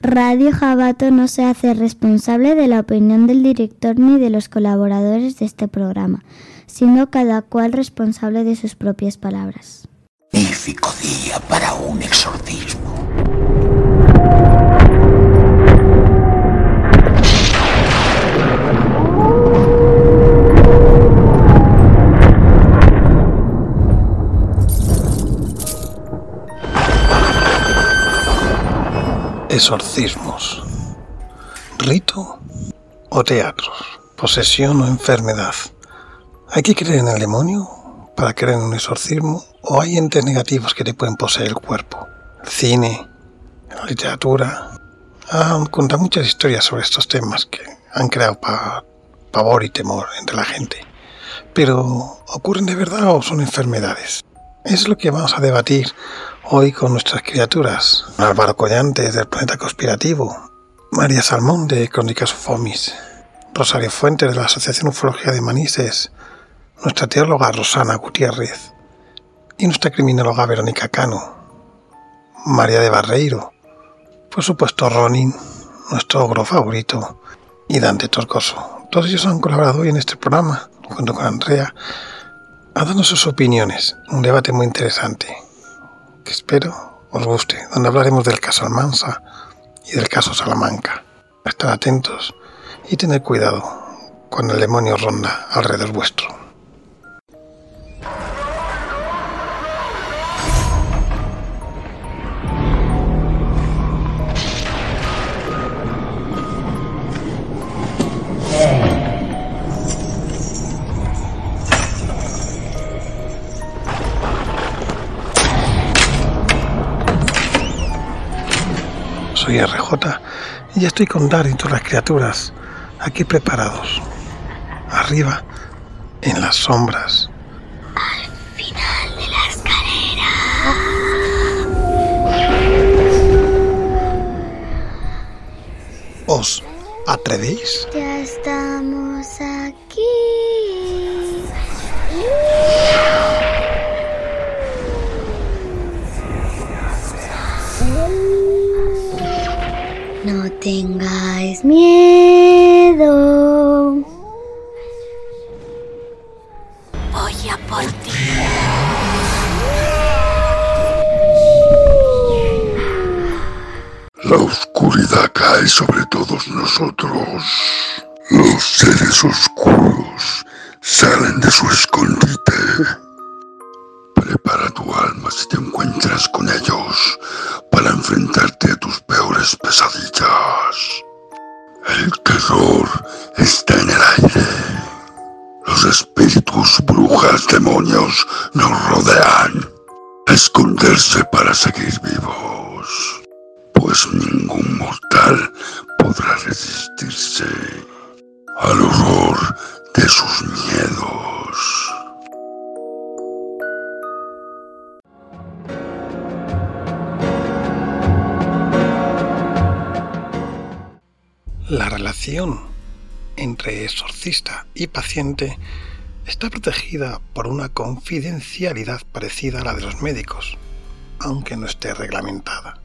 Radio Jabato no se hace responsable de la opinión del director ni de los colaboradores de este programa, siendo cada cual responsable de sus propias palabras. Día para un exorcismo. Exorcismos. Rito o teatros. Posesión o enfermedad. ¿Hay que creer en el demonio para creer en un exorcismo? ¿O hay entes negativos que te pueden poseer el cuerpo? El cine, la literatura. Han contado muchas historias sobre estos temas que han creado pavor y temor entre la gente. Pero, ¿ocurren de verdad o son enfermedades? Es lo que vamos a debatir hoy con nuestras criaturas. Álvaro Collantes del Planeta Conspirativo, María Salmón de Crónicas Ufomis, Rosario Fuentes de la Asociación Ufología de Manises, nuestra teóloga Rosana Gutiérrez. Y nuestra criminóloga Verónica Cano, María de Barreiro, por supuesto Ronin, nuestro ogro favorito, y Dante Torcoso. Todos ellos han colaborado hoy en este programa, junto con Andrea, a darnos sus opiniones. Un debate muy interesante, que espero os guste, donde hablaremos del caso Almansa y del caso Salamanca. Estar atentos y tener cuidado cuando el demonio ronda alrededor vuestro. Soy RJ y ya estoy con Dar y todas las criaturas aquí preparados. Arriba, en las sombras. Al final de la escalera. ¿Os atrevéis? Ya estamos aquí. No tengáis miedo. Voy a por ti. La oscuridad cae sobre todos nosotros. Los seres oscuros salen de su escondite. Prepara tu alma si te encuentras con ellos para enfrentarte a tus peores pesadillas. El terror está en el aire. Los espíritus, brujas, demonios nos rodean. Esconderse para seguir vivos. Pues ningún mortal podrá resistirse al horror de sus miedos. La relación entre exorcista y paciente está protegida por una confidencialidad parecida a la de los médicos, aunque no esté reglamentada.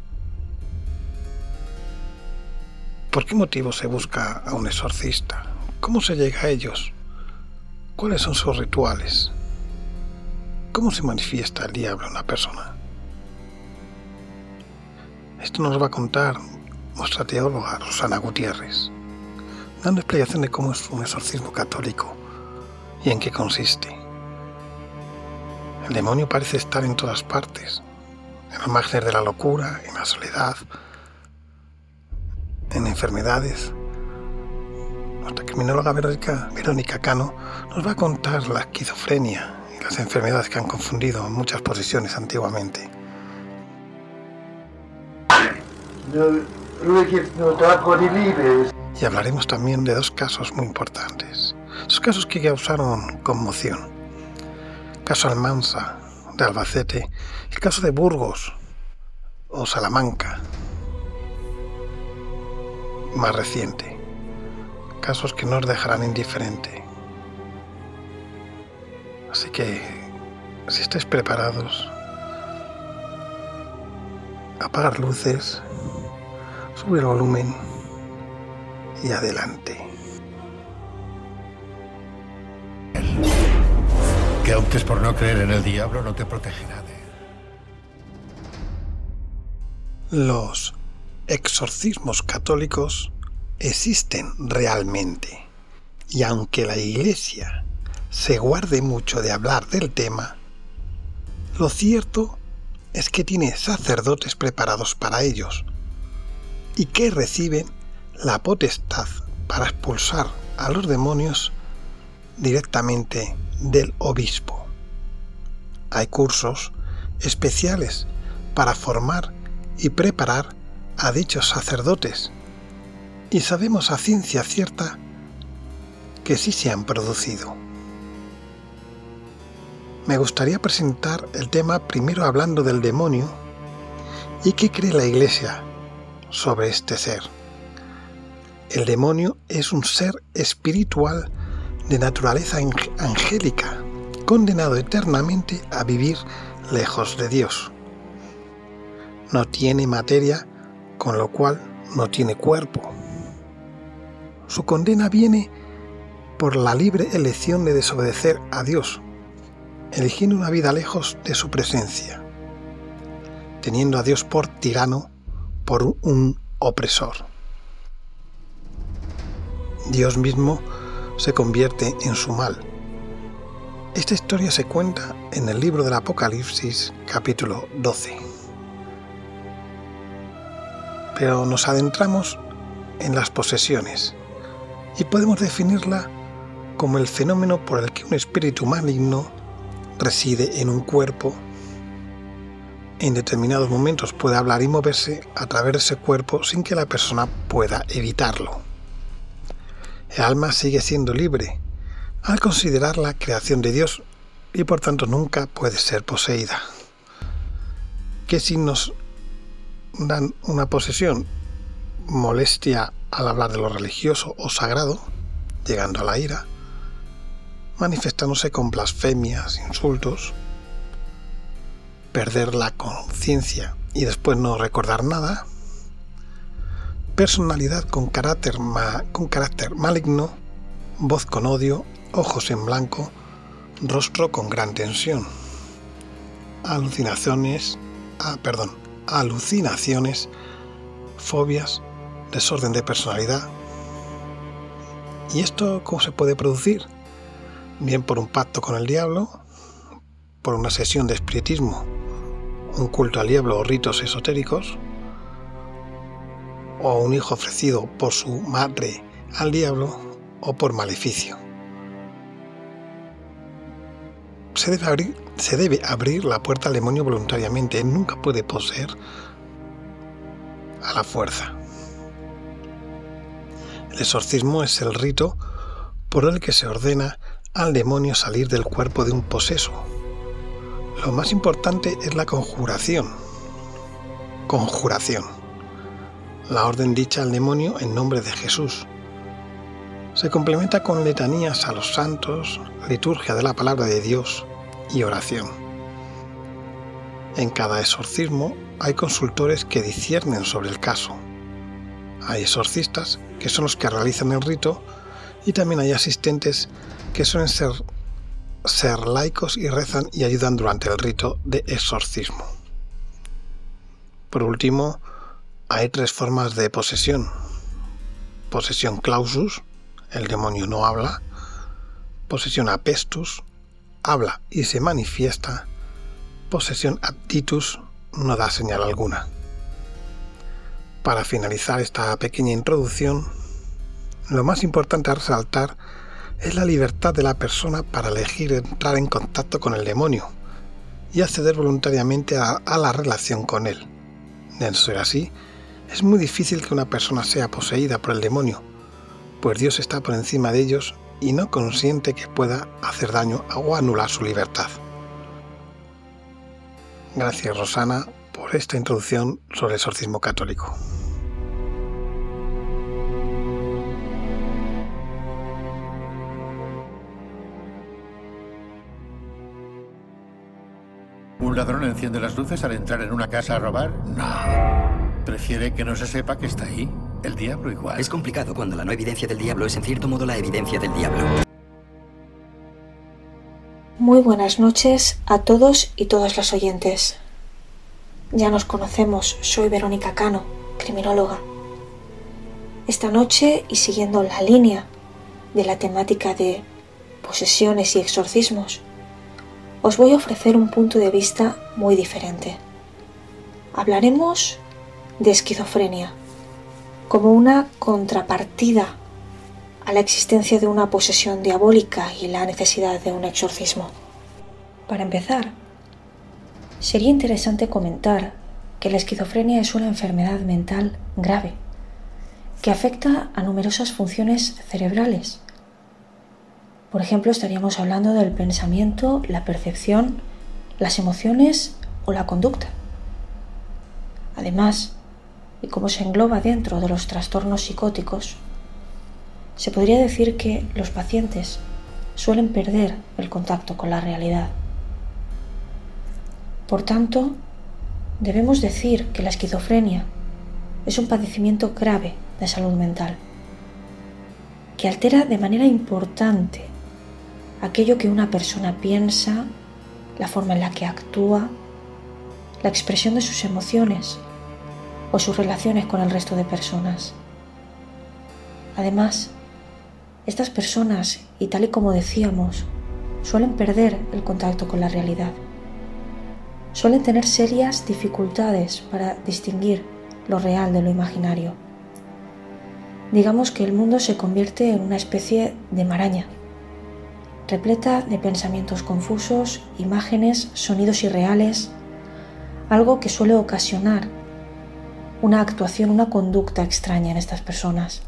¿Por qué motivo se busca a un exorcista? ¿Cómo se llega a ellos? ¿Cuáles son sus rituales? ¿Cómo se manifiesta el diablo en una persona? Esto nos va a contar nuestra teóloga Rosana Gutiérrez, dando explicación de cómo es un exorcismo católico y en qué consiste. El demonio parece estar en todas partes, en los márgenes de la locura, en la soledad, en enfermedades. Nuestra criminóloga Verónica, Verónica Cano nos va a contar la esquizofrenia y las enfermedades que han confundido muchas posiciones antiguamente. Y hablaremos también de dos casos muy importantes. Dos casos que causaron conmoción. Caso Almansa, de Albacete, el caso de Burgos o Salamanca, más reciente. Casos que nos dejarán indiferente. Así que, si estáis preparados, apagar luces, Sube el volumen y adelante. Que optes por no creer en el diablo no te protegerá de él. Los exorcismos católicos existen realmente y aunque la Iglesia se guarde mucho de hablar del tema, lo cierto es que tiene sacerdotes preparados para ellos y que reciben la potestad para expulsar a los demonios directamente del obispo. Hay cursos especiales para formar y preparar a dichos sacerdotes y sabemos a ciencia cierta que sí se han producido. Me gustaría presentar el tema primero hablando del demonio y qué cree la Iglesia sobre este ser. El demonio es un ser espiritual de naturaleza angélica, condenado eternamente a vivir lejos de Dios. No tiene materia, con lo cual no tiene cuerpo. Su condena viene por la libre elección de desobedecer a Dios eligiendo una vida lejos de su presencia, teniendo a Dios por tirano, por un opresor. Dios mismo se convierte en su mal. Esta historia se cuenta en el libro del Apocalipsis capítulo 12. Pero nos adentramos en las posesiones y podemos definirla como el fenómeno por el que un espíritu maligno reside en un cuerpo, en determinados momentos puede hablar y moverse a través de ese cuerpo sin que la persona pueda evitarlo. El alma sigue siendo libre al considerar la creación de Dios y por tanto nunca puede ser poseída. ¿Qué signos dan una posesión? Molestia al hablar de lo religioso o sagrado, llegando a la ira, manifestándose con blasfemias, insultos, perder la conciencia y después no recordar nada, personalidad con carácter, con carácter maligno, voz con odio, ojos en blanco, rostro con gran tensión, alucinaciones, ah, perdón, alucinaciones, fobias, desorden de personalidad. ¿Y esto cómo se puede producir? bien por un pacto con el diablo, por una sesión de espiritismo, un culto al diablo o ritos esotéricos, o un hijo ofrecido por su madre al diablo o por maleficio. Se debe, abrir, se debe abrir la puerta al demonio voluntariamente, nunca puede poseer a la fuerza. El exorcismo es el rito por el que se ordena al demonio salir del cuerpo de un poseso. Lo más importante es la conjuración. Conjuración. La orden dicha al demonio en nombre de Jesús. Se complementa con letanías a los santos, liturgia de la palabra de Dios y oración. En cada exorcismo hay consultores que disciernen sobre el caso. Hay exorcistas, que son los que realizan el rito, y también hay asistentes que suelen ser, ser laicos y rezan y ayudan durante el rito de exorcismo. Por último, hay tres formas de posesión. Posesión clausus, el demonio no habla. Posesión apestus, habla y se manifiesta. Posesión aptitus, no da señal alguna. Para finalizar esta pequeña introducción, lo más importante a resaltar es la libertad de la persona para elegir entrar en contacto con el demonio y acceder voluntariamente a, la relación con él. De ser así, es muy difícil que una persona sea poseída por el demonio, pues Dios está por encima de ellos y no consiente que pueda hacer daño o anular su libertad. Gracias Rosana por esta introducción sobre el exorcismo católico. ¿Un ladrón enciende las luces al entrar en una casa a robar? No. Prefiere que no se sepa que está ahí. El diablo igual. Es complicado cuando la no evidencia del diablo es en cierto modo la evidencia del diablo. Muy buenas noches a todos y todas las oyentes. Ya nos conocemos, soy Verónica Cano, criminóloga. Esta noche, y siguiendo la línea de la temática de posesiones y exorcismos, os voy a ofrecer un punto de vista muy diferente. Hablaremos de esquizofrenia como una contrapartida a la existencia de una posesión diabólica y la necesidad de un exorcismo. Para empezar, sería interesante comentar que la esquizofrenia es una enfermedad mental grave que afecta a numerosas funciones cerebrales. Por ejemplo, estaríamos hablando del pensamiento, la percepción, las emociones o la conducta. Además, y como se engloba dentro de los trastornos psicóticos, se podría decir que los pacientes suelen perder el contacto con la realidad. Por tanto, debemos decir que la esquizofrenia es un padecimiento grave de salud mental, que altera de manera importante aquello que una persona piensa, la forma en la que actúa, la expresión de sus emociones o sus relaciones con el resto de personas. Además, estas personas, y tal y como decíamos, suelen perder el contacto con la realidad. Suelen tener serias dificultades para distinguir lo real de lo imaginario. Digamos que el mundo se convierte en una especie de maraña, repleta de pensamientos confusos, imágenes, sonidos irreales, algo que suele ocasionar una actuación, una conducta extraña en estas personas.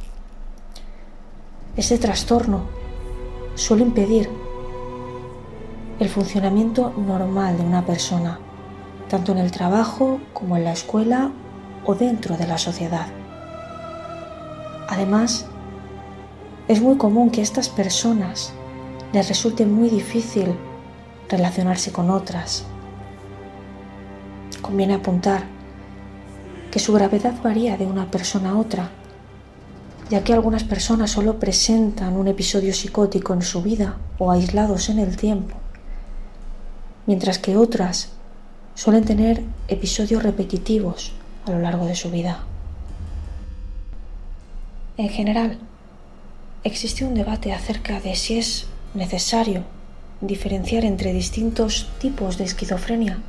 Ese trastorno suele impedir el funcionamiento normal de una persona, tanto en el trabajo como en la escuela o dentro de la sociedad. Además, es muy común que estas personas les resulte muy difícil relacionarse con otras. Conviene apuntar que su gravedad varía de una persona a otra ya que algunas personas solo presentan un episodio psicótico en su vida o aislados en el tiempo, mientras que otras suelen tener episodios repetitivos a lo largo de su vida. En general, existe un debate acerca de si es necesario diferenciar entre distintos tipos de esquizofrenia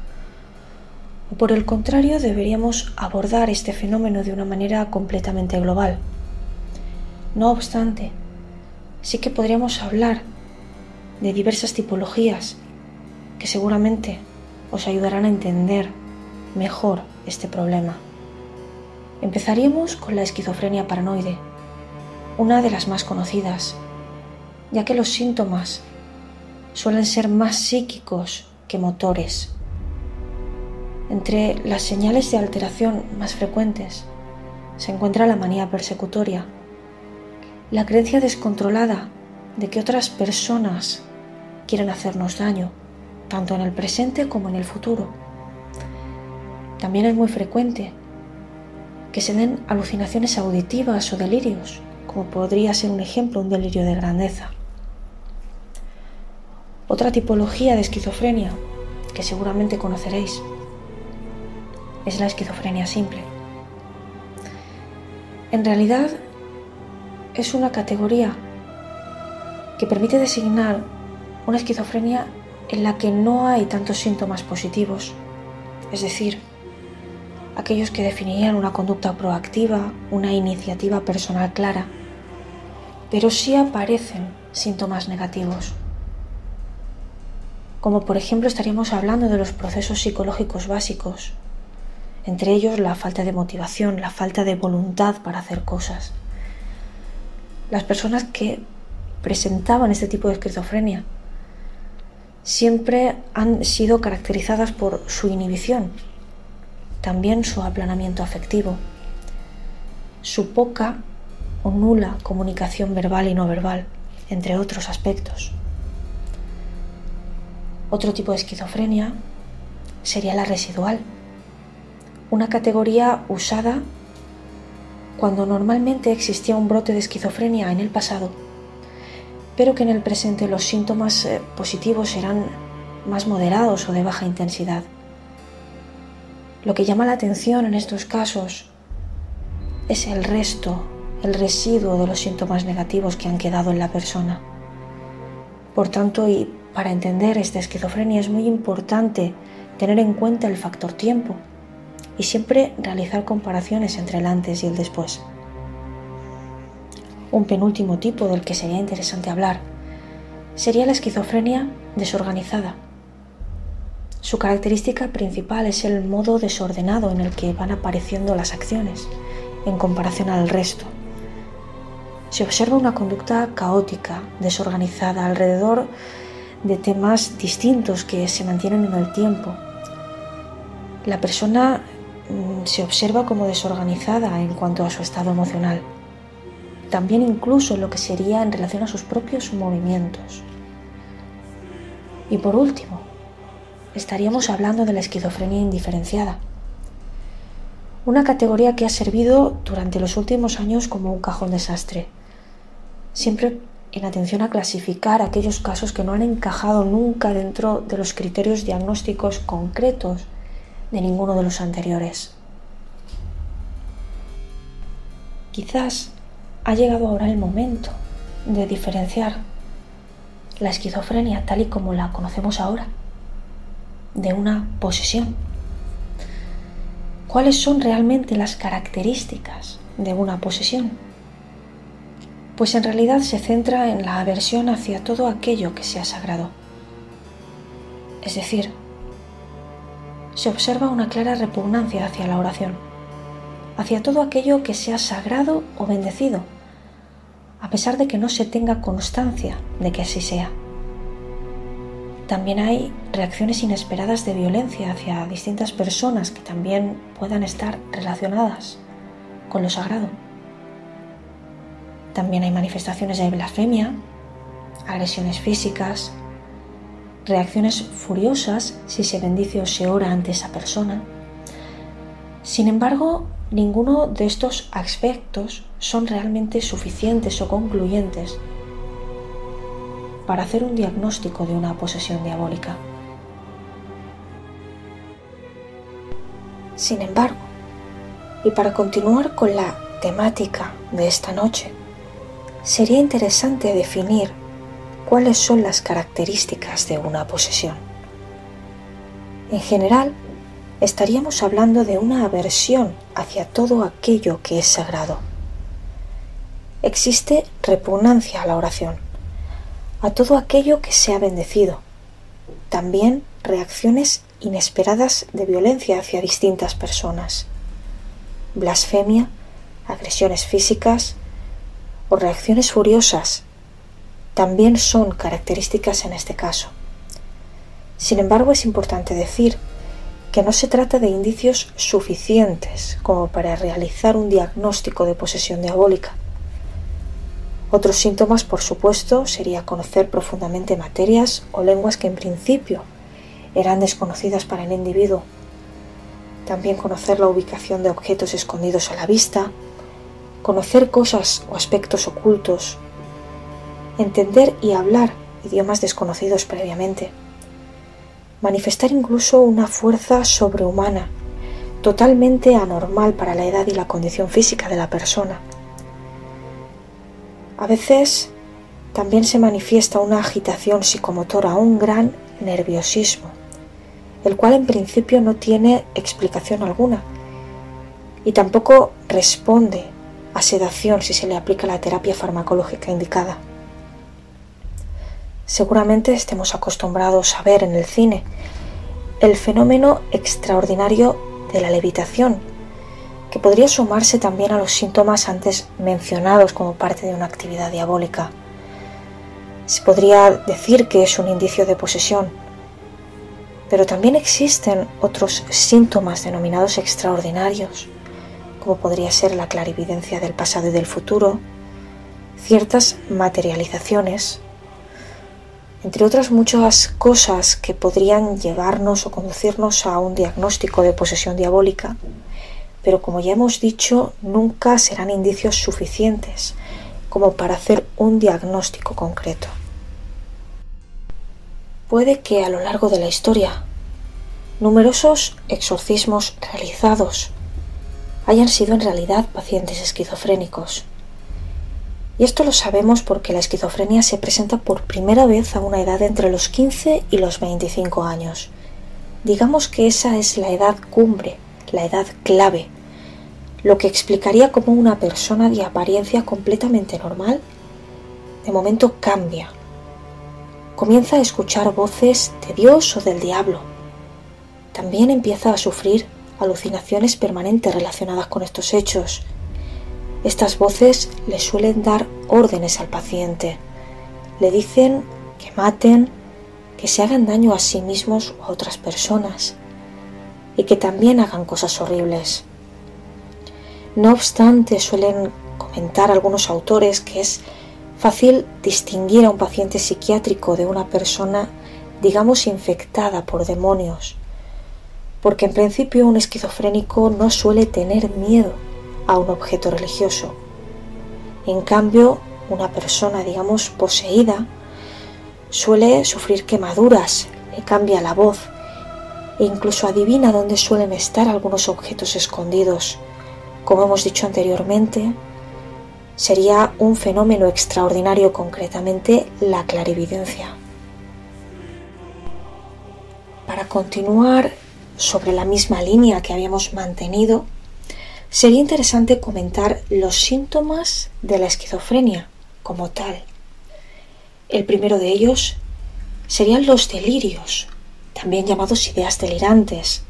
o por el contrario deberíamos abordar este fenómeno de una manera completamente global. No obstante, sí que podríamos hablar de diversas tipologías que seguramente os ayudarán a entender mejor este problema. Empezaríamos con la esquizofrenia paranoide, una de las más conocidas, ya que los síntomas suelen ser más psíquicos que motores. Entre las señales de alteración más frecuentes se encuentra la manía persecutoria, la creencia descontrolada de que otras personas quieren hacernos daño, tanto en el presente como en el futuro. También es muy frecuente que se den alucinaciones auditivas o delirios, como podría ser un ejemplo un delirio de grandeza. Otra tipología de esquizofrenia que seguramente conoceréis es la esquizofrenia simple. En realidad es una categoría que permite designar una esquizofrenia en la que no hay tantos síntomas positivos, es decir, aquellos que definirían una conducta proactiva, una iniciativa personal clara, pero sí aparecen síntomas negativos, como por ejemplo estaríamos hablando de los procesos psicológicos básicos, entre ellos la falta de motivación, la falta de voluntad para hacer cosas las personas que presentaban este tipo de esquizofrenia siempre han sido caracterizadas por su inhibición, también su aplanamiento afectivo, su poca o nula comunicación verbal y no verbal, entre otros aspectos. Otro tipo de esquizofrenia sería la residual, una categoría usada cuando normalmente existía un brote de esquizofrenia en el pasado, pero que en el presente los síntomas eh, positivos eran más moderados o de baja intensidad. Lo que llama la atención en estos casos es el resto, el residuo de los síntomas negativos que han quedado en la persona. Por tanto, y para entender esta esquizofrenia es muy importante tener en cuenta el factor tiempo y siempre realizar comparaciones entre el antes y el después. Un penúltimo tipo del que sería interesante hablar sería la esquizofrenia desorganizada. Su característica principal es el modo desordenado en el que van apareciendo las acciones en comparación al resto. Se observa una conducta caótica, desorganizada, alrededor de temas distintos que se mantienen en el tiempo. La persona mm, se observa como desorganizada en cuanto a su estado emocional, también incluso en lo que sería en relación a sus propios movimientos. Y por último, estaríamos hablando de la esquizofrenia indiferenciada, una categoría que ha servido durante los últimos años como un cajón desastre, siempre en atención a clasificar aquellos casos que no han encajado nunca dentro de los criterios diagnósticos concretos de ninguno de los anteriores. Quizás ha llegado ahora el momento de diferenciar la esquizofrenia tal y como la conocemos ahora de una posesión. ¿Cuáles son realmente las características de una posesión? Pues en realidad se centra en la aversión hacia todo aquello que sea sagrado. Es decir, se observa una clara repugnancia hacia la oración, hacia todo aquello que sea sagrado o bendecido, a pesar de que no se tenga constancia de que así sea. También hay reacciones inesperadas de violencia hacia distintas personas que también puedan estar relacionadas con lo sagrado. También hay manifestaciones de blasfemia, agresiones físicas, reacciones furiosas si se bendice o se ora ante esa persona. Sin embargo, ninguno de estos aspectos son realmente suficientes o concluyentes para hacer un diagnóstico de una posesión diabólica. Sin embargo, y para continuar con la temática de esta noche, sería interesante definir cuáles son las características de una posesión. En general, estaríamos hablando de una aversión hacia todo aquello que es sagrado. Existe repugnancia a la oración, a todo aquello que sea bendecido. También reacciones inesperadas de violencia hacia distintas personas. Blasfemia, agresiones físicas o reacciones furiosas también son características en este caso. Sin embargo, es importante decir que no se trata de indicios suficientes como para realizar un diagnóstico de posesión diabólica. Otros síntomas, por supuesto, sería conocer profundamente materias o lenguas que en principio eran desconocidas para el individuo. También conocer la ubicación de objetos escondidos a la vista, conocer cosas o aspectos ocultos, entender y hablar idiomas desconocidos previamente, manifestar incluso una fuerza sobrehumana, totalmente anormal para la edad y la condición física de la persona. A veces también se manifiesta una agitación psicomotora, un gran nerviosismo, el cual en principio no tiene explicación alguna y tampoco responde a sedación si se le aplica la terapia farmacológica indicada. Seguramente estemos acostumbrados a ver en el cine el fenómeno extraordinario de la levitación, que podría sumarse también a los síntomas antes mencionados como parte de una actividad diabólica. Se podría decir que es un indicio de posesión, pero también existen otros síntomas denominados extraordinarios, como podría ser la clarividencia del pasado y del futuro, ciertas materializaciones, entre otras muchas cosas que podrían llevarnos o conducirnos a un diagnóstico de posesión diabólica, pero como ya hemos dicho, nunca serán indicios suficientes como para hacer un diagnóstico concreto. Puede que a lo largo de la historia numerosos exorcismos realizados hayan sido en realidad pacientes esquizofrénicos y esto lo sabemos porque la esquizofrenia se presenta por primera vez a una edad entre los 15 y los 25 años. Digamos que esa es la edad cumbre, la edad clave, lo que explicaría cómo una persona de apariencia completamente normal de momento cambia. Comienza a escuchar voces de Dios o del diablo. También empieza a sufrir alucinaciones permanentes relacionadas con estos hechos estas voces le suelen dar órdenes al paciente. Le dicen que maten, que se hagan daño a sí mismos o a otras personas y que también hagan cosas horribles. No obstante, suelen comentar algunos autores que es fácil distinguir a un paciente psiquiátrico de una persona, digamos, infectada por demonios, porque en principio un esquizofrénico no suele tener miedo a un objeto religioso. En cambio, una persona, digamos, poseída, suele sufrir quemaduras, le cambia la voz e incluso adivina dónde suelen estar algunos objetos escondidos. Como hemos dicho anteriormente, sería un fenómeno extraordinario, concretamente la clarividencia. Para continuar sobre la misma línea que habíamos mantenido, sería interesante comentar los síntomas de la esquizofrenia como tal. El primero de ellos serían los delirios, también llamados ideas delirantes.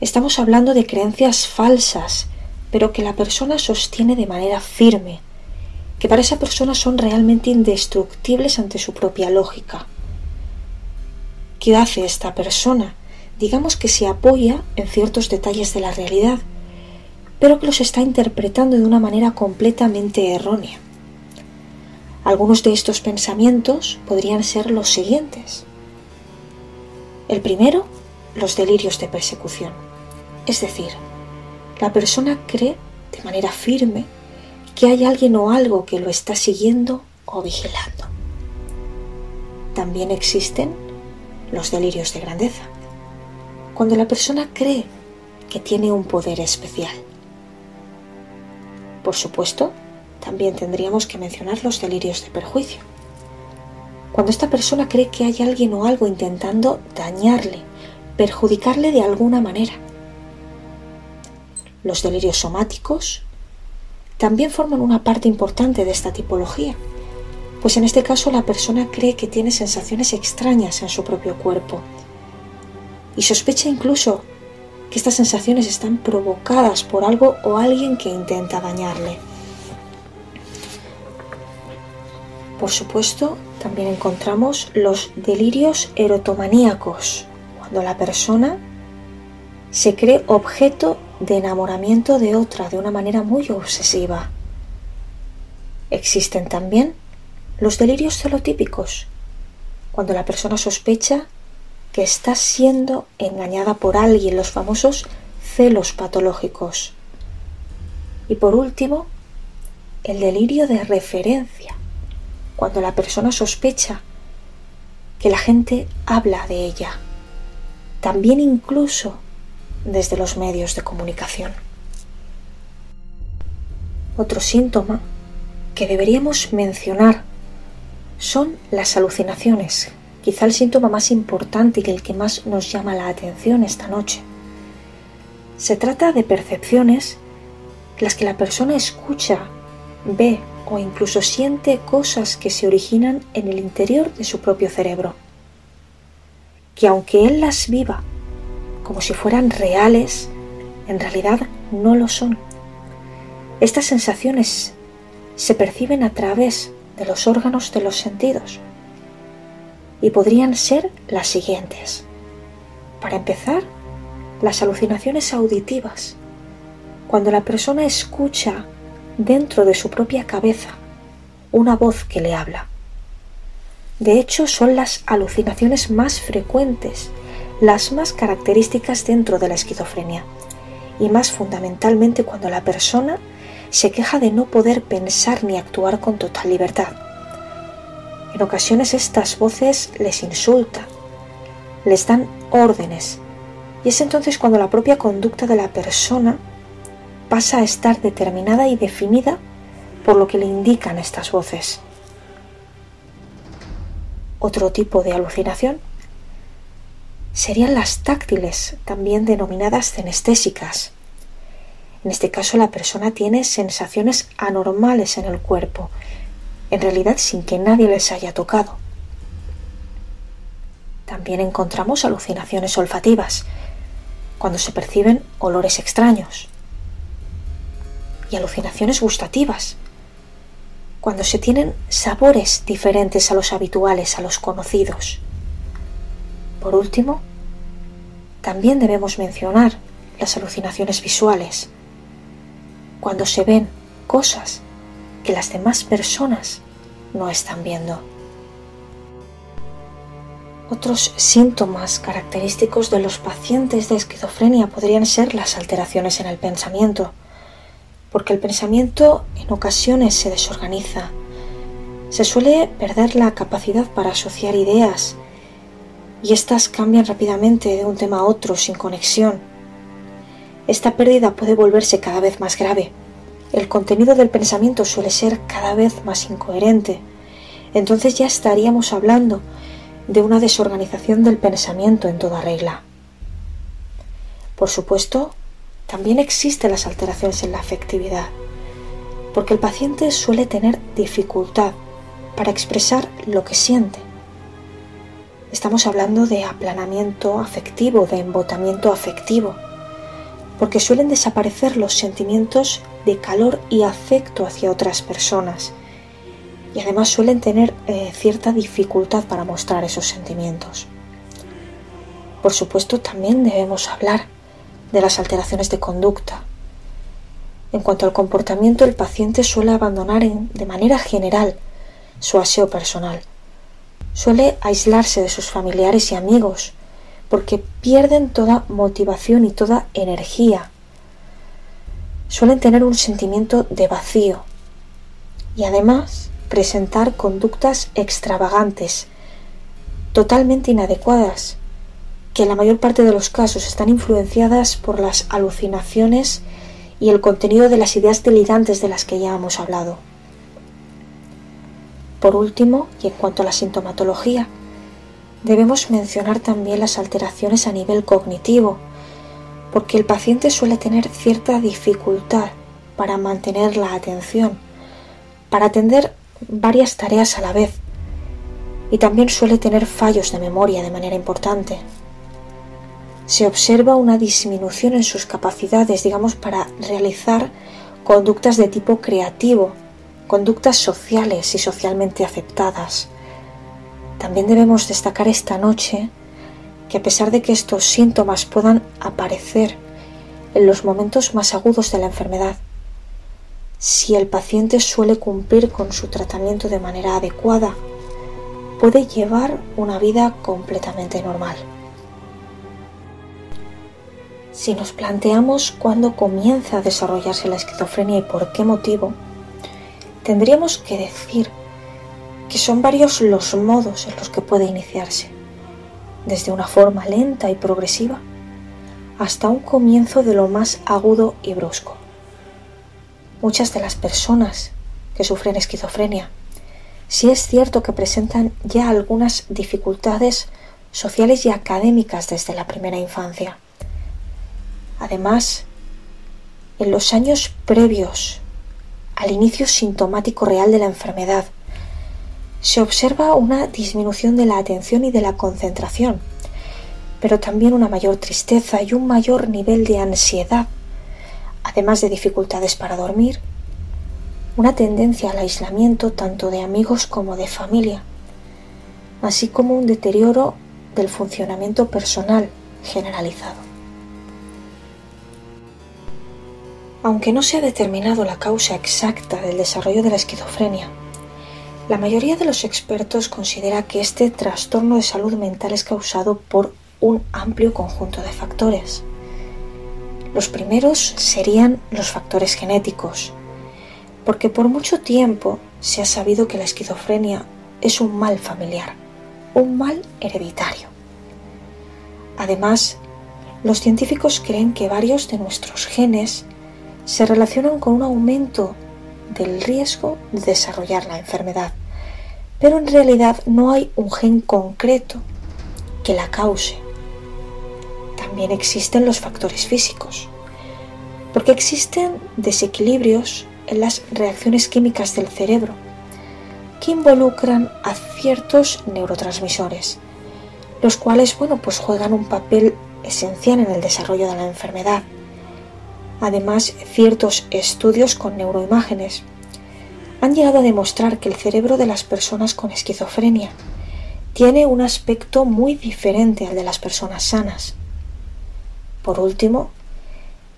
Estamos hablando de creencias falsas, pero que la persona sostiene de manera firme, que para esa persona son realmente indestructibles ante su propia lógica. ¿Qué hace esta persona? Digamos que se apoya en ciertos detalles de la realidad, pero que los está interpretando de una manera completamente errónea. Algunos de estos pensamientos podrían ser los siguientes. El primero, los delirios de persecución. Es decir, la persona cree de manera firme que hay alguien o algo que lo está siguiendo o vigilando. También existen los delirios de grandeza, cuando la persona cree que tiene un poder especial. Por supuesto, también tendríamos que mencionar los delirios de perjuicio. Cuando esta persona cree que hay alguien o algo intentando dañarle, perjudicarle de alguna manera. Los delirios somáticos también forman una parte importante de esta tipología, pues en este caso la persona cree que tiene sensaciones extrañas en su propio cuerpo y sospecha incluso que estas sensaciones están provocadas por algo o alguien que intenta dañarle. Por supuesto, también encontramos los delirios erotomaníacos, cuando la persona se cree objeto de enamoramiento de otra de una manera muy obsesiva. Existen también los delirios celotípicos, cuando la persona sospecha que está siendo engañada por alguien, los famosos celos patológicos. Y por último, el delirio de referencia, cuando la persona sospecha que la gente habla de ella, también incluso desde los medios de comunicación. Otro síntoma que deberíamos mencionar son las alucinaciones quizá el síntoma más importante y el que más nos llama la atención esta noche. Se trata de percepciones las que la persona escucha, ve o incluso siente cosas que se originan en el interior de su propio cerebro, que aunque él las viva como si fueran reales, en realidad no lo son. Estas sensaciones se perciben a través de los órganos de los sentidos y podrían ser las siguientes. Para empezar, las alucinaciones auditivas. Cuando la persona escucha dentro de su propia cabeza una voz que le habla. De hecho, son las alucinaciones más frecuentes, las más características dentro de la esquizofrenia, y más fundamentalmente cuando la persona se queja de no poder pensar ni actuar con total libertad. En ocasiones estas voces les insultan, les dan órdenes, y es entonces cuando la propia conducta de la persona pasa a estar determinada y definida por lo que le indican estas voces. Otro tipo de alucinación serían las táctiles, también denominadas cenestésicas. En este caso la persona tiene sensaciones anormales en el cuerpo, en realidad sin que nadie les haya tocado. También encontramos alucinaciones olfativas, cuando se perciben olores extraños. Y alucinaciones gustativas, cuando se tienen sabores diferentes a los habituales, a los conocidos. Por último, también debemos mencionar las alucinaciones visuales, cuando se ven cosas que las demás personas no están viendo. Otros síntomas característicos de los pacientes de esquizofrenia podrían ser las alteraciones en el pensamiento, porque el pensamiento en ocasiones se desorganiza. Se suele perder la capacidad para asociar ideas y éstas cambian rápidamente de un tema a otro sin conexión esta pérdida puede volverse cada vez más grave. El contenido del pensamiento suele ser cada vez más incoherente. Entonces ya estaríamos hablando de una desorganización del pensamiento en toda regla. Por supuesto, también existen las alteraciones en la afectividad, porque el paciente suele tener dificultad para expresar lo que siente. Estamos hablando de aplanamiento afectivo, de embotamiento afectivo porque suelen desaparecer los sentimientos de calor y afecto hacia otras personas y además suelen tener eh, cierta dificultad para mostrar esos sentimientos. Por supuesto, también debemos hablar de las alteraciones de conducta. En cuanto al comportamiento, el paciente suele abandonar de manera general su aseo personal. Suele aislarse de sus familiares y amigos, porque pierden toda motivación y toda energía. Suelen tener un sentimiento de vacío y además presentar conductas extravagantes, totalmente inadecuadas, que en la mayor parte de los casos están influenciadas por las alucinaciones y el contenido de las ideas delirantes de las que ya hemos hablado. Por último, y en cuanto a la sintomatología, Debemos mencionar también las alteraciones a nivel cognitivo, porque el paciente suele tener cierta dificultad para mantener la atención, para atender varias tareas a la vez, y también suele tener fallos de memoria de manera importante. Se observa una disminución en sus capacidades, digamos, para realizar conductas de tipo creativo, conductas sociales y socialmente aceptadas. También debemos destacar esta noche que a pesar de que estos síntomas puedan aparecer en los momentos más agudos de la enfermedad, si el paciente suele cumplir con su tratamiento de manera adecuada, puede llevar una vida completamente normal. Si nos planteamos cuándo comienza a desarrollarse la esquizofrenia y por qué motivo, tendríamos que decir que son varios los modos en los que puede iniciarse, desde una forma lenta y progresiva hasta un comienzo de lo más agudo y brusco. Muchas de las personas que sufren esquizofrenia sí es cierto que presentan ya algunas dificultades sociales y académicas desde la primera infancia. Además, en los años previos al inicio sintomático real de la enfermedad, se observa una disminución de la atención y de la concentración, pero también una mayor tristeza y un mayor nivel de ansiedad, además de dificultades para dormir, una tendencia al aislamiento tanto de amigos como de familia, así como un deterioro del funcionamiento personal generalizado. Aunque no se ha determinado la causa exacta del desarrollo de la esquizofrenia, La mayoría de los expertos considera que este trastorno de salud mental es causado por un amplio conjunto de factores. Los primeros serían los factores genéticos, porque por mucho tiempo se ha sabido que la esquizofrenia es un mal familiar, un mal hereditario. Además, los científicos creen que varios de nuestros genes se relacionan con un aumento del riesgo de desarrollar la enfermedad, pero en realidad no hay un gen concreto que la cause. También existen los factores físicos, porque existen desequilibrios en las reacciones químicas del cerebro que involucran a ciertos neurotransmisores, los cuales, bueno, pues juegan un papel esencial en el desarrollo de la enfermedad. Además, ciertos estudios con neuroimágenes han llegado a demostrar que el cerebro de las personas con esquizofrenia tiene un aspecto muy diferente al de las personas sanas. Por último,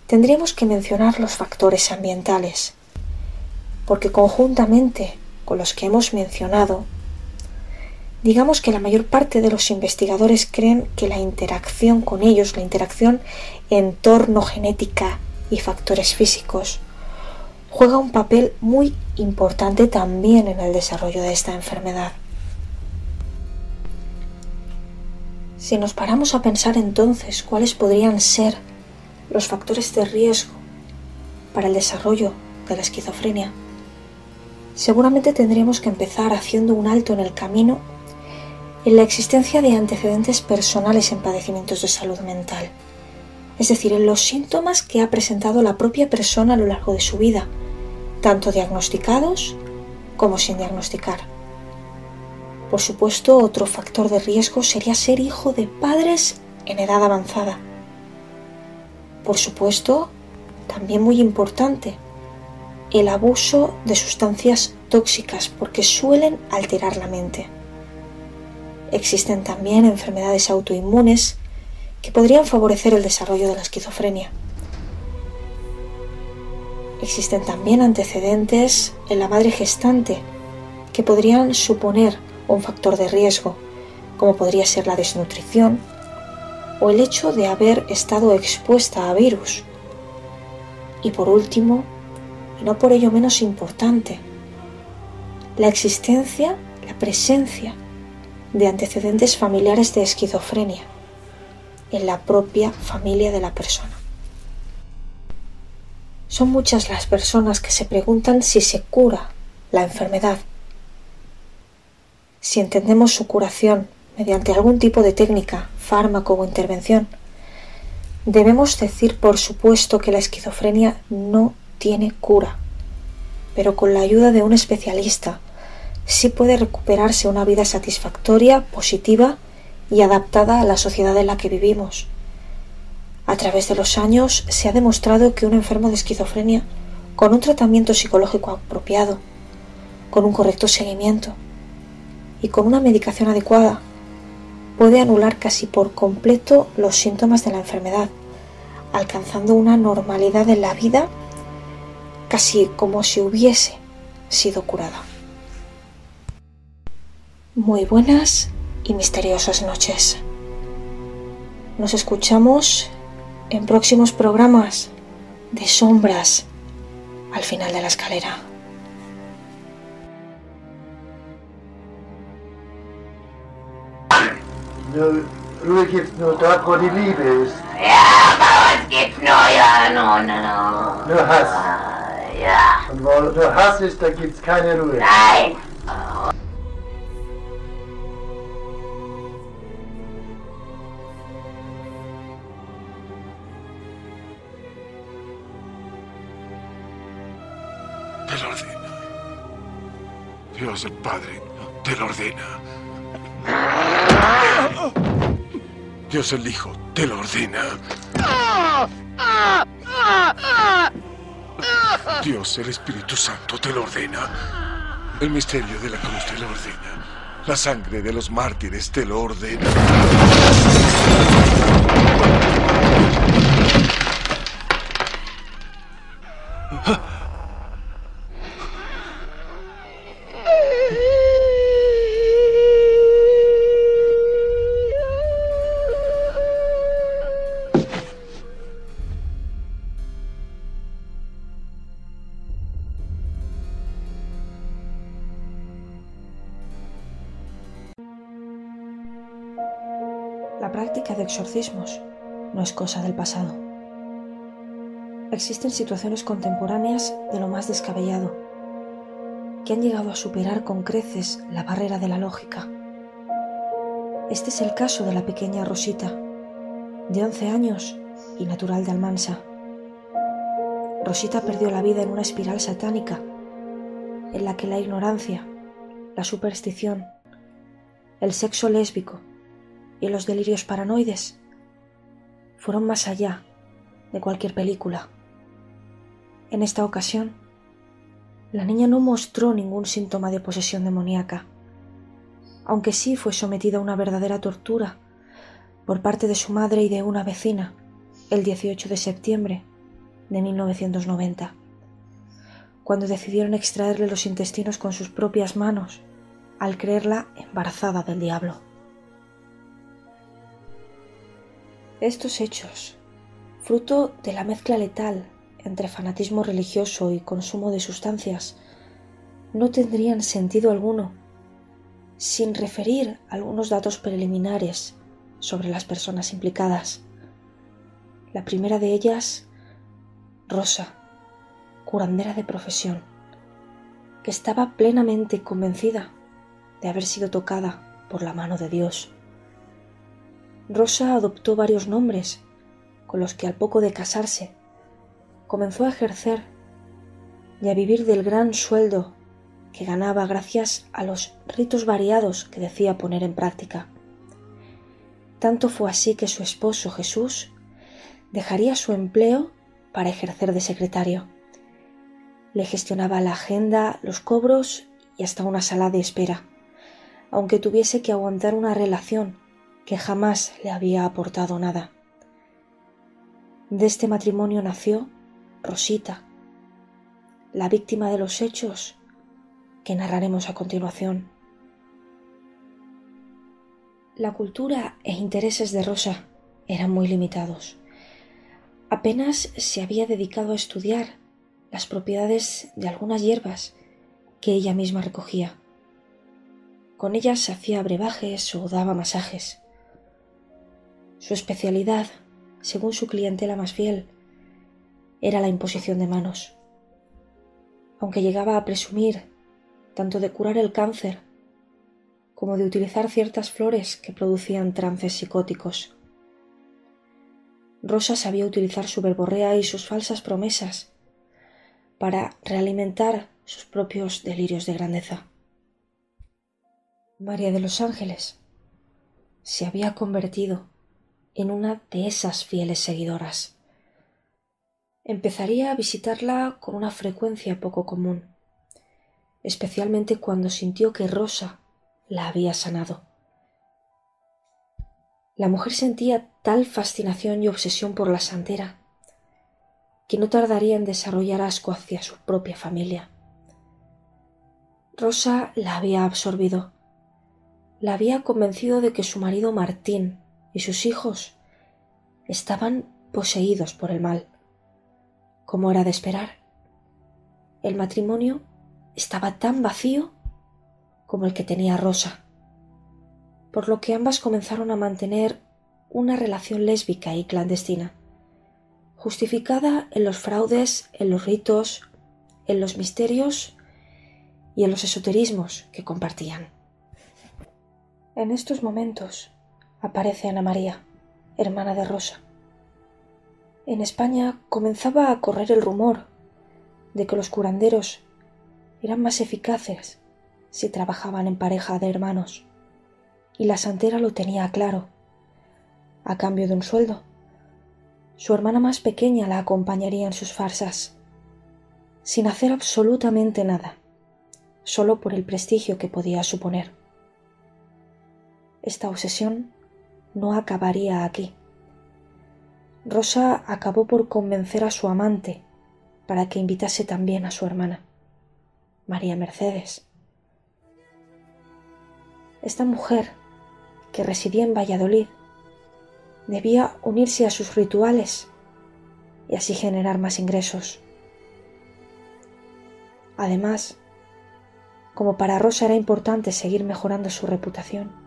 tendríamos que mencionar los factores ambientales, porque conjuntamente con los que hemos mencionado, digamos que la mayor parte de los investigadores creen que la interacción con ellos, la interacción entorno genética y factores físicos, juega un papel muy importante también en el desarrollo de esta enfermedad. Si nos paramos a pensar entonces cuáles podrían ser los factores de riesgo para el desarrollo de la esquizofrenia, seguramente tendríamos que empezar haciendo un alto en el camino en la existencia de antecedentes personales en padecimientos de salud mental, es decir, en los síntomas que ha presentado la propia persona a lo largo de su vida, tanto diagnosticados como sin diagnosticar. Por supuesto, otro factor de riesgo sería ser hijo de padres en edad avanzada. Por supuesto, también muy importante, el abuso de sustancias tóxicas porque suelen alterar la mente. Existen también enfermedades autoinmunes que podrían favorecer el desarrollo de la esquizofrenia. Existen también antecedentes en la madre gestante que podrían suponer un factor de riesgo, como podría ser la desnutrición o el hecho de haber estado expuesta a virus. Y por último, y no por ello menos importante, la existencia, la presencia de antecedentes familiares de esquizofrenia en la propia familia de la persona. Son muchas las personas que se preguntan si se cura la enfermedad. Si entendemos su curación mediante algún tipo de técnica, fármaco o intervención, debemos decir por supuesto que la esquizofrenia no tiene cura, pero con la ayuda de un especialista sí puede recuperarse una vida satisfactoria, positiva y adaptada a la sociedad en la que vivimos. A través de los años se ha demostrado que un enfermo de esquizofrenia, con un tratamiento psicológico apropiado, con un correcto seguimiento y con una medicación adecuada, puede anular casi por completo los síntomas de la enfermedad, alcanzando una normalidad en la vida casi como si hubiese sido curada. Muy buenas y misteriosas noches. Nos escuchamos en próximos programas de sombras al final de la escalera. Ruhe gibt's nur Hass. Ja. Und nur Hass ist, da gibt's keine Ruhe. Nein. Dios el Padre te lo ordena. Dios el Hijo te lo ordena. Dios el Espíritu Santo te lo ordena. El misterio de la cruz te lo ordena. La sangre de los mártires te lo ordena. Exorcismos no es cosa del pasado. Existen situaciones contemporáneas de lo más descabellado, que han llegado a superar con creces la barrera de la lógica. Este es el caso de la pequeña Rosita, de 11 años y natural de Almansa. Rosita perdió la vida en una espiral satánica en la que la ignorancia, la superstición, el sexo lésbico y los delirios paranoides fueron más allá de cualquier película. En esta ocasión, la niña no mostró ningún síntoma de posesión demoníaca, aunque sí fue sometida a una verdadera tortura por parte de su madre y de una vecina el 18 de septiembre de 1990, cuando decidieron extraerle los intestinos con sus propias manos al creerla embarazada del diablo. Estos hechos, fruto de la mezcla letal entre fanatismo religioso y consumo de sustancias, no tendrían sentido alguno sin referir algunos datos preliminares sobre las personas implicadas. La primera de ellas, Rosa, curandera de profesión, que estaba plenamente convencida de haber sido tocada por la mano de Dios. Rosa adoptó varios nombres con los que al poco de casarse comenzó a ejercer y a vivir del gran sueldo que ganaba gracias a los ritos variados que decía poner en práctica. Tanto fue así que su esposo Jesús dejaría su empleo para ejercer de secretario. Le gestionaba la agenda, los cobros y hasta una sala de espera aunque tuviese que aguantar una relación que jamás le había aportado nada. De este matrimonio nació Rosita, la víctima de los hechos que narraremos a continuación. La cultura e intereses de Rosa eran muy limitados. Apenas se había dedicado a estudiar las propiedades de algunas hierbas que ella misma recogía. Con ellas hacía brebajes o daba masajes. Su especialidad, según su clientela más fiel, era la imposición de manos. Aunque llegaba a presumir tanto de curar el cáncer como de utilizar ciertas flores que producían trances psicóticos. Rosa sabía utilizar su verborrea y sus falsas promesas para realimentar sus propios delirios de grandeza. María de los Ángeles se había convertido en una de esas fieles seguidoras. Empezaría a visitarla con una frecuencia poco común, especialmente cuando sintió que Rosa la había sanado. La mujer sentía tal fascinación y obsesión por la santera que no tardaría en desarrollar asco hacia su propia familia. Rosa la había absorbido la había convencido de que su marido Martín y sus hijos estaban poseídos por el mal. Como era de esperar, el matrimonio estaba tan vacío como el que tenía Rosa, por lo que ambas comenzaron a mantener una relación lésbica y clandestina, justificada en los fraudes, en los ritos, en los misterios y en los esoterismos que compartían. En estos momentos aparece Ana María, hermana de Rosa. En España comenzaba a correr el rumor de que los curanderos eran más eficaces si trabajaban en pareja de hermanos, y la santera lo tenía claro. A cambio de un sueldo, su hermana más pequeña la acompañaría en sus farsas, sin hacer absolutamente nada, solo por el prestigio que podía suponer esta obsesión no acabaría aquí. Rosa acabó por convencer a su amante para que invitase también a su hermana, María Mercedes. Esta mujer, que residía en Valladolid, debía unirse a sus rituales y así generar más ingresos. Además, como para Rosa era importante seguir mejorando su reputación,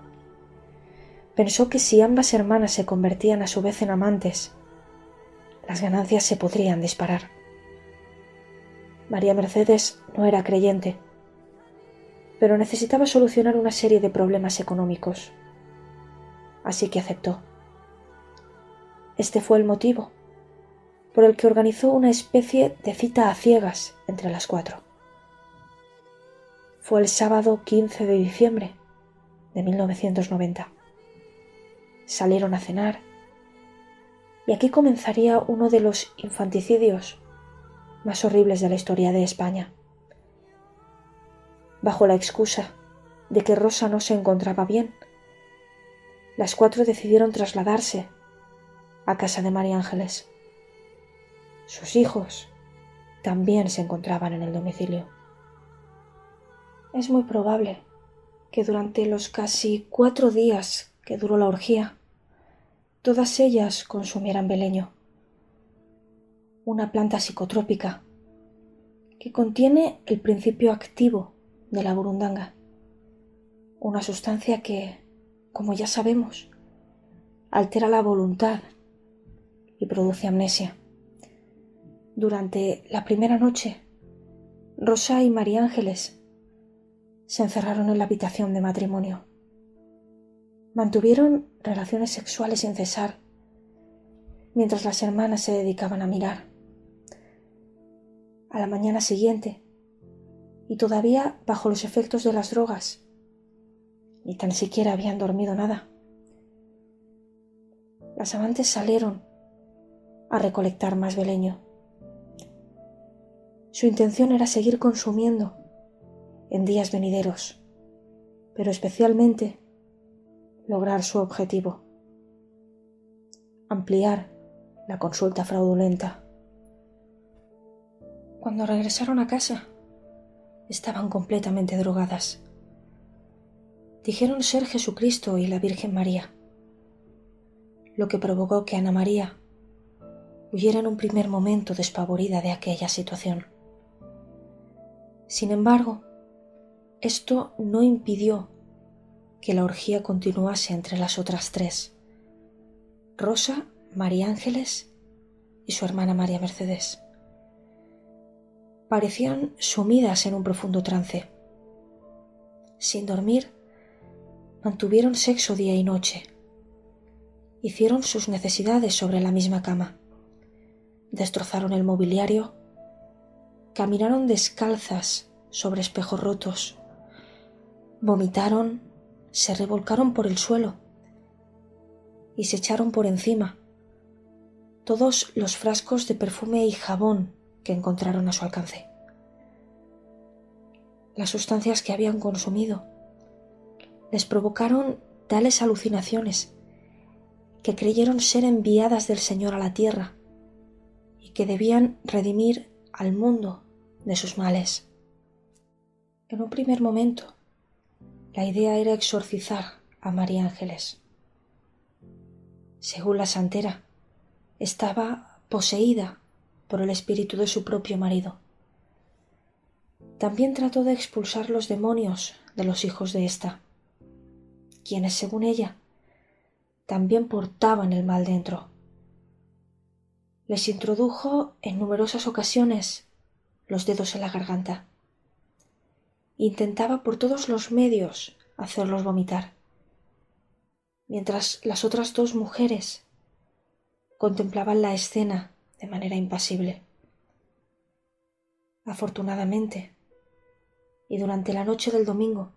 pensó que si ambas hermanas se convertían a su vez en amantes, las ganancias se podrían disparar. María Mercedes no era creyente, pero necesitaba solucionar una serie de problemas económicos. Así que aceptó. Este fue el motivo por el que organizó una especie de cita a ciegas entre las cuatro. Fue el sábado 15 de diciembre de 1990. Salieron a cenar y aquí comenzaría uno de los infanticidios más horribles de la historia de España. Bajo la excusa de que Rosa no se encontraba bien, las cuatro decidieron trasladarse a casa de María Ángeles. Sus hijos también se encontraban en el domicilio. Es muy probable que durante los casi cuatro días que duró la orgía, todas ellas consumieran beleño, una planta psicotrópica que contiene el principio activo de la burundanga, una sustancia que, como ya sabemos, altera la voluntad y produce amnesia. Durante la primera noche, Rosa y María Ángeles se encerraron en la habitación de matrimonio. Mantuvieron relaciones sexuales sin cesar, mientras las hermanas se dedicaban a mirar. A la mañana siguiente, y todavía bajo los efectos de las drogas, ni tan siquiera habían dormido nada. Las amantes salieron a recolectar más beleño. Su intención era seguir consumiendo en días venideros, pero especialmente lograr su objetivo, ampliar la consulta fraudulenta. Cuando regresaron a casa, estaban completamente drogadas. Dijeron ser Jesucristo y la Virgen María, lo que provocó que Ana María huyera en un primer momento despavorida de aquella situación. Sin embargo, esto no impidió que la orgía continuase entre las otras tres, Rosa, María Ángeles y su hermana María Mercedes. Parecían sumidas en un profundo trance. Sin dormir, mantuvieron sexo día y noche. Hicieron sus necesidades sobre la misma cama. Destrozaron el mobiliario caminaron descalzas sobre espejos rotos, vomitaron, se revolcaron por el suelo y se echaron por encima todos los frascos de perfume y jabón que encontraron a su alcance. Las sustancias que habían consumido les provocaron tales alucinaciones que creyeron ser enviadas del Señor a la tierra y que debían redimir al mundo de sus males. En un primer momento, la idea era exorcizar a María Ángeles. Según la santera, estaba poseída por el espíritu de su propio marido. También trató de expulsar los demonios de los hijos de ésta, quienes, según ella, también portaban el mal dentro. Les introdujo en numerosas ocasiones los dedos en la garganta. Intentaba por todos los medios hacerlos vomitar, mientras las otras dos mujeres contemplaban la escena de manera impasible. Afortunadamente, y durante la noche del domingo,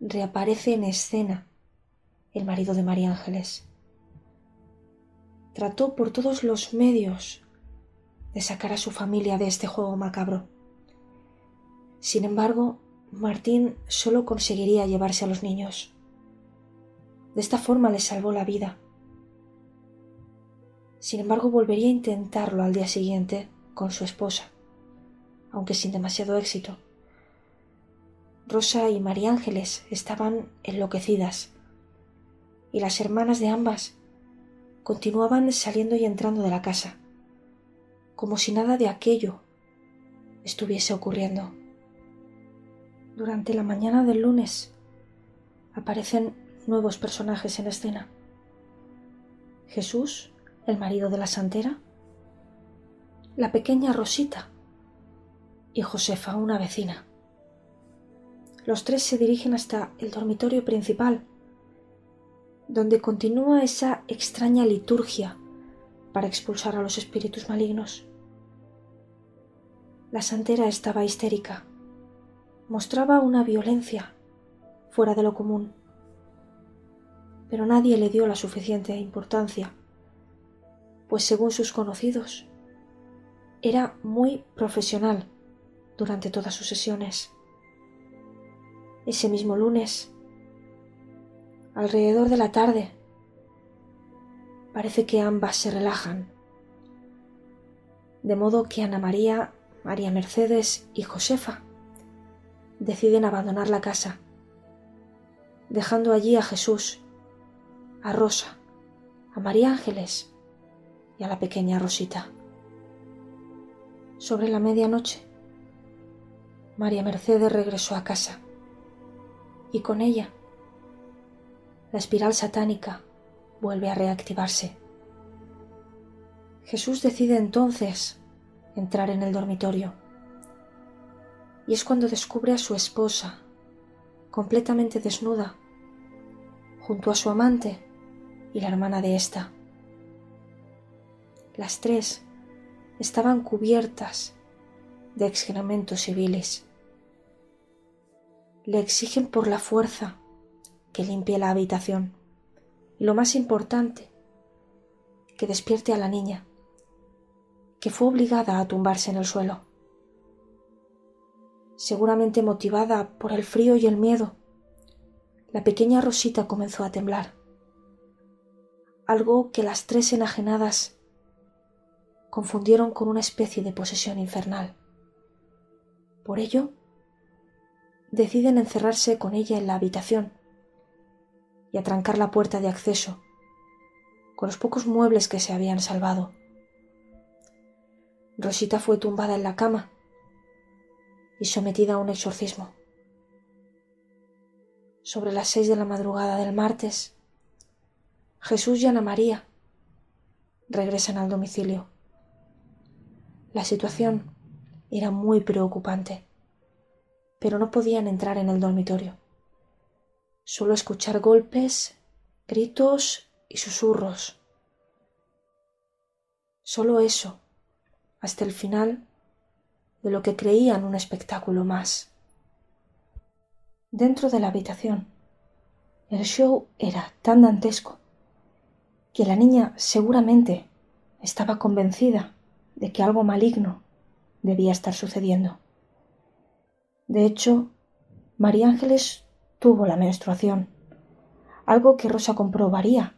reaparece en escena el marido de María Ángeles. Trató por todos los medios de sacar a su familia de este juego macabro. Sin embargo, Martín solo conseguiría llevarse a los niños. De esta forma le salvó la vida. Sin embargo, volvería a intentarlo al día siguiente con su esposa, aunque sin demasiado éxito. Rosa y María Ángeles estaban enloquecidas, y las hermanas de ambas continuaban saliendo y entrando de la casa como si nada de aquello estuviese ocurriendo. Durante la mañana del lunes aparecen nuevos personajes en escena. Jesús, el marido de la santera, la pequeña Rosita y Josefa, una vecina. Los tres se dirigen hasta el dormitorio principal, donde continúa esa extraña liturgia para expulsar a los espíritus malignos. La santera estaba histérica. Mostraba una violencia fuera de lo común. Pero nadie le dio la suficiente importancia, pues según sus conocidos, era muy profesional durante todas sus sesiones. Ese mismo lunes, alrededor de la tarde, parece que ambas se relajan, de modo que Ana María, María Mercedes y Josefa deciden abandonar la casa, dejando allí a Jesús, a Rosa, a María Ángeles y a la pequeña Rosita. Sobre la medianoche, María Mercedes regresó a casa y con ella la espiral satánica vuelve a reactivarse. Jesús decide entonces entrar en el dormitorio y es cuando descubre a su esposa completamente desnuda junto a su amante y la hermana de ésta. Las tres estaban cubiertas de excrementos civiles le exigen por la fuerza que limpie la habitación y lo más importante, que despierte a la niña, que fue obligada a tumbarse en el suelo. Seguramente motivada por el frío y el miedo, la pequeña Rosita comenzó a temblar, algo que las tres enajenadas confundieron con una especie de posesión infernal. Por ello, deciden encerrarse con ella en la habitación y atrancar la puerta de acceso con los pocos muebles que se habían salvado. Rosita fue tumbada en la cama y sometida a un exorcismo. Sobre las seis de la madrugada del martes, Jesús y Ana María regresan al domicilio. La situación era muy preocupante pero no podían entrar en el dormitorio. Solo escuchar golpes, gritos y susurros. Solo eso, hasta el final de lo que creían un espectáculo más. Dentro de la habitación, el show era tan dantesco que la niña seguramente estaba convencida de que algo maligno debía estar sucediendo. De hecho, María Ángeles tuvo la menstruación, algo que Rosa comprobaría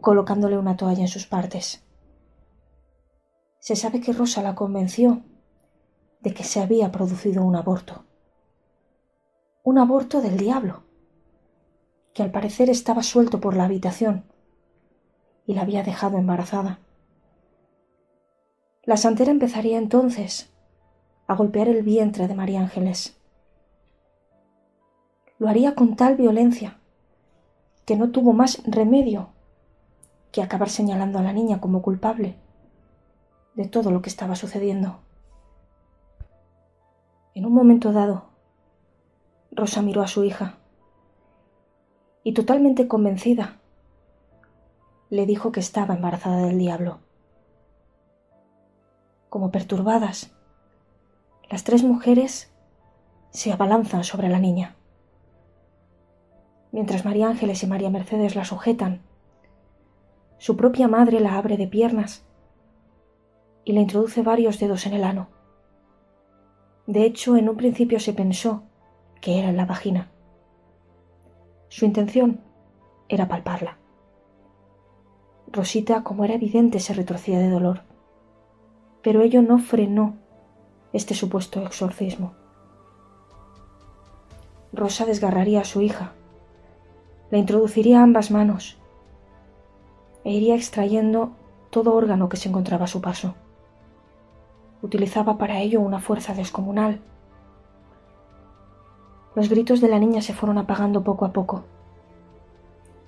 colocándole una toalla en sus partes. Se sabe que Rosa la convenció de que se había producido un aborto. Un aborto del diablo, que al parecer estaba suelto por la habitación y la había dejado embarazada. La santera empezaría entonces a golpear el vientre de María Ángeles. Lo haría con tal violencia que no tuvo más remedio que acabar señalando a la niña como culpable de todo lo que estaba sucediendo. En un momento dado, Rosa miró a su hija y totalmente convencida le dijo que estaba embarazada del diablo. Como perturbadas, las tres mujeres se abalanzan sobre la niña. Mientras María Ángeles y María Mercedes la sujetan, su propia madre la abre de piernas y le introduce varios dedos en el ano. De hecho, en un principio se pensó que era la vagina. Su intención era palparla. Rosita, como era evidente, se retorcía de dolor, pero ello no frenó este supuesto exorcismo. Rosa desgarraría a su hija, la introduciría ambas manos e iría extrayendo todo órgano que se encontraba a su paso. Utilizaba para ello una fuerza descomunal. Los gritos de la niña se fueron apagando poco a poco,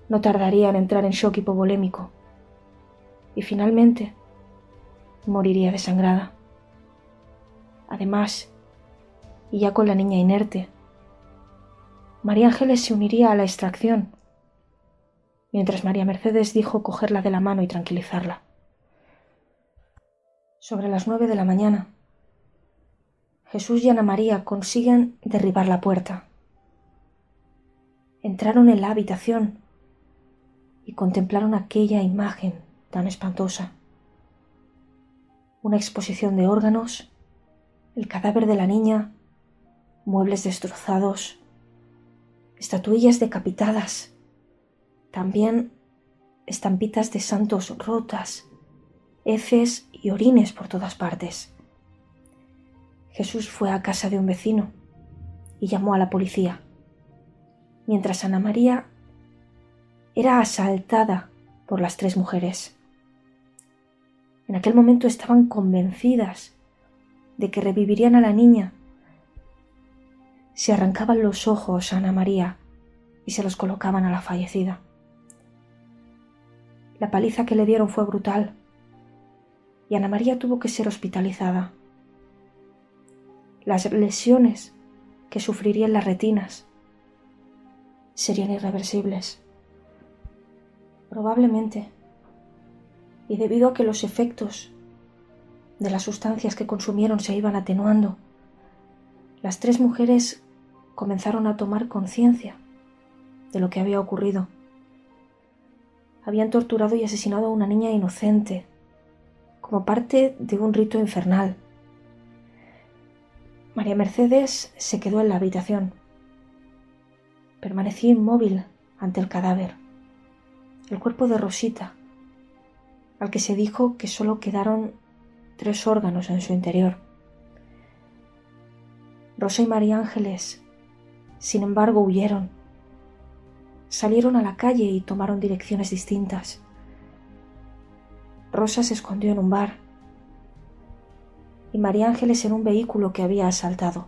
no tardaría en entrar en shock hipovolémico y finalmente moriría desangrada. Además, y ya con la niña inerte, María Ángeles se uniría a la extracción, mientras María Mercedes dijo cogerla de la mano y tranquilizarla. Sobre las nueve de la mañana, Jesús y Ana María consiguen derribar la puerta. Entraron en la habitación y contemplaron aquella imagen tan espantosa. Una exposición de órganos, el cadáver de la niña, muebles destrozados, estatuillas decapitadas, también estampitas de santos rotas, heces y orines por todas partes. Jesús fue a casa de un vecino y llamó a la policía, mientras Ana María era asaltada por las tres mujeres. En aquel momento estaban convencidas de que revivirían a la niña. Se arrancaban los ojos a Ana María y se los colocaban a la fallecida. La paliza que le dieron fue brutal y Ana María tuvo que ser hospitalizada. Las lesiones que sufrirían las retinas serían irreversibles. Probablemente, y debido a que los efectos de las sustancias que consumieron se iban atenuando, las tres mujeres comenzaron a tomar conciencia de lo que había ocurrido. Habían torturado y asesinado a una niña inocente, como parte de un rito infernal. María Mercedes se quedó en la habitación. Permanecí inmóvil ante el cadáver, el cuerpo de Rosita, al que se dijo que solo quedaron tres órganos en su interior. Rosa y María Ángeles, sin embargo, huyeron. Salieron a la calle y tomaron direcciones distintas. Rosa se escondió en un bar y María Ángeles en un vehículo que había asaltado.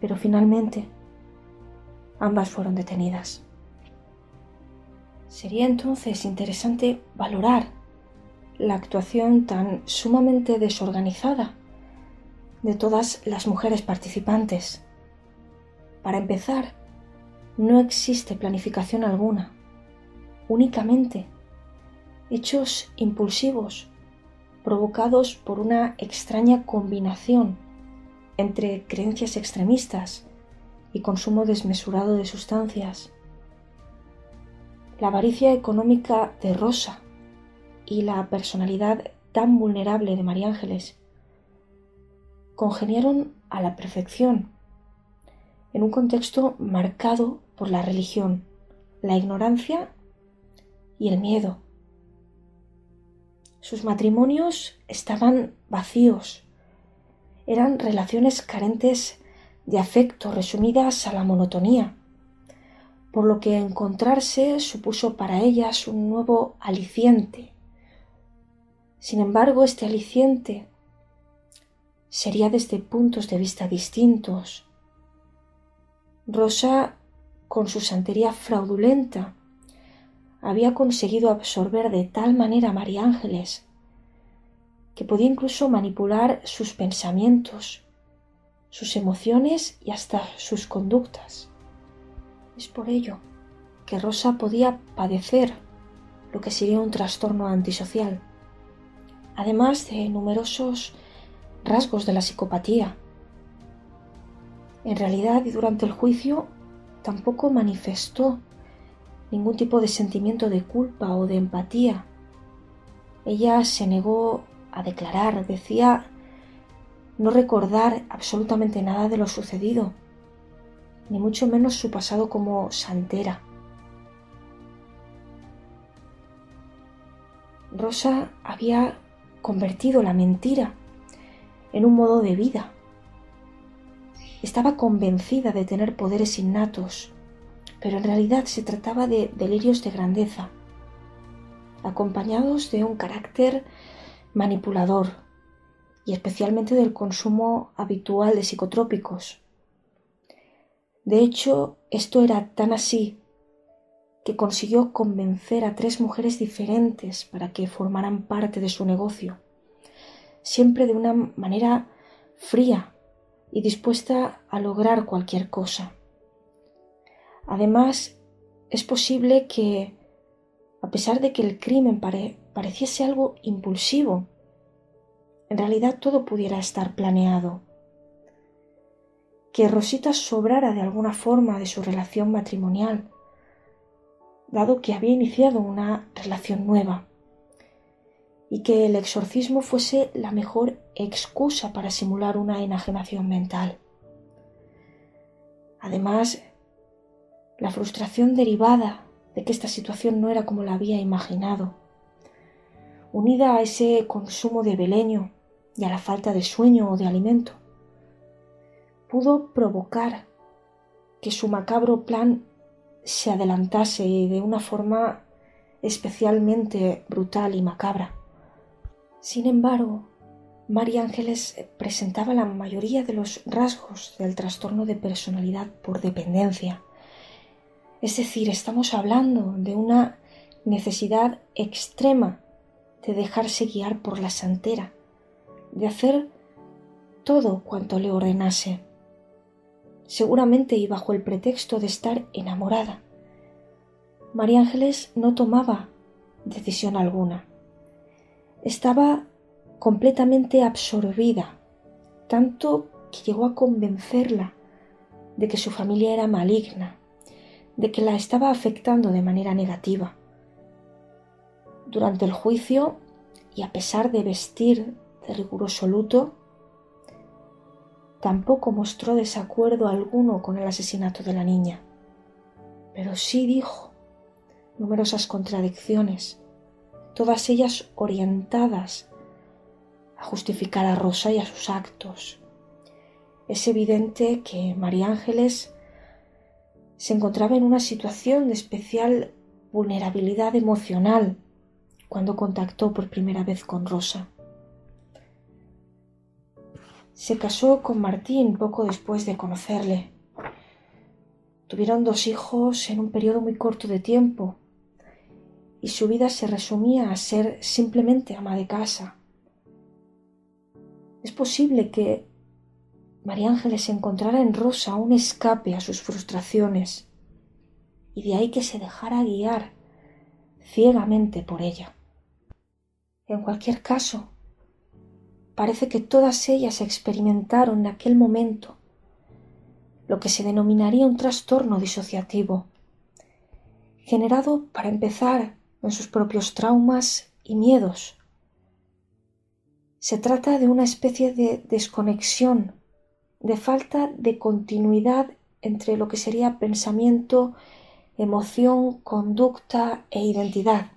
Pero finalmente ambas fueron detenidas. Sería entonces interesante valorar la actuación tan sumamente desorganizada de todas las mujeres participantes. Para empezar, no existe planificación alguna, únicamente hechos impulsivos provocados por una extraña combinación entre creencias extremistas y consumo desmesurado de sustancias. La avaricia económica de Rosa y la personalidad tan vulnerable de María Ángeles congeniaron a la perfección en un contexto marcado por la religión, la ignorancia y el miedo. Sus matrimonios estaban vacíos, eran relaciones carentes de afecto, resumidas a la monotonía, por lo que encontrarse supuso para ellas un nuevo aliciente. Sin embargo, este aliciente sería desde puntos de vista distintos. Rosa, con su santería fraudulenta, había conseguido absorber de tal manera a María Ángeles que podía incluso manipular sus pensamientos, sus emociones y hasta sus conductas. Es por ello que Rosa podía padecer lo que sería un trastorno antisocial, además de numerosos rasgos de la psicopatía. En realidad y durante el juicio tampoco manifestó ningún tipo de sentimiento de culpa o de empatía. Ella se negó a declarar, decía no recordar absolutamente nada de lo sucedido, ni mucho menos su pasado como santera. Rosa había convertido la mentira en un modo de vida. Estaba convencida de tener poderes innatos, pero en realidad se trataba de delirios de grandeza, acompañados de un carácter manipulador, y especialmente del consumo habitual de psicotrópicos. De hecho, esto era tan así que consiguió convencer a tres mujeres diferentes para que formaran parte de su negocio, siempre de una manera fría y dispuesta a lograr cualquier cosa. Además, es posible que, a pesar de que el crimen pareciese algo impulsivo, en realidad todo pudiera estar planeado. Que Rosita sobrara de alguna forma de su relación matrimonial, dado que había iniciado una relación nueva, y que el exorcismo fuese la mejor excusa para simular una enajenación mental. Además, la frustración derivada de que esta situación no era como la había imaginado, unida a ese consumo de beleño y a la falta de sueño o de alimento, pudo provocar que su macabro plan se adelantase de una forma especialmente brutal y macabra. Sin embargo, María Ángeles presentaba la mayoría de los rasgos del trastorno de personalidad por dependencia. Es decir, estamos hablando de una necesidad extrema de dejarse guiar por la santera, de hacer todo cuanto le ordenase seguramente y bajo el pretexto de estar enamorada. María Ángeles no tomaba decisión alguna. Estaba completamente absorbida, tanto que llegó a convencerla de que su familia era maligna, de que la estaba afectando de manera negativa. Durante el juicio, y a pesar de vestir de riguroso luto, tampoco mostró desacuerdo alguno con el asesinato de la niña, pero sí dijo numerosas contradicciones, todas ellas orientadas a justificar a Rosa y a sus actos. Es evidente que María Ángeles se encontraba en una situación de especial vulnerabilidad emocional cuando contactó por primera vez con Rosa. Se casó con Martín poco después de conocerle. Tuvieron dos hijos en un periodo muy corto de tiempo y su vida se resumía a ser simplemente ama de casa. Es posible que María Ángeles encontrara en Rosa un escape a sus frustraciones y de ahí que se dejara guiar ciegamente por ella. En cualquier caso, Parece que todas ellas experimentaron en aquel momento lo que se denominaría un trastorno disociativo, generado para empezar en sus propios traumas y miedos. Se trata de una especie de desconexión, de falta de continuidad entre lo que sería pensamiento, emoción, conducta e identidad,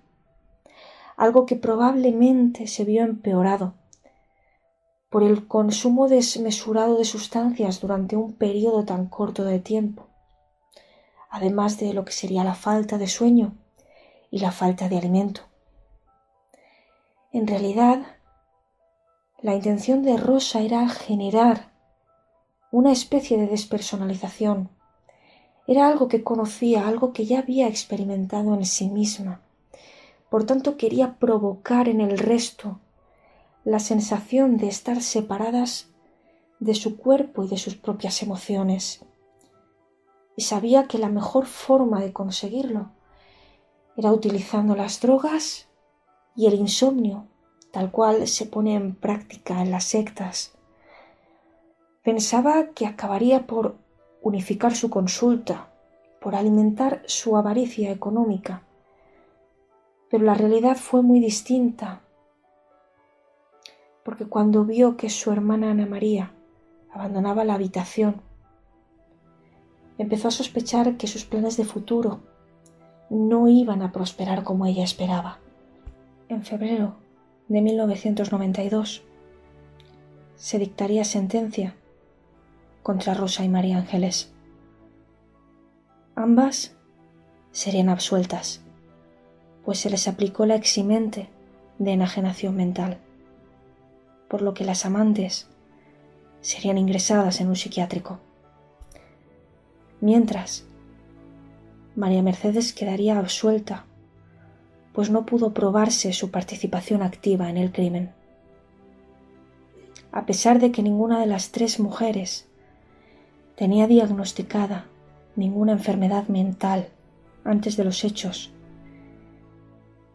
algo que probablemente se vio empeorado por el consumo desmesurado de sustancias durante un periodo tan corto de tiempo, además de lo que sería la falta de sueño y la falta de alimento. En realidad, la intención de Rosa era generar una especie de despersonalización. Era algo que conocía, algo que ya había experimentado en sí misma. Por tanto, quería provocar en el resto la sensación de estar separadas de su cuerpo y de sus propias emociones. Y sabía que la mejor forma de conseguirlo era utilizando las drogas y el insomnio, tal cual se pone en práctica en las sectas. Pensaba que acabaría por unificar su consulta, por alimentar su avaricia económica. Pero la realidad fue muy distinta porque cuando vio que su hermana Ana María abandonaba la habitación, empezó a sospechar que sus planes de futuro no iban a prosperar como ella esperaba. En febrero de 1992 se dictaría sentencia contra Rosa y María Ángeles. Ambas serían absueltas, pues se les aplicó la eximente de enajenación mental por lo que las amantes serían ingresadas en un psiquiátrico. Mientras, María Mercedes quedaría absuelta, pues no pudo probarse su participación activa en el crimen. A pesar de que ninguna de las tres mujeres tenía diagnosticada ninguna enfermedad mental antes de los hechos,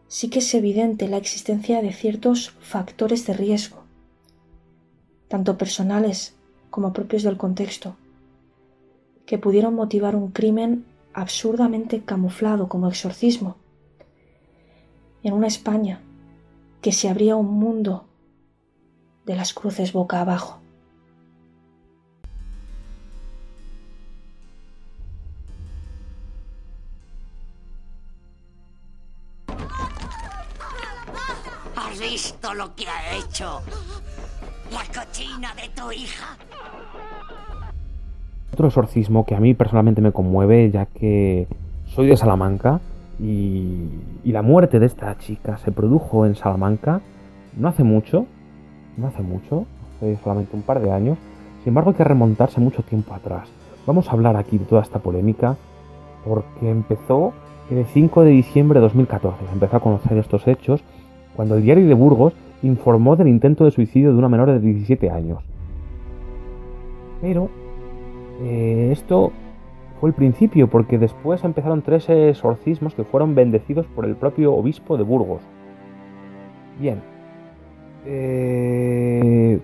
sí que es evidente la existencia de ciertos factores de riesgo, tanto personales como propios del contexto, que pudieron motivar un crimen absurdamente camuflado como exorcismo, en una España que se abría un mundo de las cruces boca abajo. Visto lo que ha hecho la cochina de tu hija? Otro exorcismo que a mí personalmente me conmueve, ya que soy de Salamanca y, y, la muerte de esta chica se produjo en Salamanca no hace mucho, no hace mucho, hace solamente un par de años. Sin embargo, hay que remontarse mucho tiempo atrás. Vamos a hablar aquí de toda esta polémica porque empezó el 5 de diciembre de 2014. Se empezó a conocer estos hechos cuando el diario de Burgos informó del intento de suicidio de una menor de 17 años. Pero eh, esto fue el principio, porque después empezaron tres exorcismos que fueron bendecidos por el propio obispo de Burgos. Bien. Eh,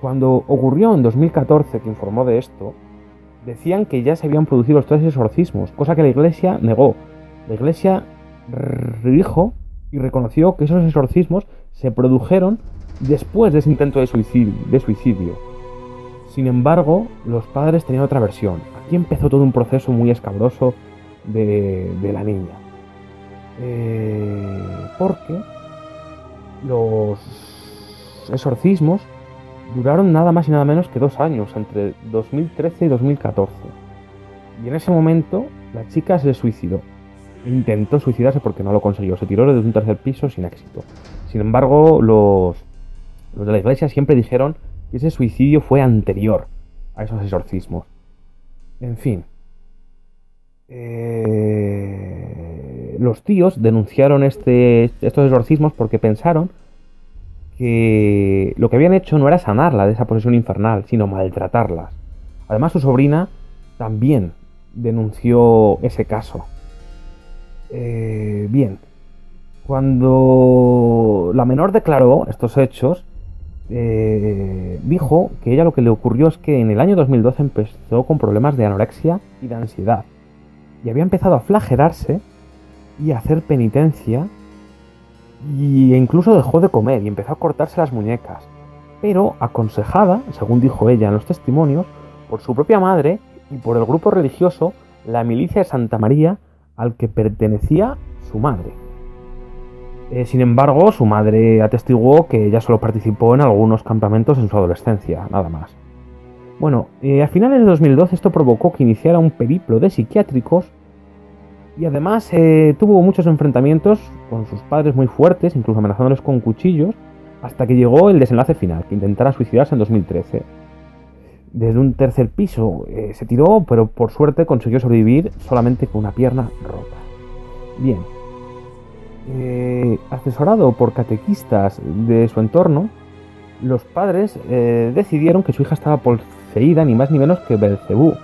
cuando ocurrió en 2014 que informó de esto, decían que ya se habían producido los tres exorcismos, cosa que la iglesia negó. La iglesia dijo y reconoció que esos exorcismos se produjeron después de ese intento de suicidio. Sin embargo, los padres tenían otra versión. Aquí empezó todo un proceso muy escabroso de, de la niña. Eh, porque los exorcismos duraron nada más y nada menos que dos años, entre 2013 y 2014. Y en ese momento la chica se suicidó. Intentó suicidarse porque no lo consiguió. Se tiró desde un tercer piso sin éxito. Sin embargo, los, los de la iglesia siempre dijeron que ese suicidio fue anterior a esos exorcismos. En fin. Eh, los tíos denunciaron este, estos exorcismos porque pensaron que lo que habían hecho no era sanarla de esa posesión infernal, sino maltratarlas. Además, su sobrina también denunció ese caso. Eh, bien, cuando la menor declaró estos hechos, eh, dijo que ella lo que le ocurrió es que en el año 2012 empezó con problemas de anorexia y de ansiedad. Y había empezado a flagelarse y a hacer penitencia. Y incluso dejó de comer y empezó a cortarse las muñecas. Pero aconsejada, según dijo ella en los testimonios, por su propia madre y por el grupo religioso, la milicia de Santa María, al que pertenecía su madre. Eh, sin embargo, su madre atestiguó que ella solo participó en algunos campamentos en su adolescencia, nada más. Bueno, eh, a finales de 2012 esto provocó que iniciara un periplo de psiquiátricos y además eh, tuvo muchos enfrentamientos con sus padres muy fuertes, incluso amenazándoles con cuchillos, hasta que llegó el desenlace final, que intentara suicidarse en 2013. Desde un tercer piso se tiró, pero por suerte consiguió sobrevivir solamente con una pierna rota. Bien, eh, asesorado por catequistas de su entorno, los padres eh, decidieron que su hija estaba poseída ni más ni menos que Belcebú.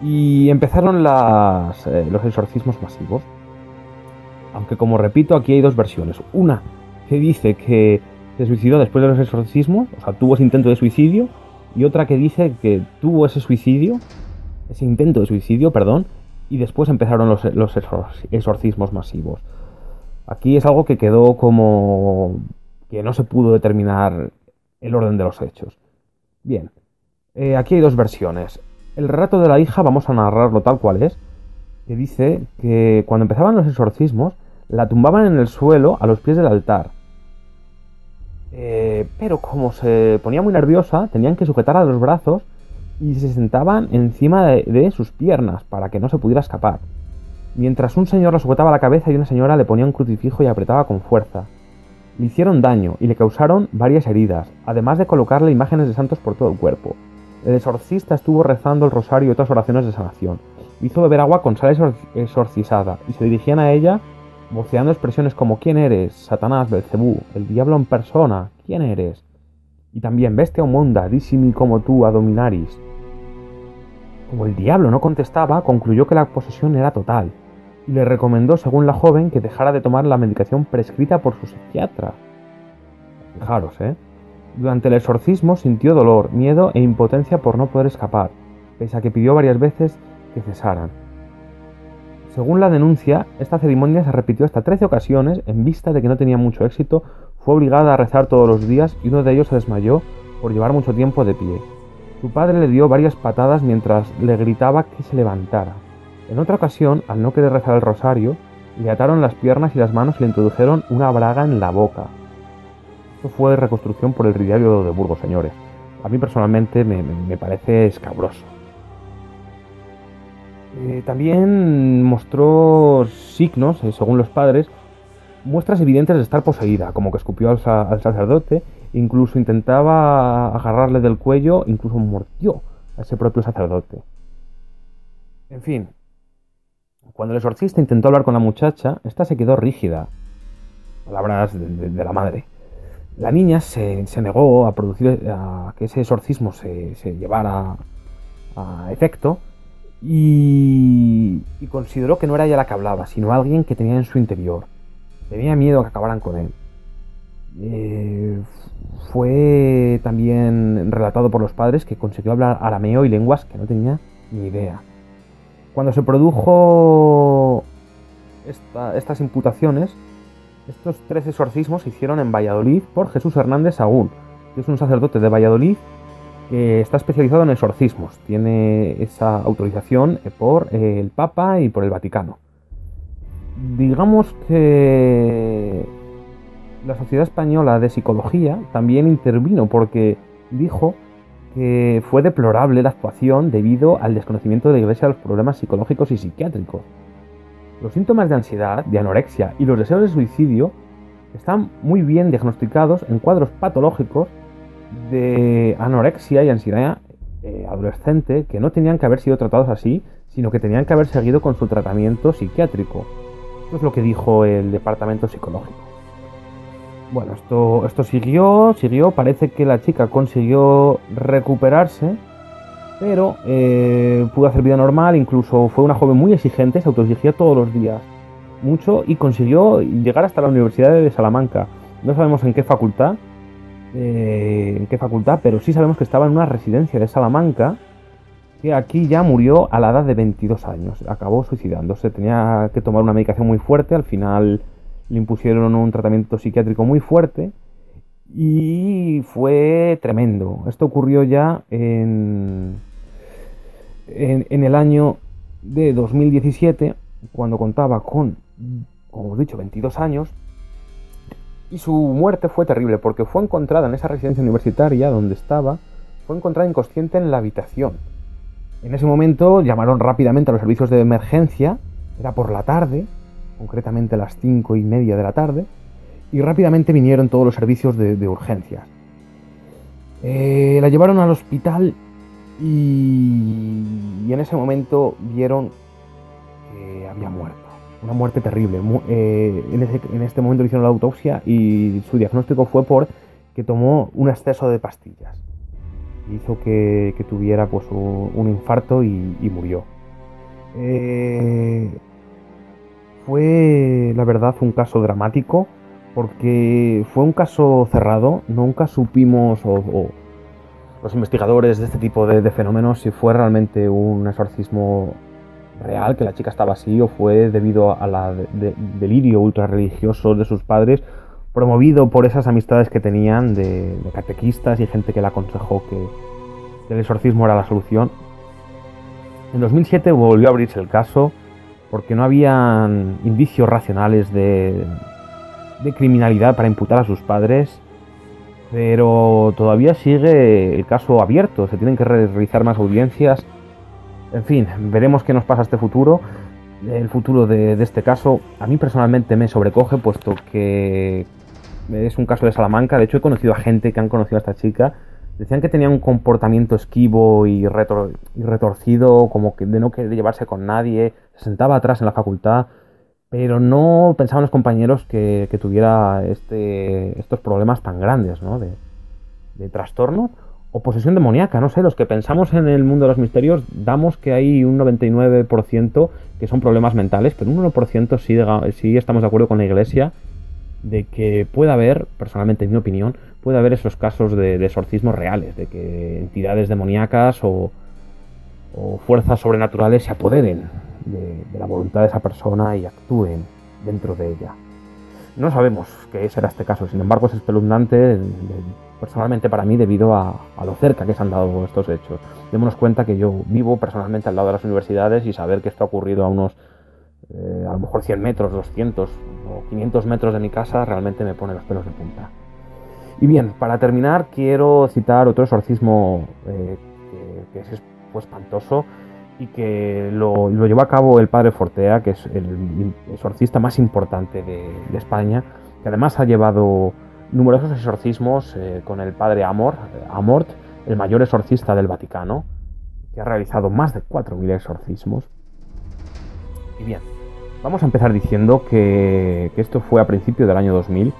Y empezaron eh, los exorcismos masivos. Aunque como repito, aquí hay dos versiones. Una que dice que se suicidó después de los exorcismos, o sea, tuvo ese intento de suicidio, y otra que dice que tuvo ese suicidio, ese intento de suicidio, perdón, y después empezaron los, exorcismos masivos. Aquí es algo que quedó como que no se pudo determinar el orden de los hechos. Bien, eh, aquí hay dos versiones. El relato de la hija vamos a narrarlo tal cual es, que dice que cuando empezaban los exorcismos la tumbaban en el suelo a los pies del altar. Eh, pero como se ponía muy nerviosa, tenían que sujetar a los brazos y se sentaban encima de sus piernas para que no se pudiera escapar mientras un señor la sujetaba la cabeza y una señora le ponía un crucifijo y apretaba con fuerza. Le hicieron daño y le causaron varias heridas, además de colocarle imágenes de santos por todo el cuerpo. El exorcista estuvo rezando el rosario y otras oraciones de sanación, hizo beber agua con sal exorcizada y se dirigían a ella voceando expresiones como ¿Quién eres? Satanás, Belcebú, el diablo en persona, ¿quién eres? Y también bestia munda, disimi como tú, adominaris. Como el diablo no contestaba, concluyó que la posesión era total y le recomendó, según la joven, que dejara de tomar la medicación prescrita por su psiquiatra. Fijaros, ¿eh? Durante el exorcismo sintió dolor, miedo e impotencia por no poder escapar, pese a que pidió varias veces que cesaran. Según la denuncia, esta ceremonia se repitió hasta 13 ocasiones en vista de que no tenía mucho éxito, fue obligada a rezar todos los días y uno de ellos se desmayó por llevar mucho tiempo de pie. Su padre le dio varias patadas mientras le gritaba que se levantara. En otra ocasión, al no querer rezar el rosario, le ataron las piernas y las manos y le introdujeron una braga en la boca. Esto fue reconstrucción por el diario de Burgos, señores. A mí personalmente me parece escabroso. Eh, también mostró signos, eh, según los padres, muestras evidentes de estar poseída, como que escupió al, sacerdote, incluso intentaba agarrarle del cuello, incluso mordió a ese propio sacerdote. En fin, cuando el exorcista intentó hablar con la muchacha, esta se quedó rígida. Palabras de, la madre. La niña se, negó a producir que ese exorcismo se llevara a efecto y, consideró que no era ella la que hablaba, sino alguien que tenía en su interior. Tenía miedo a que acabaran con él. Eh, fue también relatado por los padres que consiguió hablar arameo y lenguas que no tenía ni idea. Cuando se produjo estas imputaciones, estos tres exorcismos se hicieron en Valladolid por Jesús Hernández Sagún, que es un sacerdote de Valladolid está especializado en exorcismos. Tiene esa autorización por el Papa y por el Vaticano. Digamos que la Sociedad Española de Psicología también intervino porque dijo que fue deplorable la actuación debido al desconocimiento de la Iglesia de los problemas psicológicos y psiquiátricos. Los síntomas de ansiedad, de anorexia y los deseos de suicidio están muy bien diagnosticados en cuadros patológicos de anorexia y ansiedad eh, adolescente que no tenían que haber sido tratados así, sino que tenían que haber seguido con su tratamiento psiquiátrico. Esto es lo que dijo el departamento psicológico. Bueno, esto, esto siguió, siguió, parece que la chica consiguió recuperarse, pero eh, pudo hacer vida normal, incluso fue una joven muy exigente, se autoexigía todos los días, mucho, y consiguió llegar hasta la Universidad de Salamanca. No sabemos en qué facultad, eh, en qué facultad, pero sí sabemos que estaba en una residencia de Salamanca, que aquí ya murió a la edad de 22 años, acabó suicidándose, tenía que tomar una medicación muy fuerte, al final le impusieron un tratamiento psiquiátrico muy fuerte y fue tremendo. Esto ocurrió ya en, en, en el año de 2017, cuando contaba con, como os he dicho, 22 años, y su muerte fue terrible porque fue encontrada en esa residencia universitaria donde estaba, fue encontrada inconsciente en la habitación. En ese momento llamaron rápidamente a los servicios de emergencia, era por la tarde, concretamente a las cinco y media de la tarde, y rápidamente vinieron todos los servicios de, urgencias. Eh, la llevaron al hospital y, y en ese momento vieron que había muerto una muerte terrible. Eh, en, este momento le hicieron la autopsia y su diagnóstico fue por que tomó un exceso de pastillas. Hizo que, tuviera pues, un, infarto y, murió. Eh, fue, la verdad, un caso dramático porque fue un caso cerrado. Nunca supimos, o, los investigadores de este tipo de, de fenómenos, si fue realmente un exorcismo real que la chica estaba así o fue debido a la delirio ultra religioso de sus padres, promovido por esas amistades que tenían de, catequistas y gente que le aconsejó que, el exorcismo era la solución. En 2007 volvió a abrirse el caso porque no habían indicios racionales de, de criminalidad para imputar a sus padres, pero todavía sigue el caso abierto, se tienen que realizar más audiencias en fin, veremos qué nos pasa este futuro. El futuro de, este caso a mí personalmente me sobrecoge, puesto que es un caso de Salamanca. De hecho, he conocido a gente que han conocido a esta chica Decían que tenía un comportamiento esquivo y, retorcido, como que de no querer llevarse con nadie, se sentaba atrás en la facultad, pero no pensaban los compañeros que, tuviera este, estos problemas tan grandes, ¿no? De, de trastorno o posesión demoníaca, no sé, los que pensamos en el mundo de los misterios damos que hay un 99% que son problemas mentales, pero un 1% sí, sí estamos de acuerdo con la iglesia de que puede haber, personalmente en mi opinión, puede haber esos casos de, exorcismos reales, de que entidades demoníacas o, fuerzas sobrenaturales se apoderen de, la voluntad de esa persona y actúen dentro de ella. No sabemos qué será este caso, sin embargo es espeluznante personalmente para mí debido a, lo cerca que se han dado estos hechos. Démonos cuenta que yo vivo personalmente al lado de las universidades y saber que esto ha ocurrido a unos, eh, a lo mejor 100 metros, 200 o 500 metros de mi casa realmente me pone los pelos de punta. Y bien, para terminar quiero citar otro exorcismo eh, que, es pues, espantoso y que lo, llevó a cabo el padre Fortea, que es el exorcista más importante de España, que además ha llevado numerosos exorcismos eh, con el padre Amor, Amort, el mayor exorcista del Vaticano, que ha realizado más de 4.000 exorcismos. Y bien, vamos a empezar diciendo que, esto fue a principios del año 2000,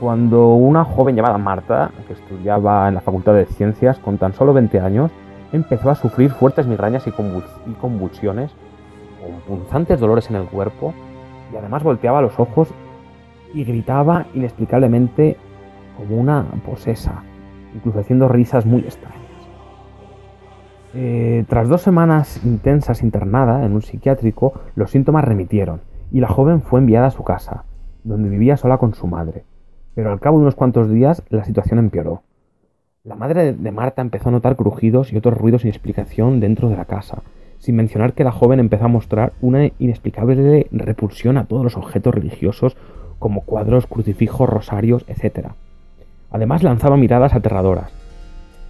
cuando una joven llamada Marta, que estudiaba en la Facultad de Ciencias con tan solo 20 años, empezó a sufrir fuertes migrañas y, y convulsiones, con punzantes dolores en el cuerpo, y además volteaba los ojos y gritaba inexplicablemente como una posesa, incluso haciendo risas muy extrañas. Eh, tras dos semanas intensas internada en un psiquiátrico, los síntomas remitieron y la joven fue enviada a su casa, donde vivía sola con su madre. Pero al cabo de unos cuantos días la situación empeoró. La madre de Marta empezó a notar crujidos y otros ruidos sin explicación dentro de la casa, sin mencionar que la joven empezó a mostrar una inexplicable repulsión a todos los objetos religiosos como cuadros, crucifijos, rosarios, etc. Además lanzaba miradas aterradoras.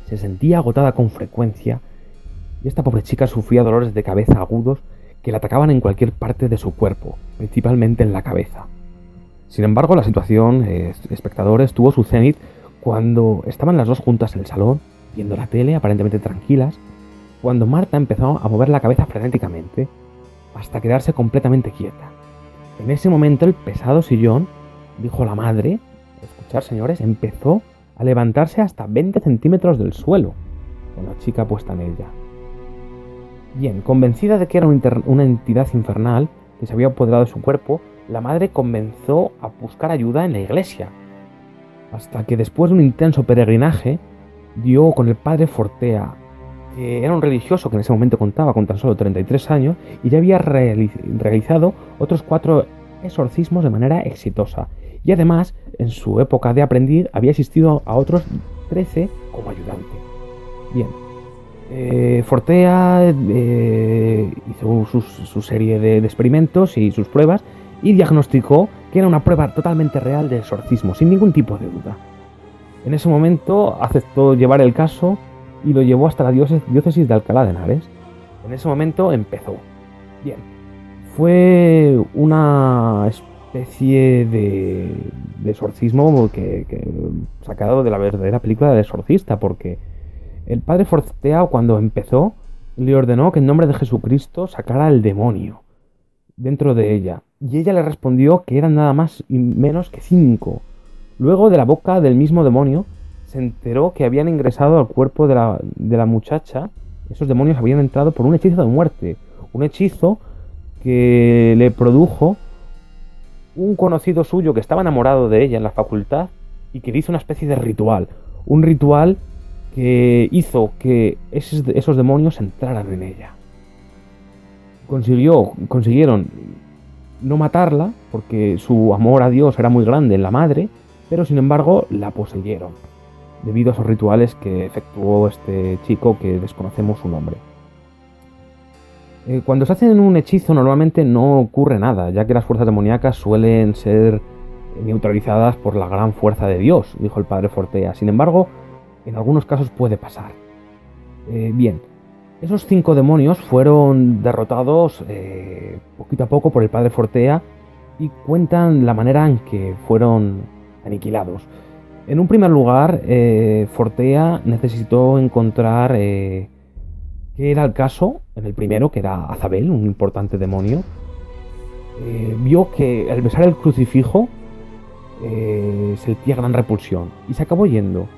Se sentía agotada con frecuencia y esta pobre chica sufría dolores de cabeza agudos que la atacaban en cualquier parte de su cuerpo, principalmente en la cabeza. Sin embargo, la situación, eh, espectadores, tuvo su cenit cuando estaban las dos juntas en el salón, viendo la tele, aparentemente tranquilas, cuando Marta empezó a mover la cabeza frenéticamente, hasta quedarse completamente quieta. En ese momento el pesado sillón, dijo la madre, escuchar señores, empezó a levantarse hasta 20 centímetros del suelo, con la chica puesta en ella. Bien, convencida de que era una entidad infernal que se había apoderado de su cuerpo, la madre comenzó a buscar ayuda en la iglesia, hasta que después de un intenso peregrinaje, dio con el padre Fortea, que era un religioso que en ese momento contaba con tan solo 33 años y ya había realizado otros cuatro exorcismos de manera exitosa. Y además, en su época de aprendiz, había asistido a otros 13 como ayudante. Bien, eh, Fortea eh, hizo su, serie de experimentos y sus pruebas y diagnosticó que era una prueba totalmente real de exorcismo, sin ningún tipo de duda. En ese momento aceptó llevar el caso y lo llevó hasta la diócesis de Alcalá de Henares. En ese momento empezó. Bien, fue una especie de, de exorcismo que, sacado de la verdadera película de exorcista, porque el padre Fortea cuando empezó le ordenó que en nombre de Jesucristo sacara al demonio dentro de ella, y ella le respondió que eran nada más y menos que cinco. Luego de la boca del mismo demonio se enteró que habían ingresado al cuerpo de la, de la muchacha, esos demonios habían entrado por un hechizo de muerte, un hechizo que le produjo un conocido suyo que estaba enamorado de ella en la facultad y que le hizo una especie de ritual, un ritual que hizo que esos, esos demonios entraran en ella. Consiguió, consiguieron no matarla porque su amor a Dios era muy grande en la madre, pero sin embargo la poseyeron debido a esos rituales que efectuó este chico que desconocemos su nombre. Eh, cuando se hacen un hechizo normalmente no ocurre nada, ya que las fuerzas demoníacas suelen ser neutralizadas por la gran fuerza de Dios, dijo el padre Fortea. Sin embargo, en algunos casos puede pasar. Eh, bien, esos cinco demonios fueron derrotados eh, poquito a poco por el padre Fortea y cuentan la manera en que fueron aniquilados. En un primer lugar, eh, Fortea necesitó encontrar eh, qué era el caso, en el primero, que era Azabel, un importante demonio. Eh, vio que al besar el crucifijo sentía gran repulsión y se acabó yendo.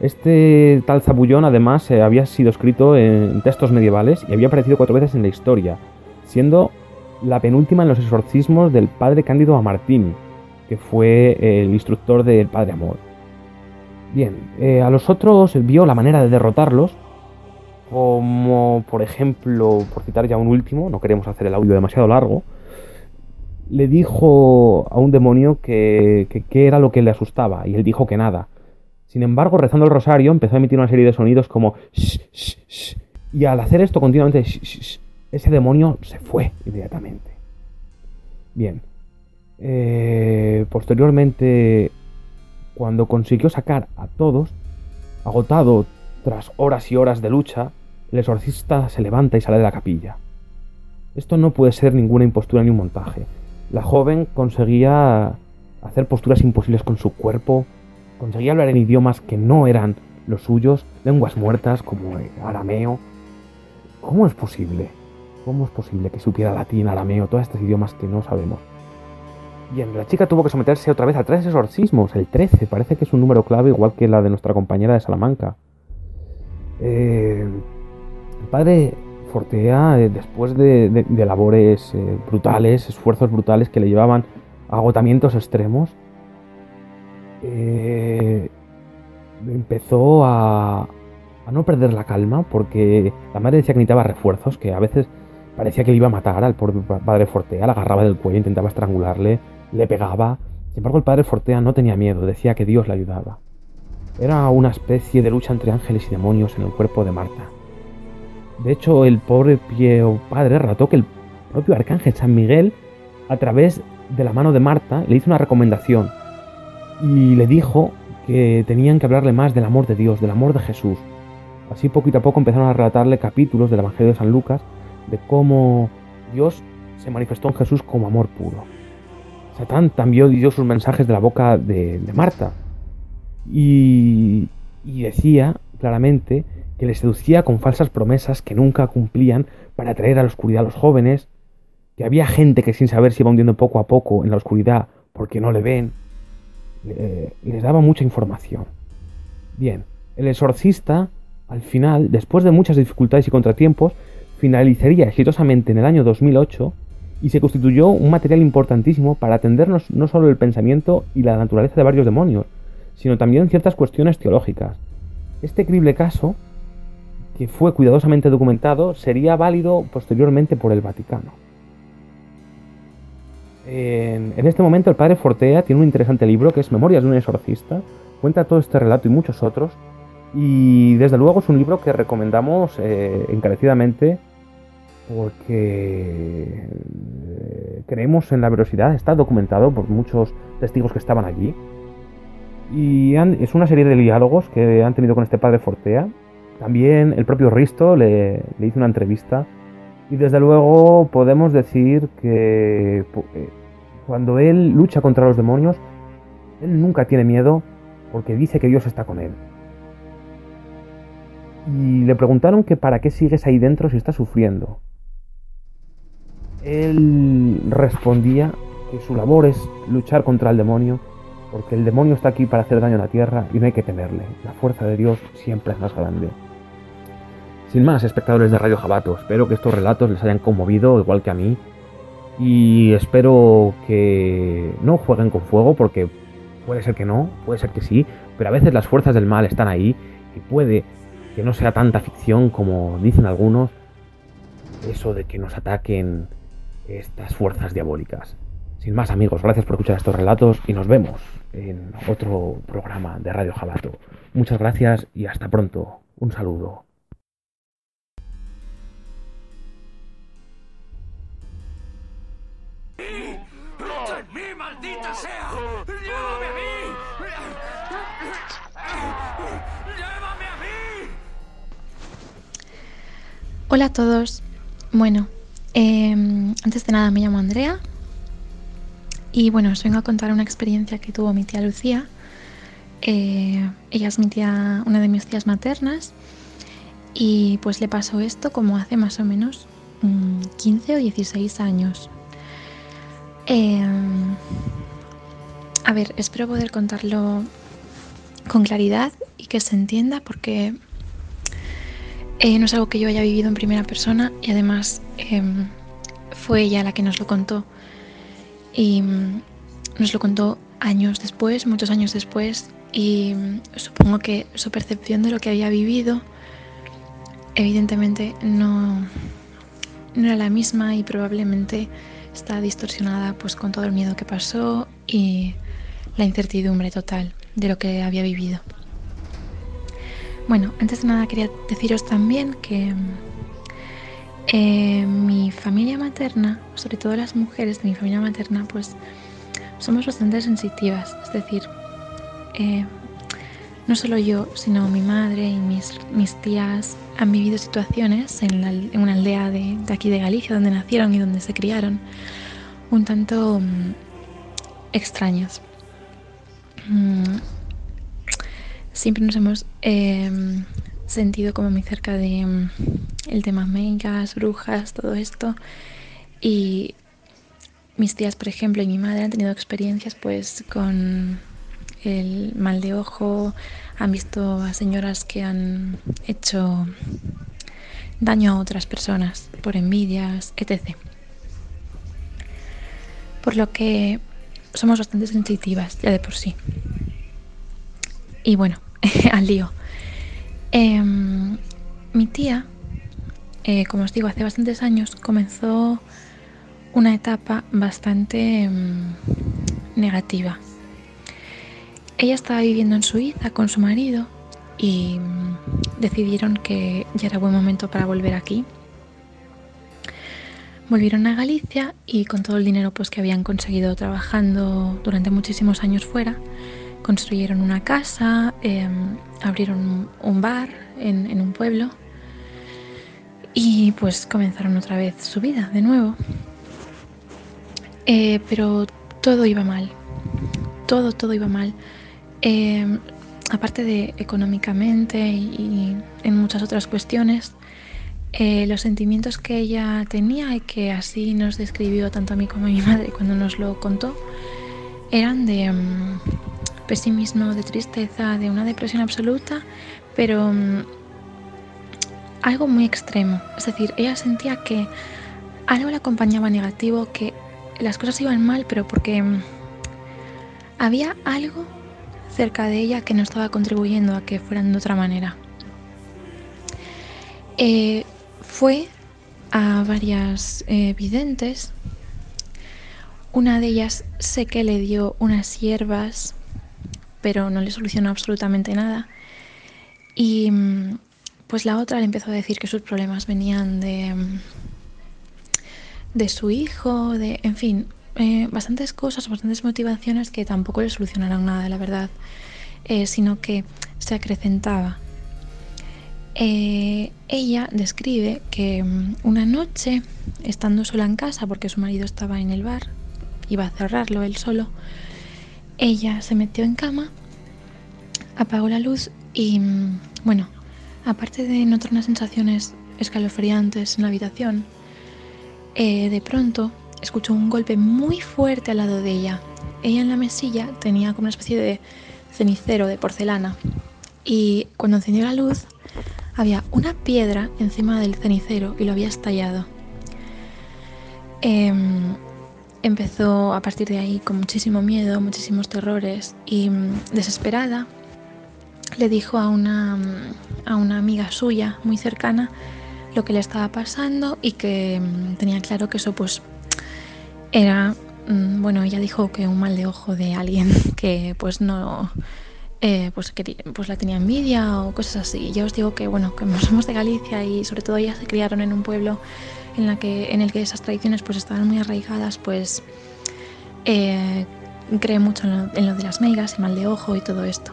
Este tal Zabullón además había sido escrito en textos medievales y había aparecido cuatro veces en la historia, siendo la penúltima en los exorcismos del padre Cándido Amartini, que fue el instructor del padre Amor. Bien, eh, a los otros vio la manera de derrotarlos, como por ejemplo, por citar ya un último, no queremos hacer el audio demasiado largo, le dijo a un demonio que, era lo que le asustaba, y él dijo que nada. Sin embargo, rezando el rosario, empezó a emitir una serie de sonidos como y al hacer esto continuamente, ese demonio se fue inmediatamente. Bien. Eh, posteriormente, cuando consiguió sacar a todos, agotado tras horas y horas de lucha, el exorcista se levanta y sale de la capilla. Esto no puede ser ninguna impostura ni un montaje. La joven conseguía hacer posturas imposibles con su cuerpo, conseguía hablar en idiomas que no eran los suyos, lenguas muertas como el arameo. ¿Cómo es posible? ¿Cómo es posible que supiera latín, arameo, todos estos idiomas que no sabemos? Bien, la chica tuvo que someterse otra vez a tres exorcismos, el 13, parece que es un número clave igual que la de nuestra compañera de Salamanca. Eh, el padre Fortea, eh, después de, labores eh, brutales, esfuerzos brutales que le llevaban a agotamientos extremos, empezó a, a no perder la calma porque la madre decía que necesitaba refuerzos, que a veces parecía que le iba a matar al pobre padre Fortea, la agarraba del cuello, intentaba estrangularle, le pegaba. Sin embargo, el padre Fortea no tenía miedo, decía que Dios le ayudaba. Era una especie de lucha entre ángeles y demonios en el cuerpo de Marta. De hecho, el pobre padre relató que el propio arcángel San Miguel, a través de la mano de Marta, le hizo una recomendación y le dijo que tenían que hablarle más del amor de Dios, del amor de Jesús. Así poquito a poco empezaron a relatarle capítulos del Evangelio de San Lucas de cómo Dios se manifestó en Jesús como amor puro. Satán también dio sus mensajes de la boca de, Marta y, decía claramente que le seducía con falsas promesas que nunca cumplían para atraer a la oscuridad a los jóvenes, que había gente que sin saber se iba hundiendo poco a poco en la oscuridad porque no le ven, les daba mucha información. Bien, el exorcista, al final, después de muchas dificultades y contratiempos, finalizaría exitosamente en el año 2008 y se constituyó un material importantísimo para atendernos no solo el pensamiento y la naturaleza de varios demonios, sino también ciertas cuestiones teológicas. Este creíble caso, que fue cuidadosamente documentado, sería válido posteriormente por el Vaticano. En, este momento el padre Fortea tiene un interesante libro que es Memorias de un exorcista, cuenta todo este relato y muchos otros, y desde luego es un libro que recomendamos eh, encarecidamente porque eh, creemos en la velocidad, está documentado por muchos testigos que estaban allí. Y es una serie de diálogos que han tenido con este padre Fortea. También el propio Risto le, hizo una entrevista. Y desde luego podemos decir que eh, cuando él lucha contra los demonios, él nunca tiene miedo porque dice que Dios está con él. Y le preguntaron que para qué sigues ahí dentro si estás sufriendo él respondía que su labor es luchar contra el demonio, porque el demonio está aquí para hacer daño a la tierra y no hay que temerle. La fuerza de Dios siempre es más grande. Sin más, espectadores de Radio Jabato, espero que estos relatos les hayan conmovido igual que a mí. Y espero que no jueguen con fuego, porque puede ser que no, puede ser que sí, pero a veces las fuerzas del mal están ahí y puede que no sea tanta ficción como dicen algunos. Eso de que nos ataquen estas fuerzas diabólicas. Sin más amigos, gracias por escuchar estos relatos y nos vemos en otro programa de Radio Jabato. Muchas gracias y hasta pronto. Un saludo. maldita sea! Hola a todos. Bueno, Em, antes de nada me llamo Andrea. Y bueno, os vengo a contar una experiencia que tuvo mi tía Lucía. Eh, ella es mi tía, una de mis tías maternas. Y pues le pasó esto como hace más o menos 15 mm, o 16 años. Em, a ver, espero poder contarlo con claridad y que se entienda porque eh, no es algo que yo haya vivido en primera persona y además em, fue ella la que nos lo contó. Y mm, nos lo contó años después, muchos años después, y mm, supongo que su percepción de lo que había vivido evidentemente no, no era la misma y probablemente está distorsionada pues con todo el miedo que pasó y la incertidumbre total de lo que había vivido. Bueno, antes de nada quería deciros también que eh, mi familia materna, sobre todo las mujeres de mi familia materna, pues somos bastante sensitivas. Es decir, eh, no solo yo, sino mi madre y mis, mis tías han vivido situaciones en, una aldea de, aquí de Galicia, donde nacieron y donde se criaron, un tanto mm, extrañas. Mm, siempre nos hemos em, sentido como muy cerca de mm, el tema megas, brujas, todo esto. Y mis tías, por ejemplo, y mi madre han tenido experiencias pues con el mal de ojo, han visto a señoras que han hecho daño a otras personas por envidias, etc. Por lo que somos bastante sensitivas ya de por sí. Y bueno, al lío. Em, mi tía, eh, como os digo, hace bastantes años comenzó una etapa bastante em, negativa ella estaba viviendo en Suiza con su marido y mm, decidieron que ya era buen momento para volver aquí. Volvieron a Galicia y con todo el dinero pues, que habían conseguido trabajando durante muchísimos años fuera, construyeron una casa, em, abrieron un bar en, un pueblo y pues comenzaron otra vez su vida de nuevo. Eh, pero todo iba mal, todo, todo iba mal. Em, aparte de económicamente y, en muchas otras cuestiones, eh, los sentimientos que ella tenía y que así nos describió tanto a mí como a mi madre cuando nos lo contó, eran de em, pesimismo, de tristeza, de una depresión absoluta, pero em, algo muy extremo. Es decir, ella sentía que algo le acompañaba negativo, que las cosas iban mal, pero porque había algo cerca de ella que no estaba contribuyendo a que fueran de otra manera. Eh, fue a varias eh, videntes. Una de ellas sé que le dio unas hierbas, pero no le solucionó absolutamente nada. Y mm, pues la otra le empezó a decir que sus problemas venían de, mm, de su hijo, de, en fin, eh, bastantes cosas, bastantes motivaciones que tampoco le solucionaron nada, la verdad, eh, sino que se acrecentaba. Eh, ella describe que mm, una noche, estando sola en casa, porque su marido estaba en el bar, iba a cerrarlo él solo, ella se metió en cama, apagó la luz y, mm, bueno, aparte de notar unas sensaciones escalofriantes en la habitación, de pronto escuchó un golpe muy fuerte al lado de ella. Ella en la mesilla tenía como una especie de cenicero de porcelana y cuando encendió la luz había una piedra encima del cenicero y lo había estallado. Em, empezó a partir de ahí con muchísimo miedo, muchísimos terrores y mm, desesperada le dijo a una, a una amiga suya muy cercana lo que le estaba pasando y que mm, tenía claro que eso pues era, mm, bueno, ella dijo que un mal de ojo de alguien que pues no, eh, pues, pues la tenía envidia o cosas así. Ya os digo que, bueno, como somos de Galicia y sobre todo ellas se criaron en un pueblo en, la que, en el que esas tradiciones pues estaban muy arraigadas, pues eh, cree mucho en lo, de las megas, el mal de ojo y todo esto.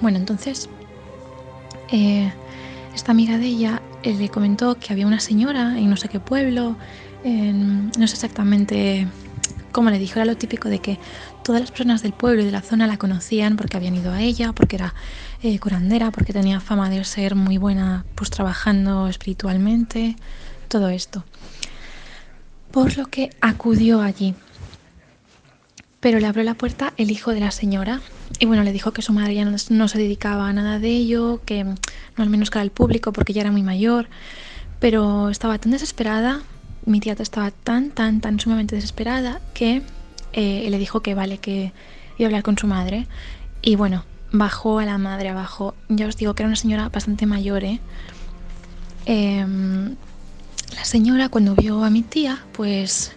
Bueno, entonces, eh, esta amiga de ella le comentó que había una señora en no sé qué pueblo no sé exactamente como le dijo, era lo típico de que todas las personas del pueblo y de la zona la conocían porque habían ido a ella, porque era eh, curandera, porque tenía fama de ser muy buena pues trabajando espiritualmente, todo esto. Por lo que acudió allí. Pero le abrió la puerta el hijo de la señora y bueno, le dijo que su madre ya no, se dedicaba a nada de ello, que no al menos cara al público porque ya era muy mayor, pero estaba tan desesperada mi tía estaba tan, tan, tan sumamente desesperada que eh, le dijo que vale, que iba a hablar con su madre. Y bueno, bajó a la madre abajo. Ya os digo que era una señora bastante mayor, ¿eh? Em, la señora cuando vio a mi tía, pues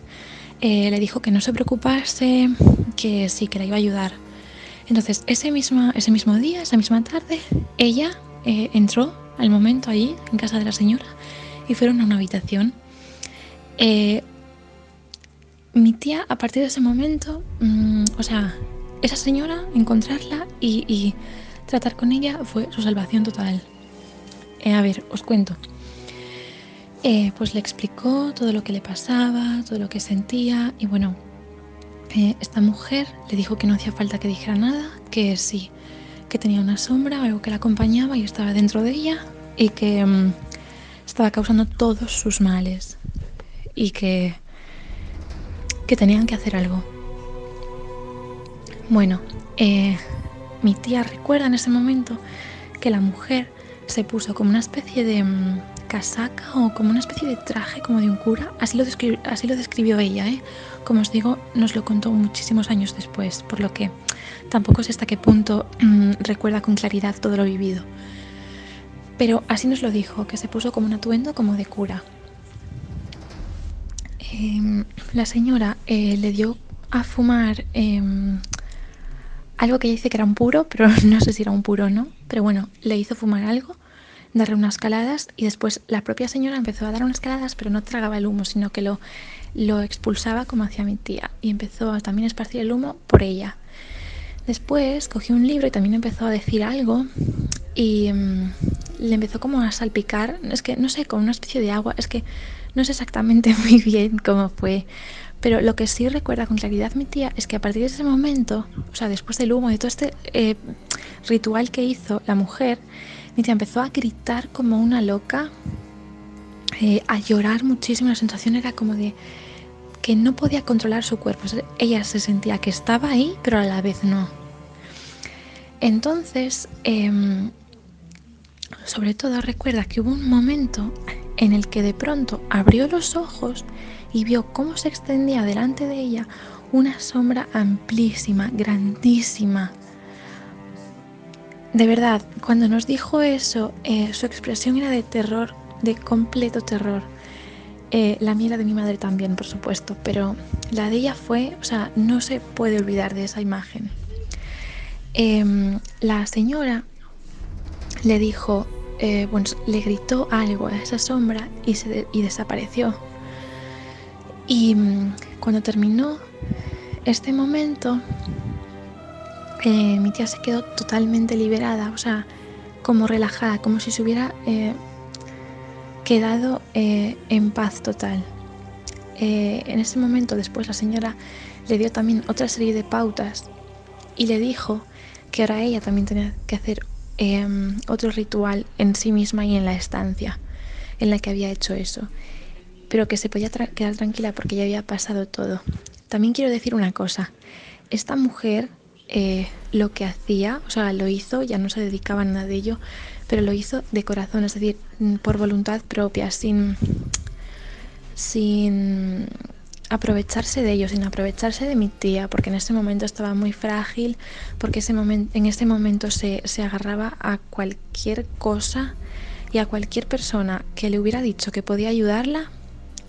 eh, le dijo que no se preocupase, que sí, que la iba a ayudar. Entonces, ese, mismo ese mismo día, esa misma tarde, ella eh, entró al momento allí, en casa de la señora, y fueron a una habitación eh, mi tía, a partir de ese momento, mm, o sea, esa señora, encontrarla y, tratar con ella fue su salvación total. Eh, a ver, os cuento. Eh, pues le explicó todo lo que le pasaba, todo lo que sentía y bueno, esta mujer le dijo que no hacía falta que dijera nada, que sí, que tenía una sombra, algo que la acompañaba y estaba dentro de ella y que mm, estaba causando todos sus males y que, que tenían que hacer algo. Bueno, eh, mi tía recuerda en ese momento que la mujer se puso como una especie de mm, casaca o como una especie de traje como de un cura. Así lo, así lo describió ella, ¿eh? Como os digo, nos lo contó muchísimos años después, por lo que tampoco sé hasta qué punto mm, recuerda con claridad todo lo vivido. Pero así nos lo dijo, que se puso como un atuendo como de cura. Em, la señora eh, le dio a fumar em, algo que ella dice que era un puro, pero no sé si era un puro o no. Pero bueno, le hizo fumar algo, darle unas caladas y después la propia señora empezó a dar unas caladas, pero no tragaba el humo, sino que lo, lo expulsaba como hacía mi tía y empezó a también esparcir el humo por ella. Después cogió un libro y también empezó a decir algo y em, le empezó como a salpicar, es que no sé, con una especie de agua, es que no sé exactamente muy bien cómo fue, pero lo que sí recuerda con claridad mi tía es que a partir de ese momento, o sea, después del humo y todo este eh, ritual que hizo la mujer, empezó a gritar como una loca, eh, a llorar muchísimo. La sensación era como de que no podía controlar su cuerpo. ella se sentía que estaba ahí, pero a la vez no. Entonces, em, sobre todo recuerda que hubo un momento en el que de pronto abrió los ojos y vio cómo se extendía delante de ella una sombra amplísima, grandísima. De verdad, cuando nos dijo eso, eh, su expresión era de terror, de completo terror. Eh, la mía de mi madre también, por supuesto, pero la de ella fue, o sea, no se puede olvidar de esa imagen. Em, la señora le dijo, eh, bueno, le gritó algo a esa sombra y, se y desapareció. Y mm, cuando terminó este momento, eh, mi tía se quedó totalmente liberada, o sea, como relajada, como si se hubiera eh, quedado en paz total. en ese momento después la señora le dio también otra serie de pautas y le dijo que ahora ella también tenía que hacer otro ritual en sí misma y en la estancia en la que había hecho eso, pero que se podía quedar tranquila porque ya había pasado todo. También quiero decir una cosa, esta mujer eh, lo que hacía, o sea, lo hizo, ya no se dedicaba a nada de ello, pero lo hizo de corazón, es decir, por voluntad propia, sin, sin aprovecharse de ellos, sin aprovecharse de mi tía, porque en ese momento estaba muy frágil, porque ese en ese momento se, agarraba a cualquier cosa y a cualquier persona que le hubiera dicho que podía ayudarla,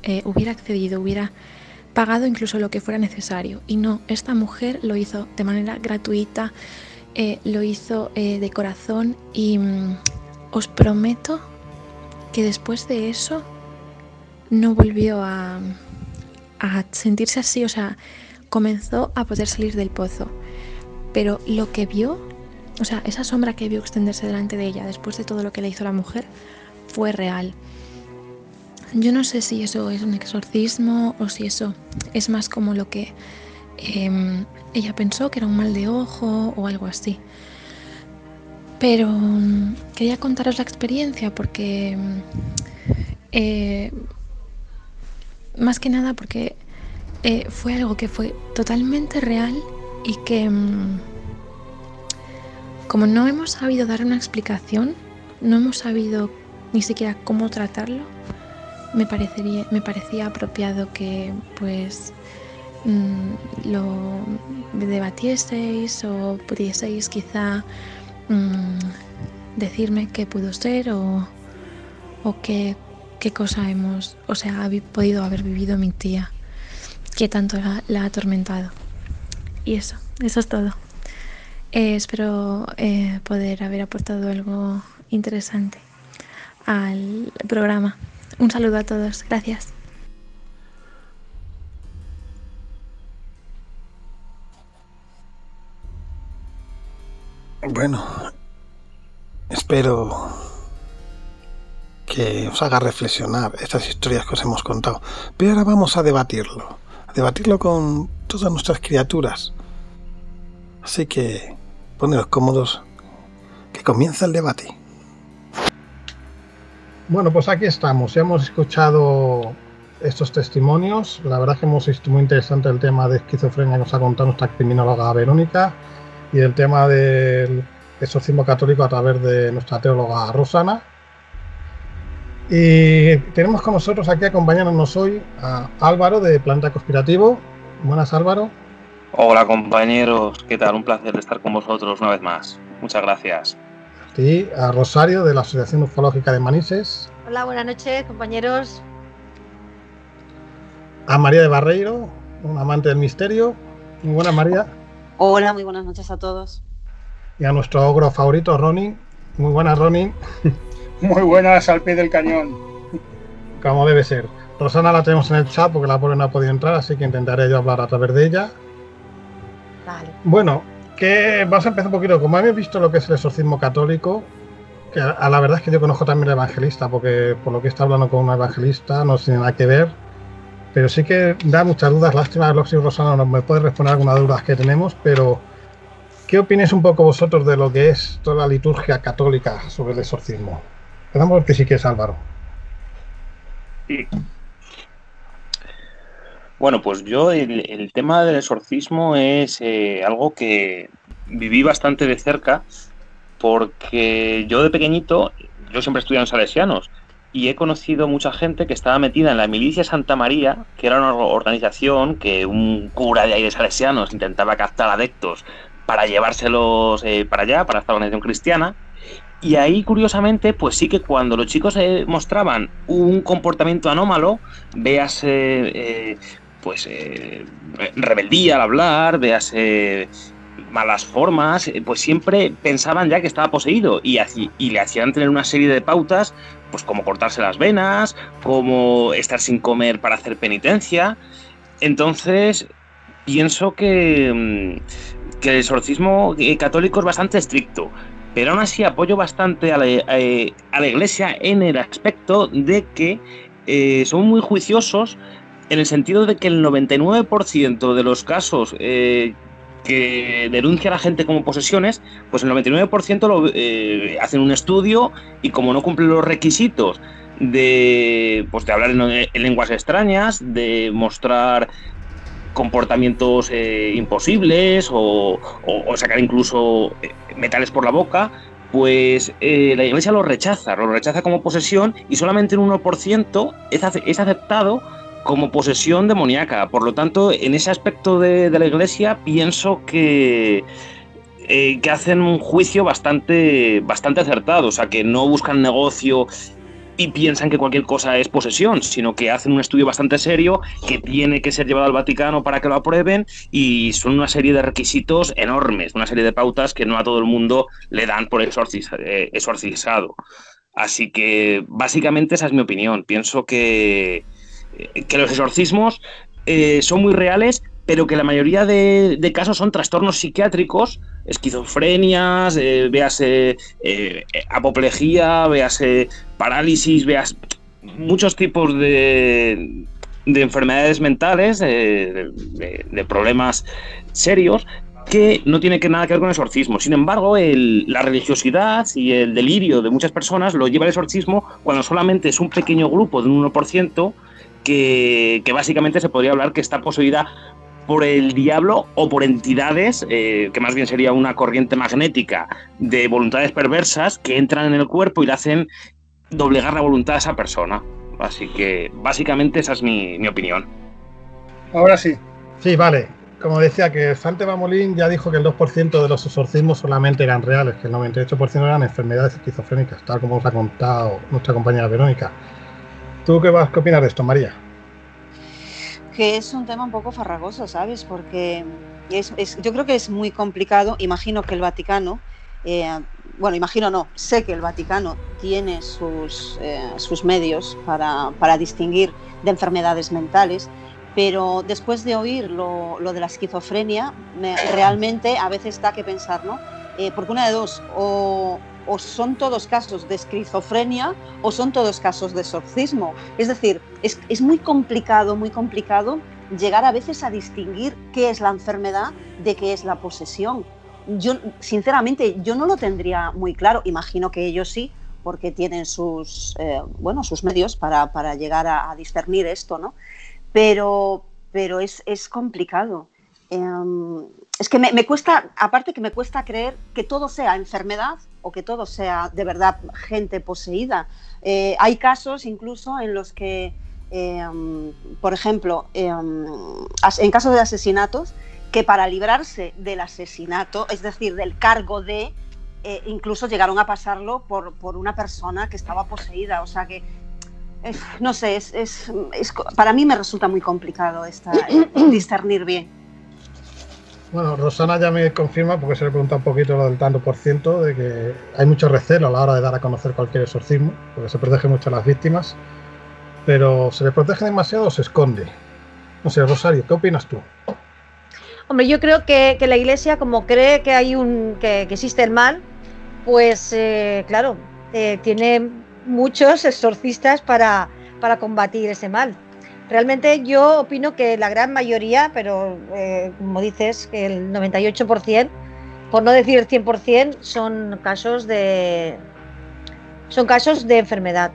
eh, hubiera accedido, hubiera pagado incluso lo que fuera necesario. Y no, esta mujer lo hizo de manera gratuita, eh, lo hizo eh, de corazón y mm, os prometo que después de eso no volvió a a sentirse así, o sea, comenzó a poder salir del pozo. Pero lo que vio, o sea, esa sombra que vio extenderse delante de ella después de todo lo que le hizo la mujer, fue real. Yo no sé si eso es un exorcismo o si eso es más como lo que em, ella pensó que era un mal de ojo o algo así. Pero mm, quería contaros la experiencia porque, mm, eh, más que nada porque eh, fue algo que fue totalmente real y que, mm, como no hemos sabido dar una explicación, no hemos sabido ni siquiera cómo tratarlo, me, parecería, me parecía apropiado que pues lo debatieseis o pudieseis quizá Mm, decirme qué pudo ser o, qué, cosa hemos, o sea, ha podido haber vivido mi tía, que tanto la, ha atormentado. Y eso, eso es todo. Eh, espero eh, poder haber aportado algo interesante al programa. Un saludo a todos. Gracias. Bueno, espero que os haga reflexionar estas historias que os hemos contado. Pero ahora vamos a debatirlo, a debatirlo con todas nuestras criaturas. Así que poneros cómodos, que comienza el debate. Bueno, pues aquí estamos. Ya hemos escuchado estos testimonios. La verdad es que hemos visto muy interesante el tema de esquizofrenia que nos ha contado nuestra criminóloga Verónica y el tema del exorcismo católico a través de nuestra teóloga Rosana. Y tenemos con nosotros aquí acompañándonos hoy a Álvaro de Planta Conspirativo. Buenas Álvaro. Hola compañeros, ¿qué tal? Un placer estar con vosotros una vez más. Muchas gracias. Y a Rosario de la Asociación Ufológica de Manises. Hola, buenas noches compañeros. A María de Barreiro, un amante del misterio. Muy buena María. Hola, muy buenas noches a todos. Y a nuestro ogro favorito, Ronin. Muy buenas, Ronin. Muy buenas, al pie del cañón. Como debe ser. Rosana la tenemos en el chat porque la pobre no ha podido entrar, así que intentaré yo hablar a través de ella. Vale. Bueno, que vamos a empezar un poquito. Como habéis visto lo que es el exorcismo católico, que a la verdad es que yo conozco también al evangelista, porque por lo que está hablando con un evangelista no tiene nada que ver pero sí que da muchas dudas. Lástima, Loxi Rosano no me puede responder algunas dudas que tenemos, pero ¿qué opináis un poco vosotros de lo que es toda la liturgia católica sobre el exorcismo? Empezamos porque sí que es Álvaro. Sí. Bueno, pues yo el, tema del exorcismo es eh, algo que viví bastante de cerca porque yo de pequeñito, yo siempre estudié en salesianos y he conocido mucha gente que estaba metida en la Milicia Santa María, que era una organización que un cura de aires salesianos intentaba captar adeptos para llevárselos eh, para allá, para esta organización cristiana. Y ahí, curiosamente, pues sí que cuando los chicos eh, mostraban un comportamiento anómalo, véase, eh, pues, rebeldía al hablar, véase malas formas, pues siempre pensaban ya que estaba poseído y, y le hacían tener una serie de pautas pues como cortarse las venas, como estar sin comer para hacer penitencia. Entonces, pienso que, mm, que el exorcismo eh, católico es bastante estricto, pero aún así apoyo bastante a la, eh, Iglesia en el aspecto de que eh, son muy juiciosos en el sentido de que el 99% de los casos que denuncia a la gente como posesiones, pues el 99% lo, eh, hacen un estudio y como no cumplen los requisitos de, pues de hablar en, lenguas extrañas, de mostrar comportamientos eh, imposibles o, sacar incluso eh, metales por la boca, pues la iglesia lo rechaza, lo rechaza como posesión y solamente un 1% es, es aceptado como posesión demoníaca. Por lo tanto, en ese aspecto de, la iglesia pienso que, eh, que hacen un juicio bastante, bastante acertado. O sea, que no buscan negocio y piensan que cualquier cosa es posesión, sino que hacen un estudio bastante serio que tiene que ser llevado al Vaticano para que lo aprueben y son una serie de requisitos enormes, una serie de pautas que no a todo el mundo le dan por eh, exorcizado. Así que básicamente esa es mi opinión. Pienso que, que los exorcismos eh, son muy reales, pero que la mayoría de, casos son trastornos psiquiátricos, esquizofrenias, eh, véase eh, apoplejía, véase parálisis, veas muchos tipos de, de enfermedades mentales, de, problemas serios, que no tiene que nada que ver con el exorcismo. Sin embargo, la religiosidad y el delirio de muchas personas lo lleva al exorcismo cuando solamente es un pequeño grupo de un 1% que, que básicamente se podría hablar que está poseída por el diablo o por entidades, eh, que más bien sería una corriente magnética de voluntades perversas que entran en el cuerpo y le hacen doblegar la voluntad a esa persona. Así que básicamente esa es mi, mi opinión. Ahora sí. Sí, vale. Como decía que Sante Bamolín ya dijo que el 2% de los exorcismos solamente eran reales, que el 98% eran enfermedades esquizofrénicas, tal como nos ha contado nuestra compañera Verónica. ¿Tú qué vas a opinar de esto, María? que es un tema un poco farragoso, ¿sabes? Porque es, yo creo que es muy complicado. Imagino que el Vaticano, eh, bueno, imagino no, sé que el Vaticano tiene sus, eh, sus medios para, para distinguir de enfermedades mentales, pero después de oír lo, lo de la esquizofrenia, me- realmente a veces da que pensar, ¿no? Eh, porque una de dos, o, o son todos casos de esquizofrenia o son todos casos de exorcismo. Es decir, es, muy complicado, muy complicado llegar a veces a distinguir qué es la enfermedad de qué es la posesión. Yo, sinceramente, yo no lo tendría muy claro. Imagino que ellos sí, porque tienen sus, eh, bueno, sus medios para, para llegar a, a discernir esto, ¿no? Pero, pero es, es complicado. Em, es que me, cuesta, aparte que me cuesta creer que todo sea enfermedad o que todo sea de verdad gente poseída. Eh, hay casos incluso en los que, em, por ejemplo, em, as- en casos de asesinatos, que para librarse del asesinato, es decir, del cargo de, eh, incluso llegaron a pasarlo por, por una persona que estaba poseída. O sea que, eh, no sé, es, es- es para mí me resulta muy complicado esta, discernir bien. Bueno, Rosana ya me confirma, porque se le pregunta un poquito lo del tanto por ciento, de que hay mucho recelo a la hora de dar a conocer cualquier exorcismo, porque se protege mucho a las víctimas, pero ¿se le protege demasiado o se esconde? No sé, Rosario, ¿qué opinas tú? Hombre, yo creo que, que la iglesia, como cree que hay un que, que existe el mal, pues eh, claro, eh, tiene muchos exorcistas para, para combatir ese mal. Realmente yo opino que la gran mayoría, pero eh, como dices, el 98%, por no decir el 100%, son casos de son casos de enfermedad.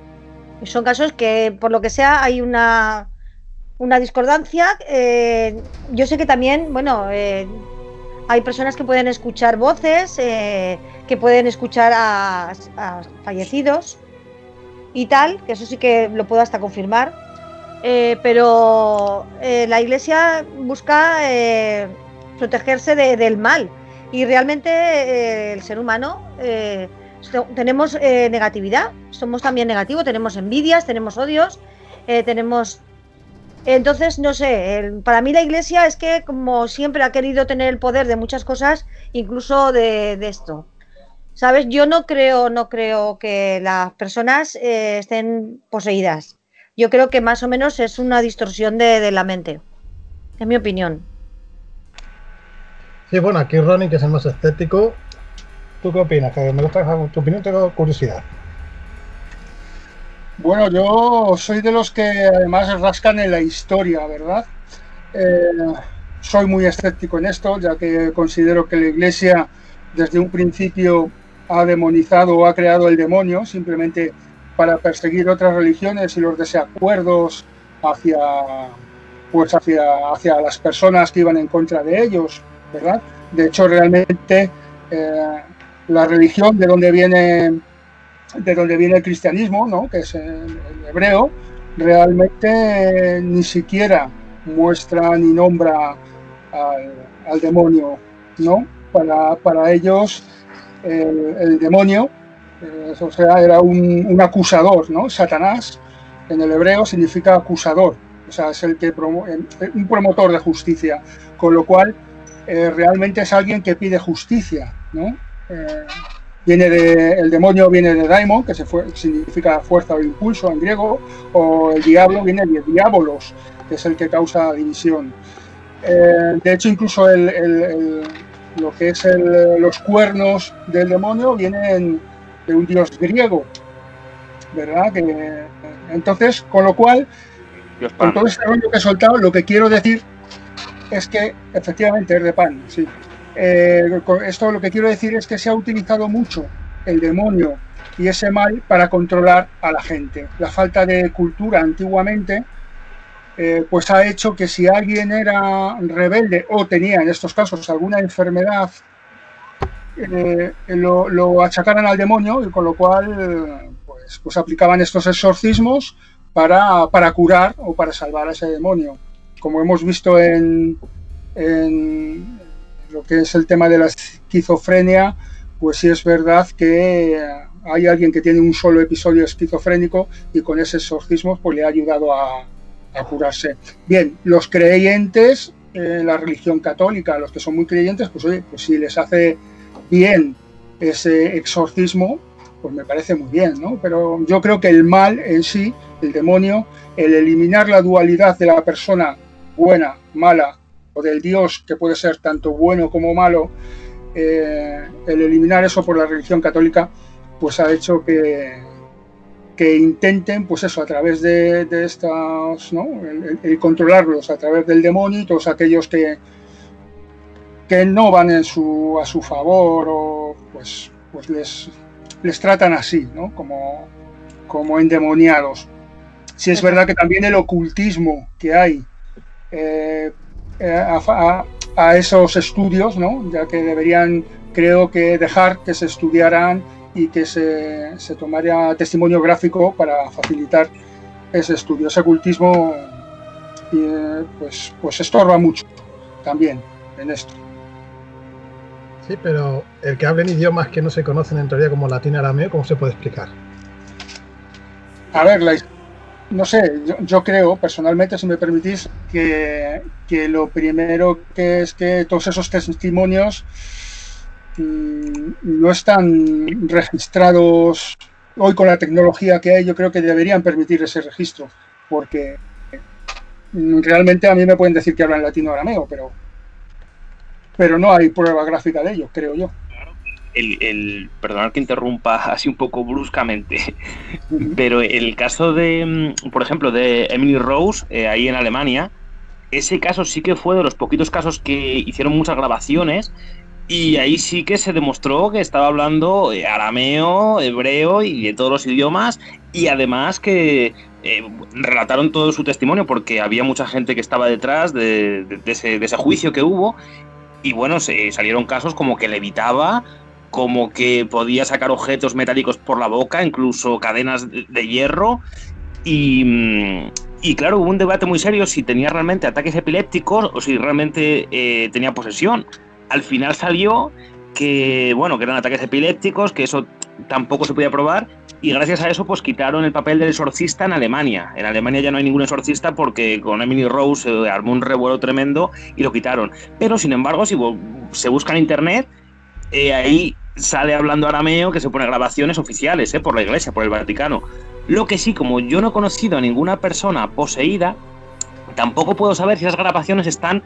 Son casos que, por lo que sea, hay una, una discordancia. eh, yo sé que también, bueno, eh, hay personas que pueden escuchar voces, que pueden escuchar a fallecidos y tal, que eso sí que lo puedo hasta confirmar. Eh, pero eh, la iglesia busca eh, protegerse de- del mal y realmente el ser humano tenemos negatividad, somos también negativos, tenemos envidias, tenemos odios, tenemos... Entonces, no sé, para mí la iglesia es que como siempre ha querido tener el poder de muchas cosas, incluso de, esto. ¿Sabes? Yo no creo, no creo que las personas estén poseídas. Yo creo que más o menos es una distorsión de, de la mente. Es mi opinión. Sí, bueno, aquí Ronnie, que es el más escéptico, ¿tú qué opinas? Que me gusta tu opinión, tengo curiosidad. Bueno, yo soy de los que además rascan en la historia, ¿verdad? Eh, soy muy escéptico en esto, ya que considero que la Iglesia desde un principio ha demonizado o ha creado el demonio simplemente para perseguir otras religiones y los desacuerdos hacia, pues hacia, hacia las personas que iban en contra de ellos, ¿verdad? De hecho, realmente eh, la religión de donde viene de donde viene el cristianismo, ¿no? que es el, hebreo, realmente eh, ni siquiera muestra ni nombra al, demonio, ¿no? Para, para ellos el, el demonio, eh, o sea, era un, acusador, ¿no? Satanás en el hebreo significa acusador, o sea, es el que promo un promotor de justicia, con lo cual eh, realmente es alguien que pide justicia, ¿no? Eh, viene de, el demonio viene de daimon, que significa fuerza o impulso en griego, o el diablo viene de diabolos, que es el que causa división. De hecho, incluso lo que es los cuernos del demonio vienen de un dios griego, ¿verdad? Que Entonces, con lo cual, con todo este rollo que he soltado, lo que quiero decir es que efectivamente es de pan, sí. Eh, esto lo que quiero decir es que se ha utilizado mucho el demonio y ese mal para controlar a la gente. La falta de cultura antiguamente eh, pues ha hecho que si alguien era rebelde o tenía en estos casos alguna enfermedad, eh, lo, achacaran al demonio y con lo cual pues, pues aplicaban estos exorcismos para, para, curar o para salvar a ese demonio. Como hemos visto en, lo que es el tema de la esquizofrenia, pues sí es verdad que hay alguien que tiene un solo episodio esquizofrénico y con ese exorcismo pues le ha ayudado a, a curarse. Bien, los creyentes en la religión católica, los que son muy creyentes, pues oye, pues si les hace bien ese exorcismo, pues me parece muy bien, ¿no? Pero yo creo que el mal en sí, el demonio, el eliminar la dualidad de la persona buena, mala, o del Dios que puede ser tanto bueno como malo, eh, el eliminar eso por la religión católica, pues ha hecho que, que intenten, pues eso, a través de, de estas, ¿no? El, controlarlos a través del demonio y todos aquellos que, que no van en su, a su favor o pues, pues les, les tratan así, ¿no? Como, como endemoniados. Si es verdad que también el ocultismo que hay eh, a, a, esos estudios, ¿no? Ya que deberían, creo que, dejar que se estudiaran y que se, se tomara testimonio gráfico para facilitar ese estudio. Ese ocultismo eh, pues, pues estorba mucho también en esto. Sí, pero el que hablen idiomas que no se conocen en teoría como latín arameo, ¿cómo se puede explicar? A ver, no sé, yo, yo, creo personalmente, si me permitís, que, que, lo primero que es que todos esos testimonios Mm, no están registrados hoy con la tecnología que hay, yo creo que deberían permitir ese registro, porque mm, realmente a mí me pueden decir que hablan latino arameo, pero, pero no hay prueba gráfica de ello, creo yo. El, el perdonad que interrumpa así un poco bruscamente, pero el caso de, mm, por ejemplo, de Emily Rose, eh, ahí en Alemania, ese caso sí que fue de los poquitos casos que hicieron muchas grabaciones y ahí sí que se demostró que estaba hablando eh, arameo, hebreo y de todos los idiomas. Y además que eh, relataron todo su testimonio porque había mucha gente que estaba detrás de, ese, juicio que hubo. Y bueno, se, salieron casos como que levitaba, como que podía sacar objetos metálicos por la boca, incluso cadenas de, hierro. Y, mm, y, claro, hubo un debate muy serio si tenía realmente ataques epilépticos o si realmente eh, tenía posesión al final salió que, bueno, que eran ataques epilépticos, que eso tampoco se podía probar, y gracias a eso pues quitaron el papel del exorcista en Alemania. En Alemania ya no hay ningún exorcista porque con Emily Rose se armó un revuelo tremendo y lo quitaron. Pero sin embargo, si se busca en internet, eh, ahí sale hablando arameo que se pone grabaciones oficiales eh, por la iglesia, por el Vaticano. Lo que sí, como yo no he conocido a ninguna persona poseída, tampoco puedo saber si esas grabaciones están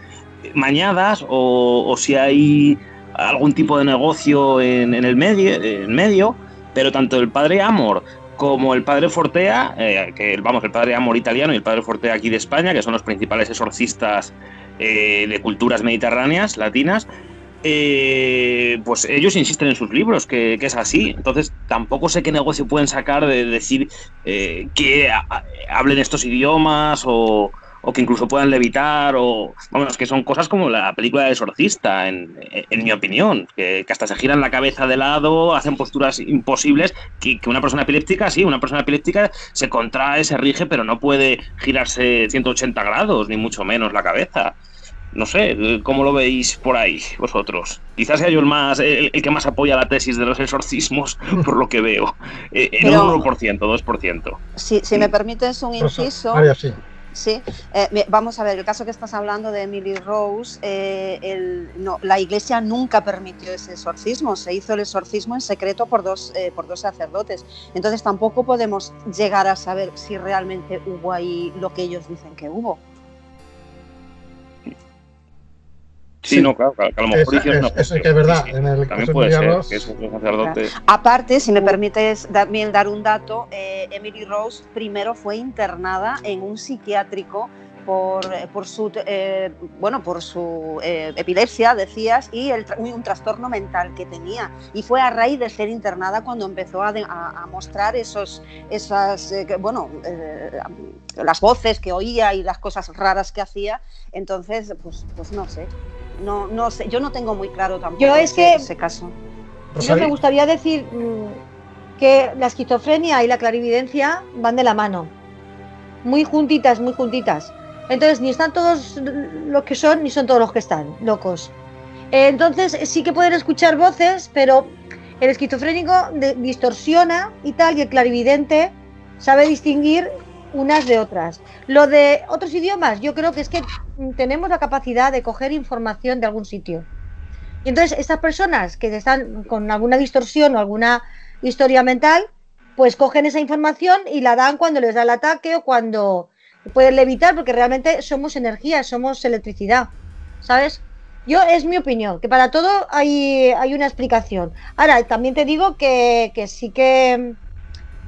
mañadas o, si hay algún tipo de negocio en, el medio, en medio, pero tanto el padre Amor como el padre Fortea, eh, que vamos, el padre Amor italiano y el padre Fortea aquí de España, que son los principales exorcistas eh, de culturas mediterráneas, latinas, eh, pues ellos insisten en sus libros que, es así. Entonces tampoco sé qué negocio pueden sacar de decir que hablen estos idiomas o, o que incluso puedan levitar, o vamos, que son cosas como la película de Exorcista, en, mi opinión, que, hasta se giran la cabeza de lado, hacen posturas imposibles, que, una persona epiléptica, sí, una persona epiléptica se contrae, se rige, pero no puede girarse 180 grados, ni mucho menos la cabeza. No sé, ¿cómo lo veis por ahí vosotros? Quizás sea yo el más el, que más apoya la tesis de los exorcismos, por lo que veo. Eh, en un 1%, 2%. Si, si me permites un inciso. sí. Sí, eh, vamos a ver, el caso que estás hablando de Emily Rose, eh, no, la iglesia nunca permitió ese exorcismo, se hizo el exorcismo en secreto por dos, eh, por dos sacerdotes. Entonces tampoco podemos llegar a saber si realmente hubo ahí lo que ellos dicen que hubo. Sí, no, claro, que a lo mejor Es- hicieron es- una eso que es verdad, en el También puede de ser que esos sacerdotes. Aparte, si me permites también dar un dato, eh, Emily Rose primero fue internada en un psiquiátrico por, eh, por su eh, bueno por su eh, epilepsia decías y el un trastorno mental que tenía. Y fue a raíz de ser internada cuando empezó a, de- a- a mostrar esos esas eh, que, bueno eh, las voces que oía y las cosas raras que hacía. Entonces pues pues no sé no no sé yo no tengo muy claro tampoco Yo es ese- que- ese caso Yo me gustaría decir mm, que la esquizofrenia y la clarividencia van de la mano. Muy juntitas, muy juntitas. Entonces, ni están todos los que son, ni son todos los que están, locos. Eh, Entonces, sí que pueden escuchar voces, pero el esquizofrénico de- distorsiona y tal, y el clarividente sabe distinguir unas de otras. Lo de otros idiomas, yo creo que es que tenemos la capacidad de coger información de algún sitio. Y entonces estas personas que están con alguna distorsión o alguna historia mental, pues cogen esa información y la dan cuando les da el ataque o cuando pueden levitar, porque realmente somos energía, somos electricidad, ¿sabes? Yo es mi opinión, que para todo hay, hay una explicación. Ahora, también te digo que, que sí que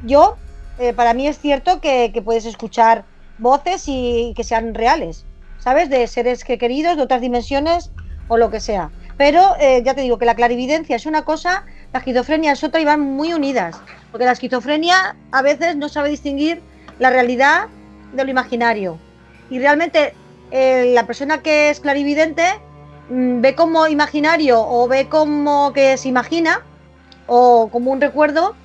yo, eh, para mí es cierto que, puedes escuchar voces y que sean reales, ¿sabes? De seres que queridos, de otras dimensiones o lo que sea. Pero eh, ya te digo que la clarividencia es una cosa, la esquizofrenia es otra y van muy unidas. Porque la esquizofrenia a veces no sabe distinguir la realidad de lo imaginario. Y realmente eh, la persona que es clarividente mm, ve como imaginario o ve como que se imagina o como un recuerdo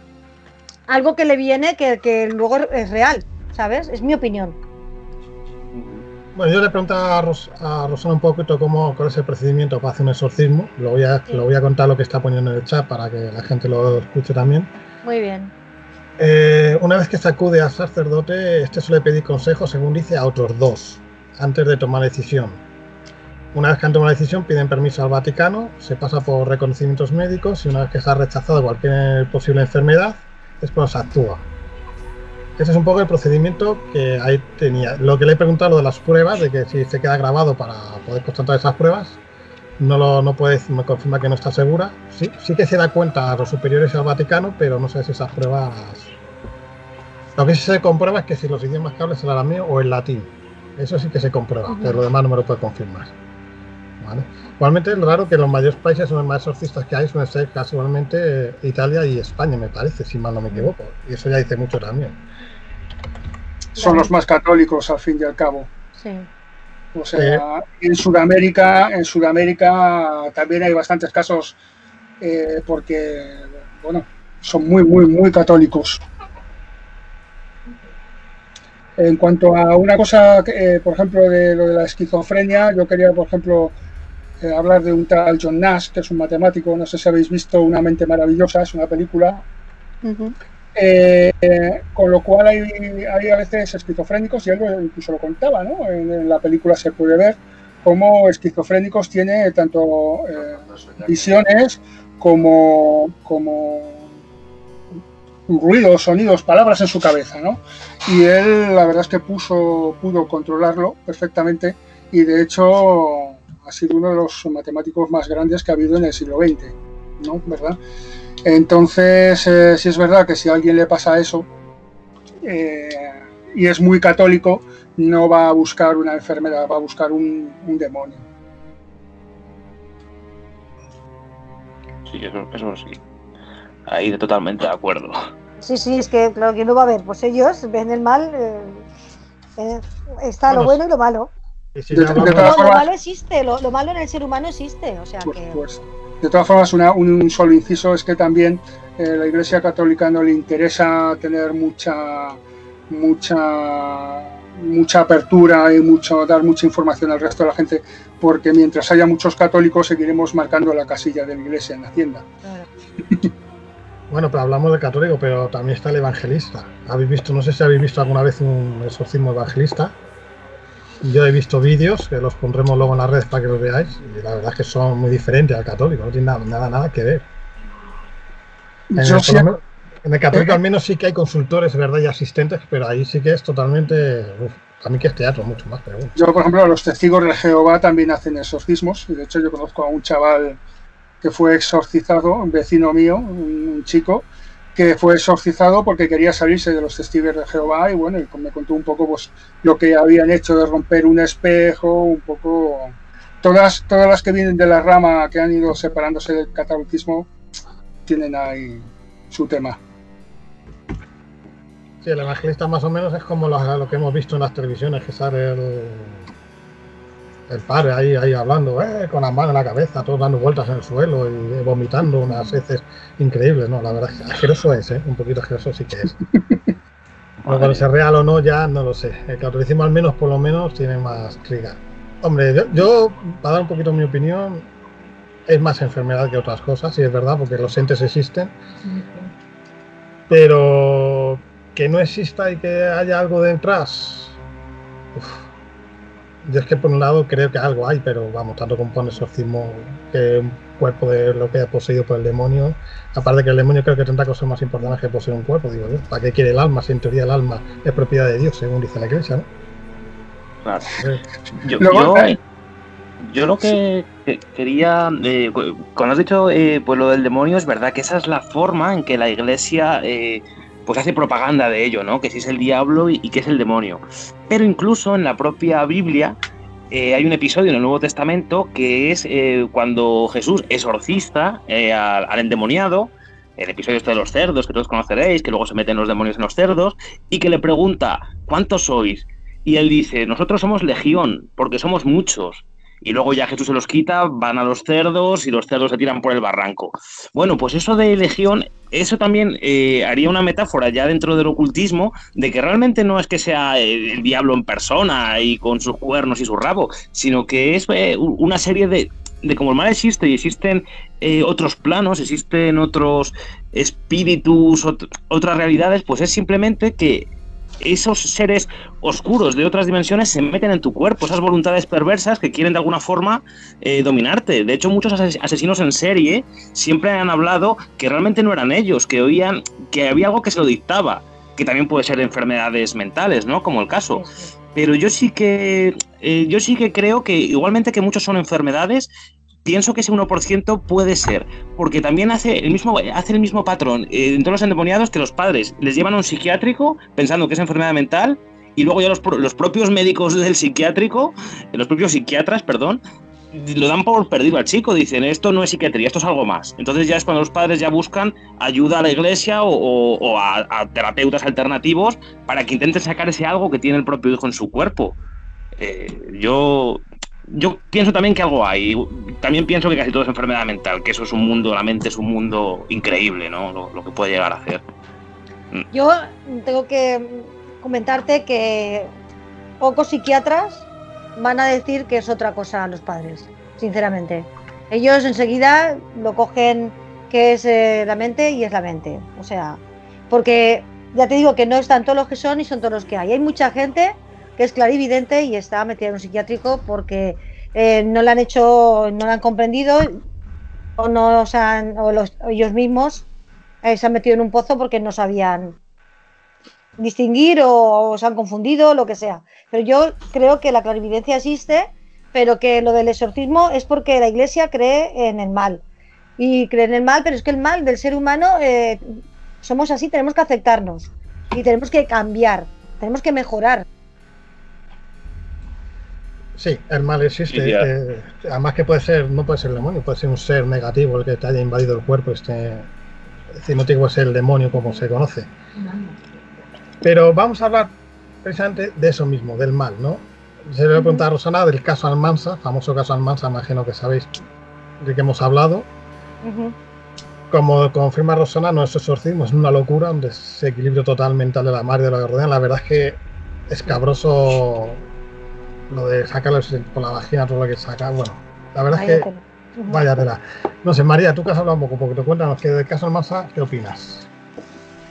algo que le viene que, que luego es real, ¿sabes? Es mi opinión. Bueno, yo le preguntaba a, Ros- a Rosana un poquito cómo, cuál es el procedimiento para hacer un exorcismo. Lo voy, a, lo voy a contar lo que está poniendo en el chat para que la gente lo escuche también. Muy bien. Eh, una vez que se acude al sacerdote, este suele pedir consejo, según dice, a otros dos, antes de tomar decisión. Una vez que han tomado la decisión, piden permiso al Vaticano, se pasa por reconocimientos médicos y una vez que se ha rechazado cualquier posible enfermedad, es cuando se actúa. Ese es un poco el procedimiento que ahí tenía. Lo que le he preguntado, lo de las pruebas, de que si se queda grabado para poder constatar esas pruebas, no lo no puede me confirma que no está segura. Sí, sí que se da cuenta a los superiores y al Vaticano, pero no sé si esas pruebas. Lo que sí se comprueba es que si los idiomas que habla es el arameo o el latín. Eso sí que se comprueba, pero lo demás no me lo puede confirmar. ¿Vale? Igualmente es raro que los mayores países son los más exorcistas que hay suelen ser casualmente eh, Italia y España, me parece, si mal no me equivoco. Y eso ya dice mucho también. Son los más católicos al fin y al cabo. Sí. O sea, en Sudamérica, en Sudamérica también hay bastantes casos eh, porque, bueno, son muy, muy, muy católicos. En cuanto a una cosa, eh, por ejemplo, de lo de la esquizofrenia, yo quería, por ejemplo, hablar de un tal John Nash, que es un matemático, no sé si habéis visto Una mente maravillosa, es una película, eh, eh, con lo cual hay, hay a veces esquizofrénicos, y él incluso lo contaba, ¿no? En, en la película se puede ver cómo esquizofrénicos tiene tanto eh, visiones como, como ruidos, sonidos, palabras en su cabeza, ¿no? Y él, la verdad es que puso, pudo controlarlo perfectamente y de hecho ha sido uno de los matemáticos más grandes que ha habido en el siglo XX, ¿no? ¿Verdad? Entonces, eh, sí es verdad que si a alguien le pasa eso eh, y es muy católico, no va a buscar una enfermedad, va a buscar un, un demonio. Sí, eso, eso sí. Ahí totalmente de acuerdo. Sí, sí, es que claro que no va a haber. Pues ellos ven el mal, eh, eh, está lo bueno y lo malo. Y si De- hablamos- de todas No, lo formas- malo existe, lo, lo malo en el ser humano existe. O sea que. De todas formas, una- un, un solo inciso es que también eh, la Iglesia Católica no le interesa tener mucha, mucha, mucha apertura y mucho dar mucha información al resto de la gente, porque mientras haya muchos católicos seguiremos marcando la casilla de la Iglesia en la Hacienda. Bueno, pero hablamos del católico, pero también está el evangelista. ¿Habéis visto, no sé si habéis visto alguna vez un exorcismo evangelista? Yo he visto vídeos, que los pondremos luego en las redes para que los veáis, y la verdad es que son muy diferentes al católico, no tienen nada, nada, nada que ver. En el, sí- por lo menos- en el católico al menos sí que hay consultores, ¿verdad? Y asistentes, pero ahí sí que es totalmente... uf, A mí que es teatro, mucho más, pero bueno. Yo, por ejemplo, los testigos de Jehová también hacen exorcismos. Y de hecho, yo conozco a un chaval que fue exorcizado, un vecino mío, un chico, que fue exorcizado porque quería salirse de los testigos de Jehová y bueno, me contó un poco pues, lo que habían hecho de romper un espejo, un poco... Todas, todas las que vienen de la rama que han ido separándose del catolicismo tienen ahí su tema. Sí, el evangelista más o menos es como lo, lo que hemos visto en las televisiones, que sale el, el padre ahí, ahí hablando, eh, con las manos en la cabeza, todos dando vueltas en el suelo y vomitando unas heces increíbles, ¿no? La verdad es que asqueroso es, ¿eh? Un poquito asqueroso sí que es. Cuando es real o no, ya no lo sé. El catolicismo al menos, por lo menos, tiene más triga. Hombre, yo, yo, para dar un poquito mi opinión, es más enfermedad que otras cosas, y es verdad, porque los entes existen. Pero que no exista y que haya algo detrás. Uf, yo es que por un lado creo que algo hay, pero vamos, tanto compone exorcismo que un cuerpo de lo que ha poseído por el demonio. Aparte que el demonio creo que tendrá cosas más importantes que poseer un cuerpo, digo yo. ¿Para qué quiere el alma si en teoría el alma es propiedad de Dios, según dice la iglesia, ¿no? Claro. Yo, yo, yo lo que quería, eh, cuando has dicho eh, pues lo del demonio, es verdad que esa es la forma en que la iglesia eh, pues hace propaganda de ello, ¿no? Que si es el diablo y, que es el demonio. Pero incluso en la propia Biblia eh, hay un episodio en el Nuevo Testamento que es eh, cuando Jesús exorcista eh, al, endemoniado, el episodio este de los cerdos que todos conoceréis, que luego se meten los demonios en los cerdos, y que le pregunta, ¿cuántos sois? Y él dice, nosotros somos legión, porque somos muchos y luego ya Jesús se los quita, van a los cerdos y los cerdos se tiran por el barranco. Bueno, pues eso de legión, eso también eh, haría una metáfora ya dentro del ocultismo de que realmente no es que sea el, diablo en persona y con sus cuernos y su rabo, sino que es eh, una serie de, de como el mal existe y existen eh, otros planos, existen otros espíritus, otras realidades, pues es simplemente que esos seres oscuros de otras dimensiones se meten en tu cuerpo, esas voluntades perversas que quieren de alguna forma eh, dominarte. De hecho, muchos asesinos en serie siempre han hablado que realmente no eran ellos, que oían que había algo que se lo dictaba, que también puede ser enfermedades mentales, ¿no? Como el caso. Pero yo sí que eh, yo sí que creo que igualmente que muchos son enfermedades, pienso que ese 1% puede ser, porque también hace el mismo, hace el mismo patrón eh, en todos los endemoniados que los padres les llevan a un psiquiátrico pensando que es enfermedad mental y luego ya los, los propios médicos del psiquiátrico, eh, los propios psiquiatras, perdón, lo dan por perdido al chico, dicen esto no es psiquiatría, esto es algo más. Entonces ya es cuando los padres ya buscan ayuda a la iglesia o, o a, a, terapeutas alternativos para que intenten sacar ese algo que tiene el propio hijo en su cuerpo. Eh, yo yo pienso también que algo hay. También pienso que casi todo es enfermedad mental, que eso es un mundo, la mente es un mundo increíble, ¿no? Lo, lo, que puede llegar a hacer. Mm. Yo tengo que comentarte que pocos psiquiatras van a decir que es otra cosa a los padres, sinceramente. Ellos enseguida lo cogen que es eh, la mente y es la mente. O sea, porque ya te digo que no están todos los que son y son todos los que hay. Hay mucha gente que es clarividente y está metida en un psiquiátrico porque eh, no la han hecho, no la han comprendido o no o sea, o los, ellos mismos eh, se han metido en un pozo porque no sabían distinguir o, se han confundido, lo que sea. Pero yo creo que la clarividencia existe, pero que lo del exorcismo es porque la iglesia cree en el mal. Y cree en el mal, pero es que el mal del ser humano eh, somos así, tenemos que aceptarnos y tenemos que cambiar, tenemos que mejorar. Sí, el mal existe. Eh, además que puede ser, no puede ser el demonio, puede ser un ser negativo el que te haya invadido el cuerpo. Este, es decir, no tiene que ser el demonio como se conoce. Pero vamos a hablar precisamente de eso mismo, del mal, ¿no? Se le voy a preguntar a Rosana del caso Almansa, famoso caso Almansa, imagino que sabéis de qué hemos hablado. Uh -huh. Como confirma Rosana, no es exorcismo, es una locura, un desequilibrio total mental de la mar y de lo que rodean. La verdad es que es cabroso lo de sacarlo por la vagina, todo lo que saca, bueno, la verdad es que vaya tela. No sé, María, tú que has hablado un poco, porque te cuéntanos que del caso Almansa, ¿qué opinas?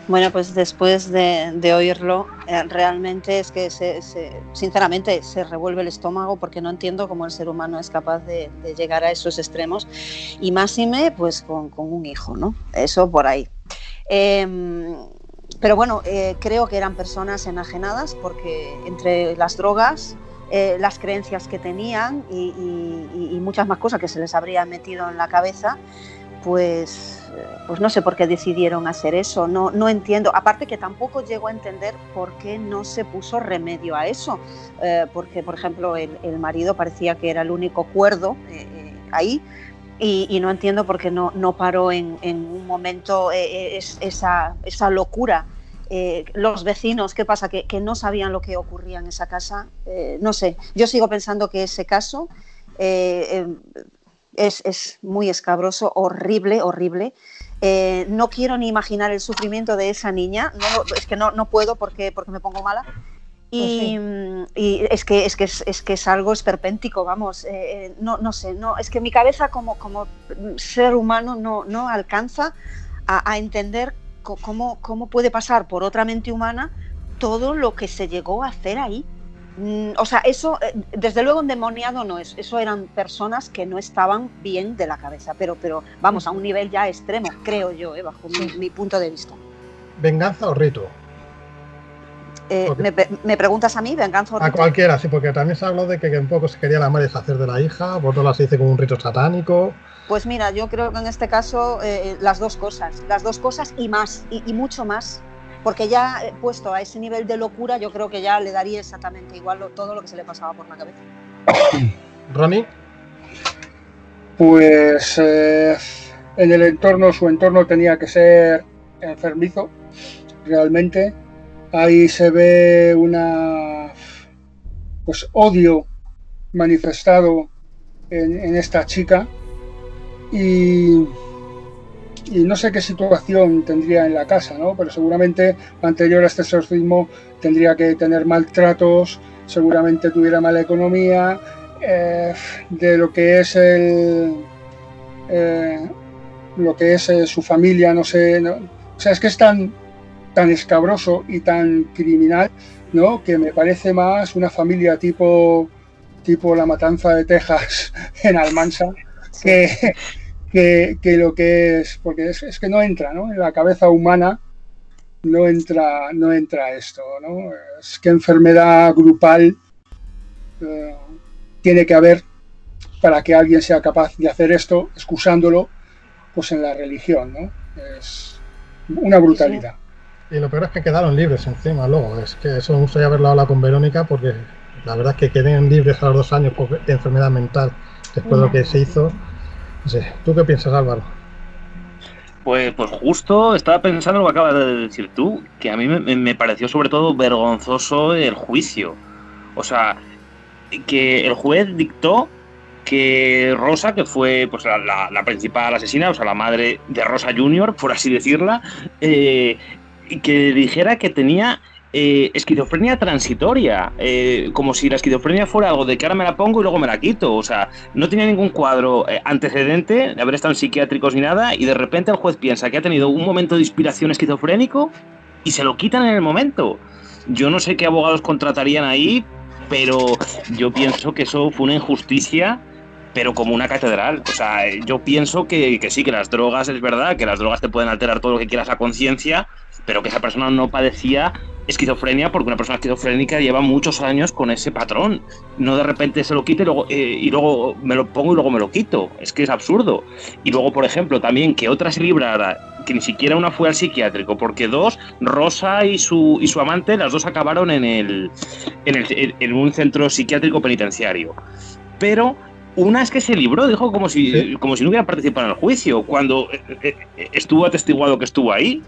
Bueno, pues después de, de oírlo, eh, realmente es que, se, se, sinceramente, se revuelve el estómago porque no entiendo cómo el ser humano es capaz de, de llegar a esos extremos y máxime, pues con, con, un hijo, ¿no? Eso por ahí. Eh, pero bueno, eh, creo que eran personas enajenadas porque entre las drogas, eh, las creencias que tenían y, y- y muchas más cosas que se les habría metido en la cabeza, pues, eh, pues no sé por qué decidieron hacer eso. No, no entiendo. Aparte que tampoco llego a entender por qué no se puso remedio a eso. Eh, porque, por ejemplo, el, el marido parecía que era el único cuerdo eh, eh, ahí. Y, y no entiendo por qué no, no paró en, en un momento eh, es- esa, esa locura. Eh, los vecinos, ¿qué pasa? Que, que no sabían lo que ocurría en esa casa. Eh, no sé, yo sigo pensando que ese caso eh, eh, es, es muy escabroso, horrible, horrible. Eh, no quiero ni imaginar el sufrimiento de esa niña, no, es que no, no puedo porque, porque me pongo mala. Y, mm, y es que es que es, es que es algo esperpéntico, vamos, eh, eh, no, no sé, no, es que mi cabeza como, como ser humano no, no alcanza a, a entender cómo, cómo puede pasar por otra mente humana todo lo que se llegó a hacer ahí. Mm, O sea, eso, eh, desde luego endemoniado no es, eso eran personas que no estaban bien de la cabeza, pero, pero vamos, a un nivel ya extremo, creo yo, eh, bajo mi, mi punto de vista. ¿Venganza o rito? Eh, me, me preguntas a mí, venganza o A rito? cualquiera, sí, porque también se habló de que, que un poco se quería la madre deshacer de la hija, por otro lado se dice como un rito satánico. Pues mira, yo creo que en este caso eh, las dos cosas, las dos cosas y más, y, y mucho más, porque ya eh, puesto a ese nivel de locura, yo creo que ya le daría exactamente igual lo- todo lo que se le pasaba por la cabeza. Ronnie, Pues eh, en el entorno, su entorno tenía que ser enfermizo, realmente. Ahí se ve una pues odio manifestado en, en esta chica y, y no sé qué situación tendría en la casa, ¿no? Pero seguramente anterior a este exorcismo tendría que tener maltratos, seguramente tuviera mala economía, eh, de lo que es el eh, lo que es eh, su familia, no sé, no- o sea, es que es tan tan escabroso y tan criminal, ¿no? Que me parece más una familia tipo tipo la matanza de Texas en Almansa que, que, que lo que es, porque es, es que no entra, ¿no? En la cabeza humana no entra, no entra esto, ¿no? Es que enfermedad grupal eh, tiene que haber para que alguien sea capaz de hacer esto, excusándolo, pues en la religión, ¿no? Es una brutalidad. y lo peor es que quedaron libres encima luego. Es que eso me gustaría haberlo hablado con Verónica porque la verdad es que queden libres a los dos años por enfermedad mental después de lo que se hizo. No ¿tú qué piensas, Álvaro? Pues, pues justo estaba pensando lo que acabas de decir tú, que a mí me, pareció sobre todo vergonzoso el juicio. O sea, que el juez dictó que Rosa, que fue pues la, la- principal asesina, o sea, la madre de Rosa Junior, por así decirla, eh, que dijera que tenía eh, esquizofrenia transitoria, eh, como si la esquizofrenia fuera algo de que ahora me la pongo y luego me la quito. O sea, no tenía ningún cuadro eh, antecedente de haber estado en psiquiátricos ni nada, y de repente el juez piensa que ha tenido un momento de inspiración esquizofrénico y se lo quitan en el momento. Yo no sé qué abogados contratarían ahí, pero yo pienso que eso fue una injusticia, pero como una catedral. O sea, yo pienso que, que sí, que las drogas, es verdad, que las drogas te pueden alterar todo lo que quieras a conciencia, pero que esa persona no padecía esquizofrenia porque una persona esquizofrénica lleva muchos años con ese patrón. No de repente se lo quite y luego, eh, y luego me lo pongo y luego me lo quito. Es que es absurdo. Y luego, por ejemplo, también que otra se librara, que ni siquiera una fue al psiquiátrico, porque dos, Rosa y su, y su amante, las dos acabaron en, el, en, el- en- en un centro psiquiátrico penitenciario. Pero una es que se libró, dijo como si, como si no hubiera participado en el juicio, cuando eh, eh, estuvo atestiguado que estuvo ahí.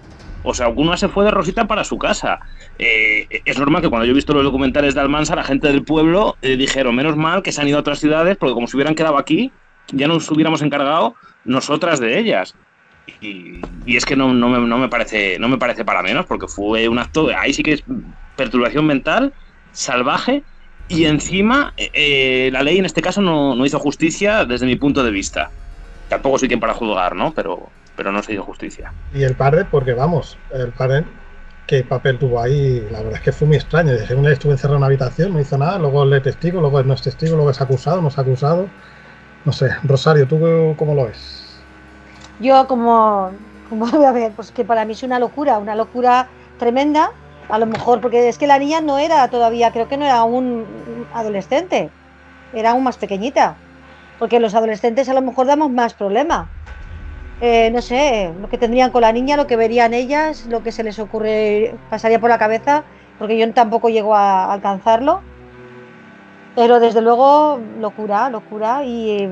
O sea, una se fue de Rosita para su casa. Eh, es normal que cuando yo he visto los documentales de Almansa, la gente del pueblo eh, dijeron, menos mal que se han ido a otras ciudades, porque como se hubieran quedado aquí, ya nos hubiéramos encargado nosotras de ellas. Y, es que no, me, parece, no me parece para menos, porque fue un acto, ahí sí que es perturbación mental, salvaje, y encima eh, la ley en este caso no, no hizo justicia desde mi punto de vista. Tampoco soy quien para juzgar, ¿no? Pero, pero no se hizo justicia. Y el padre, porque vamos, el padre, ¿qué papel tuvo ahí? La verdad es que fue muy extraño. Según él estuvo encerrado en una habitación, no hizo nada, luego le testigo, luego no es testigo, luego es acusado, no es acusado. No sé, Rosario, ¿tú cómo lo ves? Yo como, como, a ver, pues que para mí es una locura, una locura tremenda, a lo mejor, porque es que la niña no era todavía, creo que no era un adolescente, era aún más pequeñita, porque los adolescentes a lo mejor damos más problema. Eh, no sé, lo que tendrían con la niña, lo que verían ellas, lo que se les ocurre, pasaría por la cabeza, porque yo tampoco llego a alcanzarlo. Pero desde luego, locura, locura. Y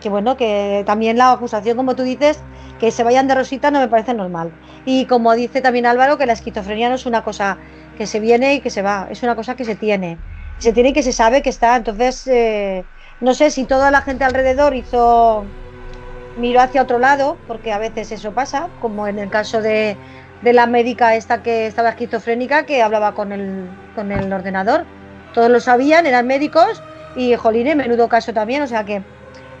que bueno, que también la acusación, como tú dices, que se vayan de rosita no me parece normal. Y como dice también Álvaro, que la esquizofrenia no es una cosa que se viene y que se va, es una cosa que se tiene. Se tiene y que se sabe que está. Entonces, eh, no sé si toda la gente alrededor hizo miró hacia otro lado, porque a veces eso pasa, como en el caso de, la médica esta que estaba esquizofrénica, que hablaba con el, con el ordenador. Todos lo sabían, eran médicos y, jolín, menudo caso también, o sea que,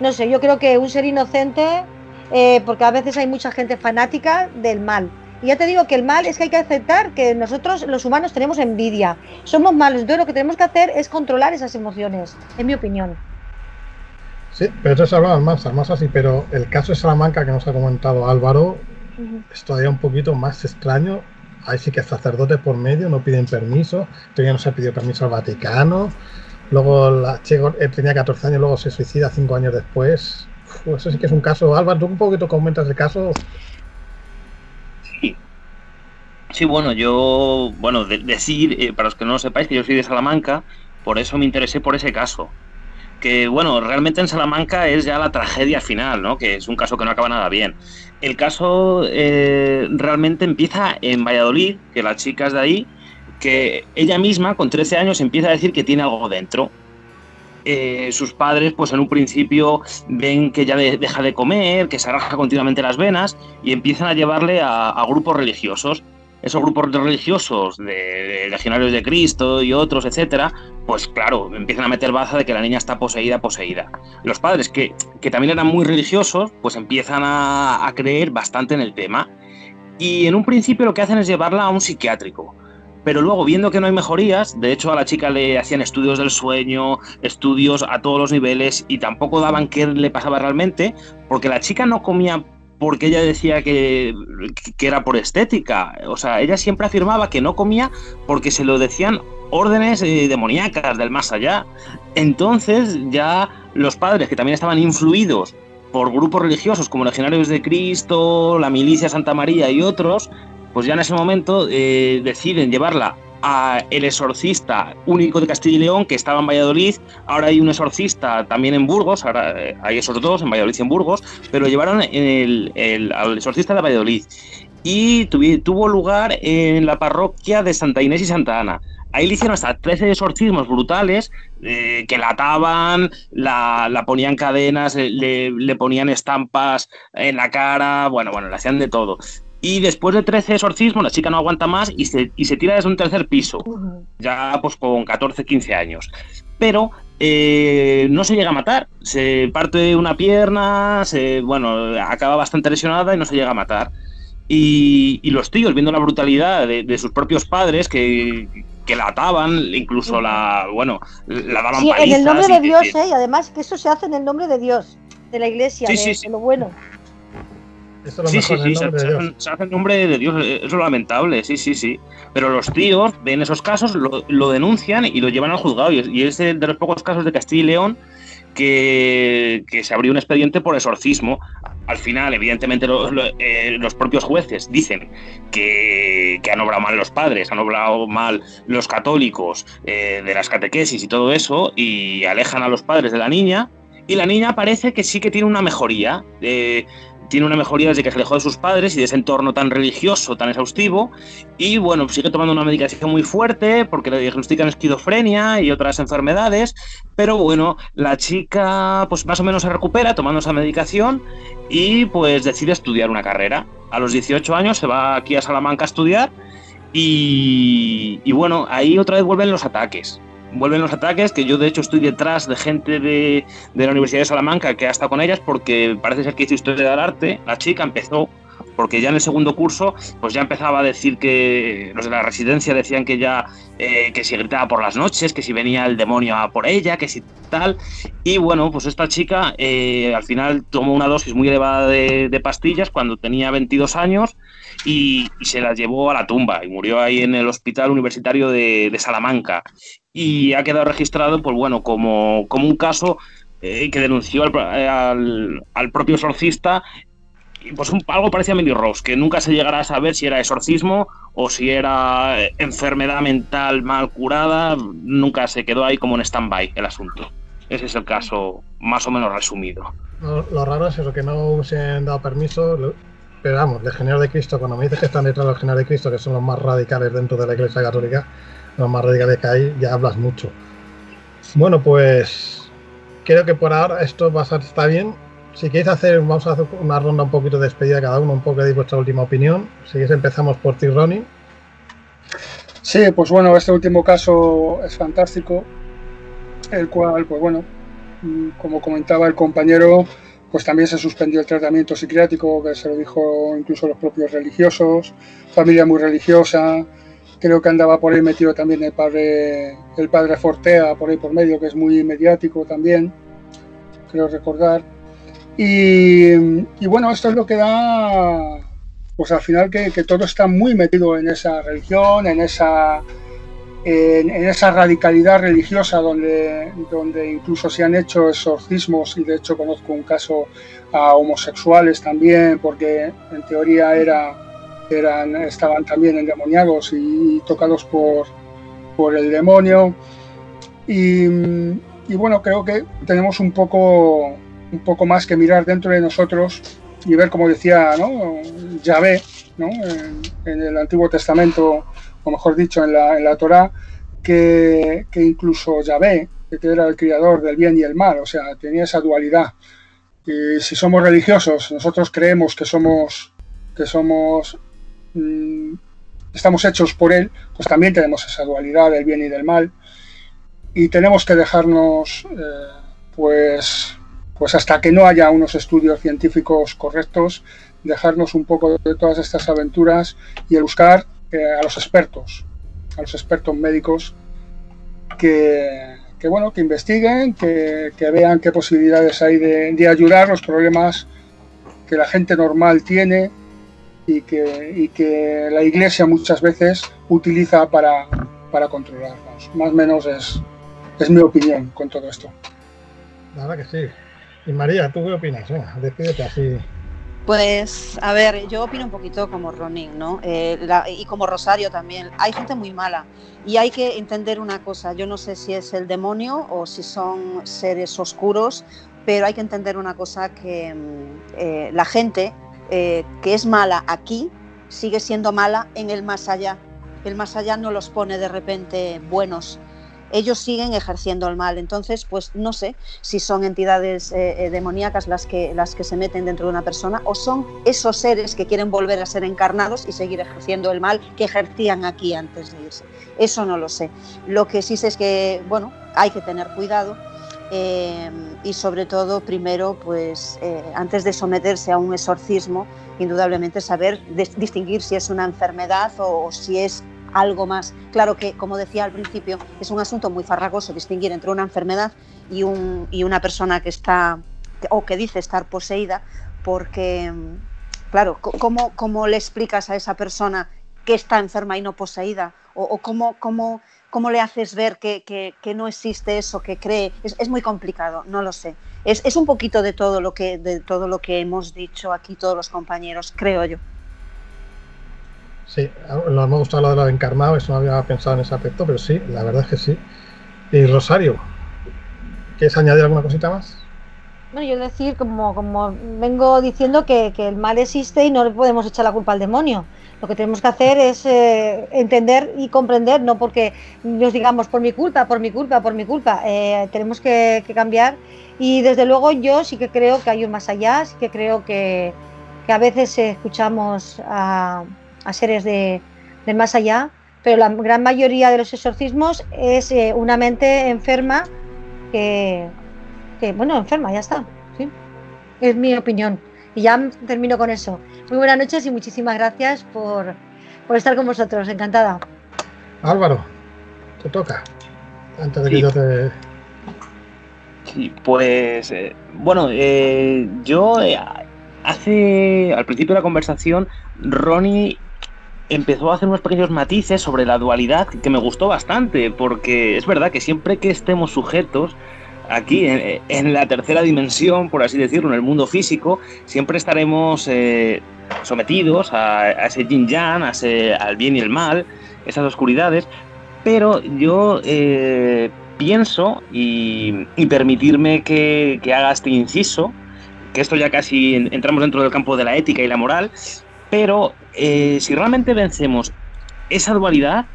no sé, yo creo que un ser inocente, eh, porque a veces hay mucha gente fanática del mal. Y ya te digo que el mal es que hay que aceptar que nosotros los humanos tenemos envidia, somos malos, entonces lo que tenemos que hacer es controlar esas emociones, en mi opinión. Sí, pero eso es hablar más, más así, pero el caso de Salamanca que nos ha comentado Álvaro es todavía un poquito más extraño. Ahí sí que sacerdotes por medio, no piden permiso, todavía no se ha pedido permiso al Vaticano. Luego la chica eh, tenía 14 años, luego se suicida 5 años después. Uf, eso sí que es un caso. Álvaro, tú un poquito comentas el caso. Sí. Sí, bueno, yo, bueno, de, decir, eh, para los que no lo sepáis, que yo soy de Salamanca, por eso me interesé por ese caso que bueno, realmente en Salamanca es ya la tragedia final, ¿no? Que es un caso que no acaba nada bien. El caso eh, realmente empieza en Valladolid, que la chica es de ahí, que ella misma con 13 años empieza a decir que tiene algo dentro. Eh, sus padres, pues en un principio ven que ya deja de comer, que se arraja continuamente las venas y empiezan a llevarle a grupos religiosos esos grupos religiosos de, legionarios de Cristo y otros, etcétera, pues claro, empiezan a meter baza de que la niña está poseída, poseída. Los padres, que, también eran muy religiosos, pues empiezan a, creer bastante en el tema. Y en un principio lo que hacen es llevarla a un psiquiátrico. Pero luego, viendo que no hay mejorías, de hecho a la chica le hacían estudios del sueño, estudios a todos los niveles y tampoco daban qué le pasaba realmente, porque la chica no comía porque ella decía que, era por estética. O sea, ella siempre afirmaba que no comía porque se lo decían órdenes eh, demoníacas del más allá. Entonces ya los padres, que también estaban influidos por grupos religiosos como Legionarios de Cristo, la Milicia Santa María y otros, pues ya en ese momento eh, deciden llevarla el exorcista único de Castilla y León que estaba en Valladolid. Ahora hay un exorcista también en Burgos, ahora eh, hay esos dos, en Valladolid y en Burgos, pero llevaron al exorcista de Valladolid. Y tuvo lugar en la parroquia de Santa Inés y Santa Ana. Ahí le hicieron hasta 13 exorcismos brutales, eh, que la ataban, la, ponían cadenas, le, le, ponían estampas en la cara, bueno, bueno, le hacían de todo. Y después de 13 exorcismos, la chica no aguanta más y se, y se tira desde un tercer piso, ya pues con 14, 15 años. Pero eh, no se llega a matar, se parte una pierna, se, bueno, acaba bastante lesionada y no se llega a matar. Y, los tíos, viendo la brutalidad de, sus propios padres, que, la ataban, incluso la, bueno, la daban sí, en el nombre de Dios, ¿eh? y además que eso se hace en el nombre de Dios, de la iglesia, sí, de, lo bueno sí, sí, sí, se, hace en nombre de Dios, eso es lamentable, sí, sí, sí. Pero los tíos ven esos casos, lo, denuncian y lo llevan al juzgado. Y, es de, los pocos casos de Castilla y León que, se abrió un expediente por exorcismo. Al final, evidentemente, eh, los propios jueces dicen que, han obrado mal los padres, han obrado mal los católicos eh, de las catequesis y todo eso, y alejan a los padres de la niña. Y la niña parece que sí que tiene una mejoría. Eh, tiene una mejoría desde que se alejó de sus padres y de ese entorno tan religioso, tan exhaustivo. Y bueno, sigue tomando una medicación muy fuerte porque le diagnostican esquizofrenia y otras enfermedades. Pero bueno, la chica pues más o menos se recupera tomando esa medicación y pues decide estudiar una carrera. A los 18 años se va aquí a Salamanca a estudiar y, y bueno, ahí otra vez vuelven los ataques vuelven los ataques, que yo de hecho estoy detrás de gente de, la Universidad de Salamanca que ha estado con ellas porque parece ser que hizo historia del arte, la chica empezó porque ya en el segundo curso pues ya empezaba a decir que los de la residencia decían que ya eh, que si gritaba por las noches, que si venía el demonio a por ella, que si tal. Y bueno pues esta chica eh, al final tomó una dosis muy elevada de, de pastillas cuando tenía 22 años y, se las llevó a la tumba y murió ahí en el Hospital Universitario de, Salamanca. Y ha quedado registrado, pues bueno, como, como un caso eh, que denunció al, al, propio exorcista pues un, algo parecía a Millie Rose, que nunca se llegará a saber si era exorcismo o si era enfermedad mental mal curada, nunca se quedó ahí como en stand-by el asunto. Ese es el caso más o menos resumido. Lo, raro es eso, que no se han dado permiso, pero vamos, Legionarios de Cristo, cuando me dices que están detrás de los Legionarios de Cristo, que son los más radicales dentro de la Iglesia Católica, los más radicales que hay, ya hablas mucho. Bueno, pues creo que por ahora esto va a estar, bien si queréis hacer, vamos a hacer una ronda un poquito de despedida cada uno, un poco de vuestra última opinión. Si queréis empezamos por ti, Ronnie. Sí, pues bueno, este último caso es fantástico, el cual, pues bueno, mm, como comentaba el compañero, pues también se suspendió el tratamiento psiquiátrico, que se lo dijo incluso los propios religiosos, familia muy religiosa, creo que andaba por ahí metido también el padre, el padre Fortea, por ahí por medio, que es muy mediático también, creo recordar. Y, bueno, esto es lo que da, pues al final que, todo está muy metido en esa religión, en esa, en, esa radicalidad religiosa donde, donde incluso se han hecho exorcismos y de hecho conozco un caso a homosexuales también porque en teoría era, eran, estaban también endemoniados y, tocados por, por el demonio. Y, y bueno, creo que tenemos un poco un poco más que mirar dentro de nosotros y ver, como decía ¿no? Yahvé ¿no? En, el Antiguo Testamento, o mejor dicho, en la, en la Torá, que, que, incluso Yahvé, que era el criador del bien y el mal, o sea, tenía esa dualidad. Y si somos religiosos, nosotros creemos que somos, que somos, mm, estamos hechos por Él, pues también tenemos esa dualidad del bien y del mal. Y tenemos que dejarnos, eh, pues, pues hasta que no haya unos estudios científicos correctos, dejarnos un poco de todas estas aventuras y el buscar a los expertos, a los expertos médicos que, bueno, que investiguen, que, vean qué posibilidades hay de, ayudar los problemas que la gente normal tiene y que, la iglesia muchas veces utiliza para, para controlarnos. Más o menos es, mi opinión con todo esto. Nada que sí. Y María, ¿tú qué opinas? despídete así. Pues, a ver, yo opino un poquito como Ronin, ¿no? Eh, y como Rosario también. Hay gente muy mala y hay que entender una cosa. Yo no sé si es el demonio o si son seres oscuros, pero hay que entender una cosa que mm, eh, la gente eh, que es mala aquí sigue siendo mala en el más allá. El más allá no los pone de repente buenos ellos siguen ejerciendo el mal. Entonces, pues no sé si son entidades eh, eh, demoníacas las que, las que se meten dentro de una persona o son esos seres que quieren volver a ser encarnados y seguir ejerciendo el mal que ejercían aquí antes de irse. Eso no lo sé. Lo que sí sé es que, bueno, hay que tener cuidado. Eh, y sobre todo, primero, pues antes de someterse a un exorcismo, indudablemente saber distinguir si es una enfermedad o si es algo más. Claro que, como decía al principio, es un asunto muy farragoso distinguir entre una enfermedad y, un, y una persona que está o que dice estar poseída, porque, claro, ¿cómo, cómo le explicas a esa persona que está enferma y no poseída? ¿O, cómo, cómo, cómo, le haces ver que, que, no existe eso, que cree? Es, es muy complicado, no lo sé. Es, es, un poquito de todo, lo que, de todo lo que hemos dicho aquí todos los compañeros, creo yo. Sí, nos hemos gustado lo de lo encarnado, eso no había pensado en ese aspecto, pero sí, la verdad es que sí. Y Rosario, ¿quieres añadir alguna cosita más? Bueno, yo decir, como, como vengo diciendo, que, el mal existe y no le podemos echar la culpa al demonio. Lo que tenemos que hacer es eh, entender y comprender, no porque nos digamos por mi culpa, por mi culpa, por mi culpa. Eh, tenemos que, cambiar y desde luego yo sí que creo que hay un más allá, sí que creo que, que a veces escuchamos a a seres de, más allá, pero la gran mayoría de los exorcismos es eh, una mente enferma que, bueno, enferma, ya está. ¿sí? Es mi opinión. Y ya termino con eso. Muy buenas noches y muchísimas gracias por, estar con vosotros. Encantada. Álvaro, te toca. Antes de que yo te. Sí, pues, eh, bueno, eh, yo hace, al principio de la conversación, Ronnie empezó a hacer unos pequeños matices sobre la dualidad que me gustó bastante, porque es verdad que siempre que estemos sujetos aquí en, la tercera dimensión, por así decirlo, en el mundo físico, siempre estaremos eh, sometidos a, ese yin yang, a ese, al bien y el mal, esas oscuridades, pero yo eh, pienso y, permitirme que, haga este inciso, que esto ya casi entramos dentro del campo de la ética y la moral, pero eh, si realmente vencemos esa dualidad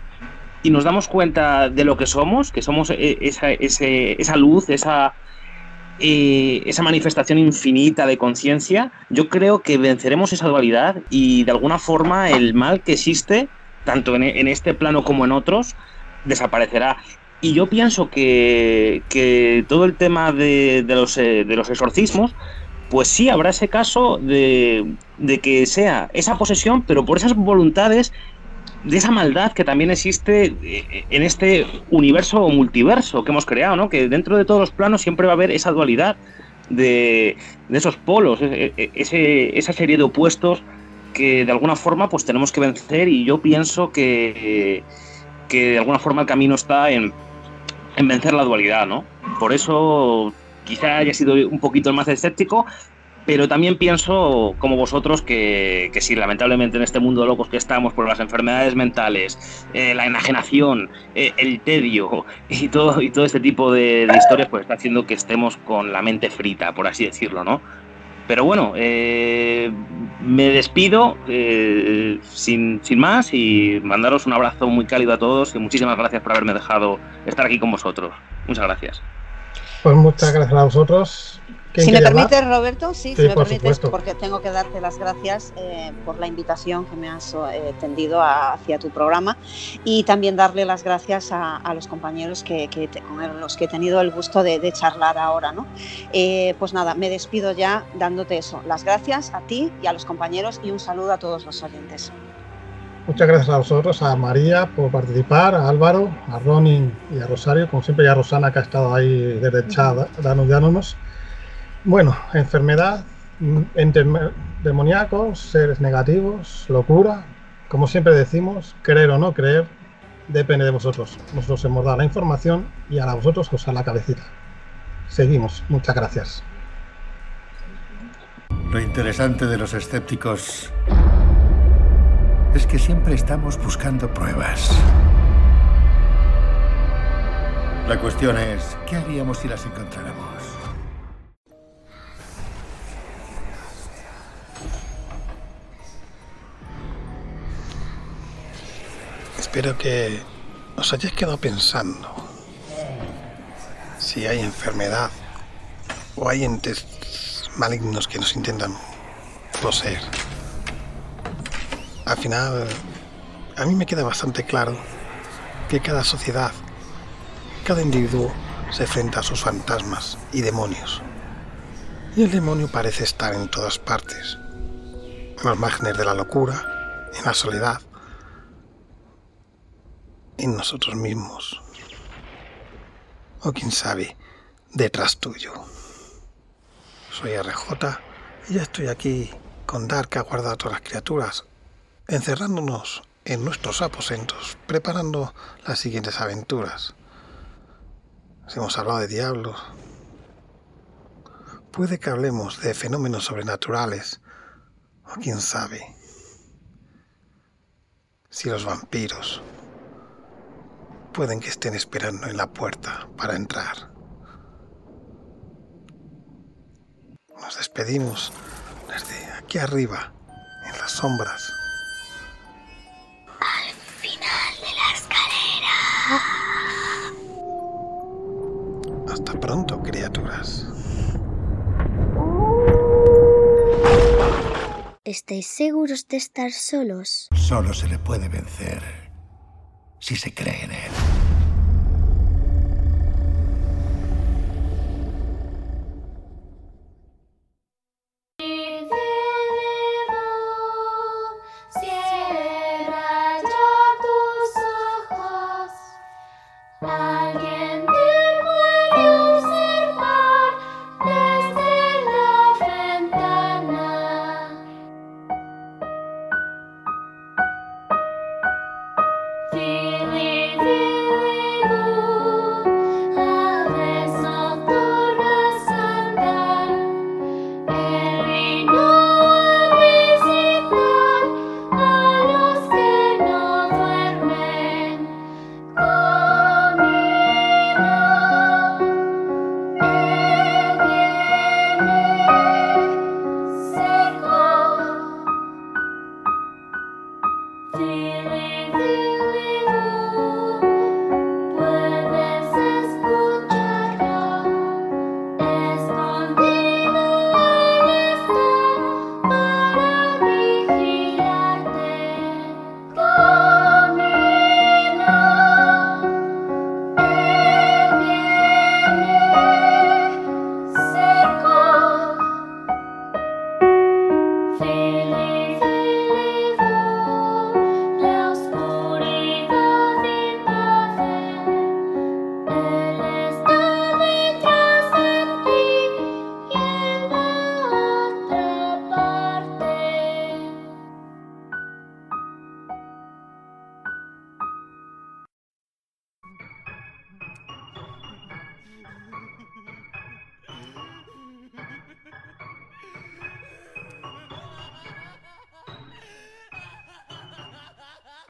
y nos damos cuenta de lo que somos, que somos eh, esa, esa luz, esa, eh, esa manifestación infinita de conciencia, yo creo que venceremos esa dualidad y de alguna forma el mal que existe, tanto en, este plano como en otros, desaparecerá. Y yo pienso que, todo el tema de, los, de los exorcismos pues sí habrá ese caso de, que sea esa posesión, pero por esas voluntades de esa maldad que también existe eh, en este universo o multiverso que hemos creado, ¿no? Que dentro de todos los planos siempre va a haber esa dualidad de, esos polos, e, e, esa serie de opuestos que de alguna forma pues tenemos que vencer y yo pienso que, que de alguna forma el camino está en, en vencer la dualidad, ¿no? Por eso quizá haya sido un poquito más escéptico, pero también pienso, como vosotros, que, que sí, lamentablemente en este mundo locos que estamos, por las enfermedades mentales, eh, la enajenación, eh, el tedio y todo, y todo este tipo de, historias, pues está haciendo que estemos con la mente frita, por así decirlo, ¿no? Pero bueno, eh, me despido sin, sin, más y mandaros un abrazo muy cálido a todos y muchísimas gracias por haberme dejado estar aquí con vosotros. Muchas gracias. Pues muchas gracias a vosotros. Si me permites, Roberto, sí, si me permites, porque tengo que darte las gracias eh, por la invitación que me has eh, tendido hacia tu programa y también darle las gracias a, los compañeros que, con los que he tenido el gusto de, charlar ahora. ¿no? Eh, pues nada, me despido ya dándote eso, las gracias a ti y a los compañeros y un saludo a todos los oyentes. Muchas gracias a vosotros, a María por participar, a Álvaro, a Ronin y a Rosario, como siempre, y a Rosana que ha estado ahí desde chat dándonos. Bueno, enfermedad, entes demoníacos, seres negativos, locura. Como siempre decimos, creer o no creer, depende de vosotros. Nosotros hemos dado la información y a vosotros os la cabecita. Seguimos. Muchas gracias. Lo interesante de los escépticos es que siempre estamos buscando pruebas. La cuestión es, ¿qué haríamos si las encontráramos? Espero que os hayáis quedado pensando si hay enfermedad o hay entes malignos que nos intentan poseer al final, a mí me queda bastante claro que cada sociedad, cada individuo se enfrenta a sus fantasmas y demonios. Y el demonio parece estar en todas partes, en los márgenes de la locura, en la soledad, en nosotros mismos. O quién sabe, detrás tuyo. Soy RJ y ya estoy aquí con Dark a guardar a todas las criaturas encerrándonos en nuestros aposentos, preparando las siguientes aventuras. Si hemos hablado de diablos, puede que hablemos de fenómenos sobrenaturales, o quién sabe, si los vampiros pueden que estén esperando en la puerta para entrar. Nos despedimos desde aquí arriba, en las sombras. Hasta pronto, criaturas. ¿Estáis seguros de estar solos? Solo se le puede vencer si se cree en él.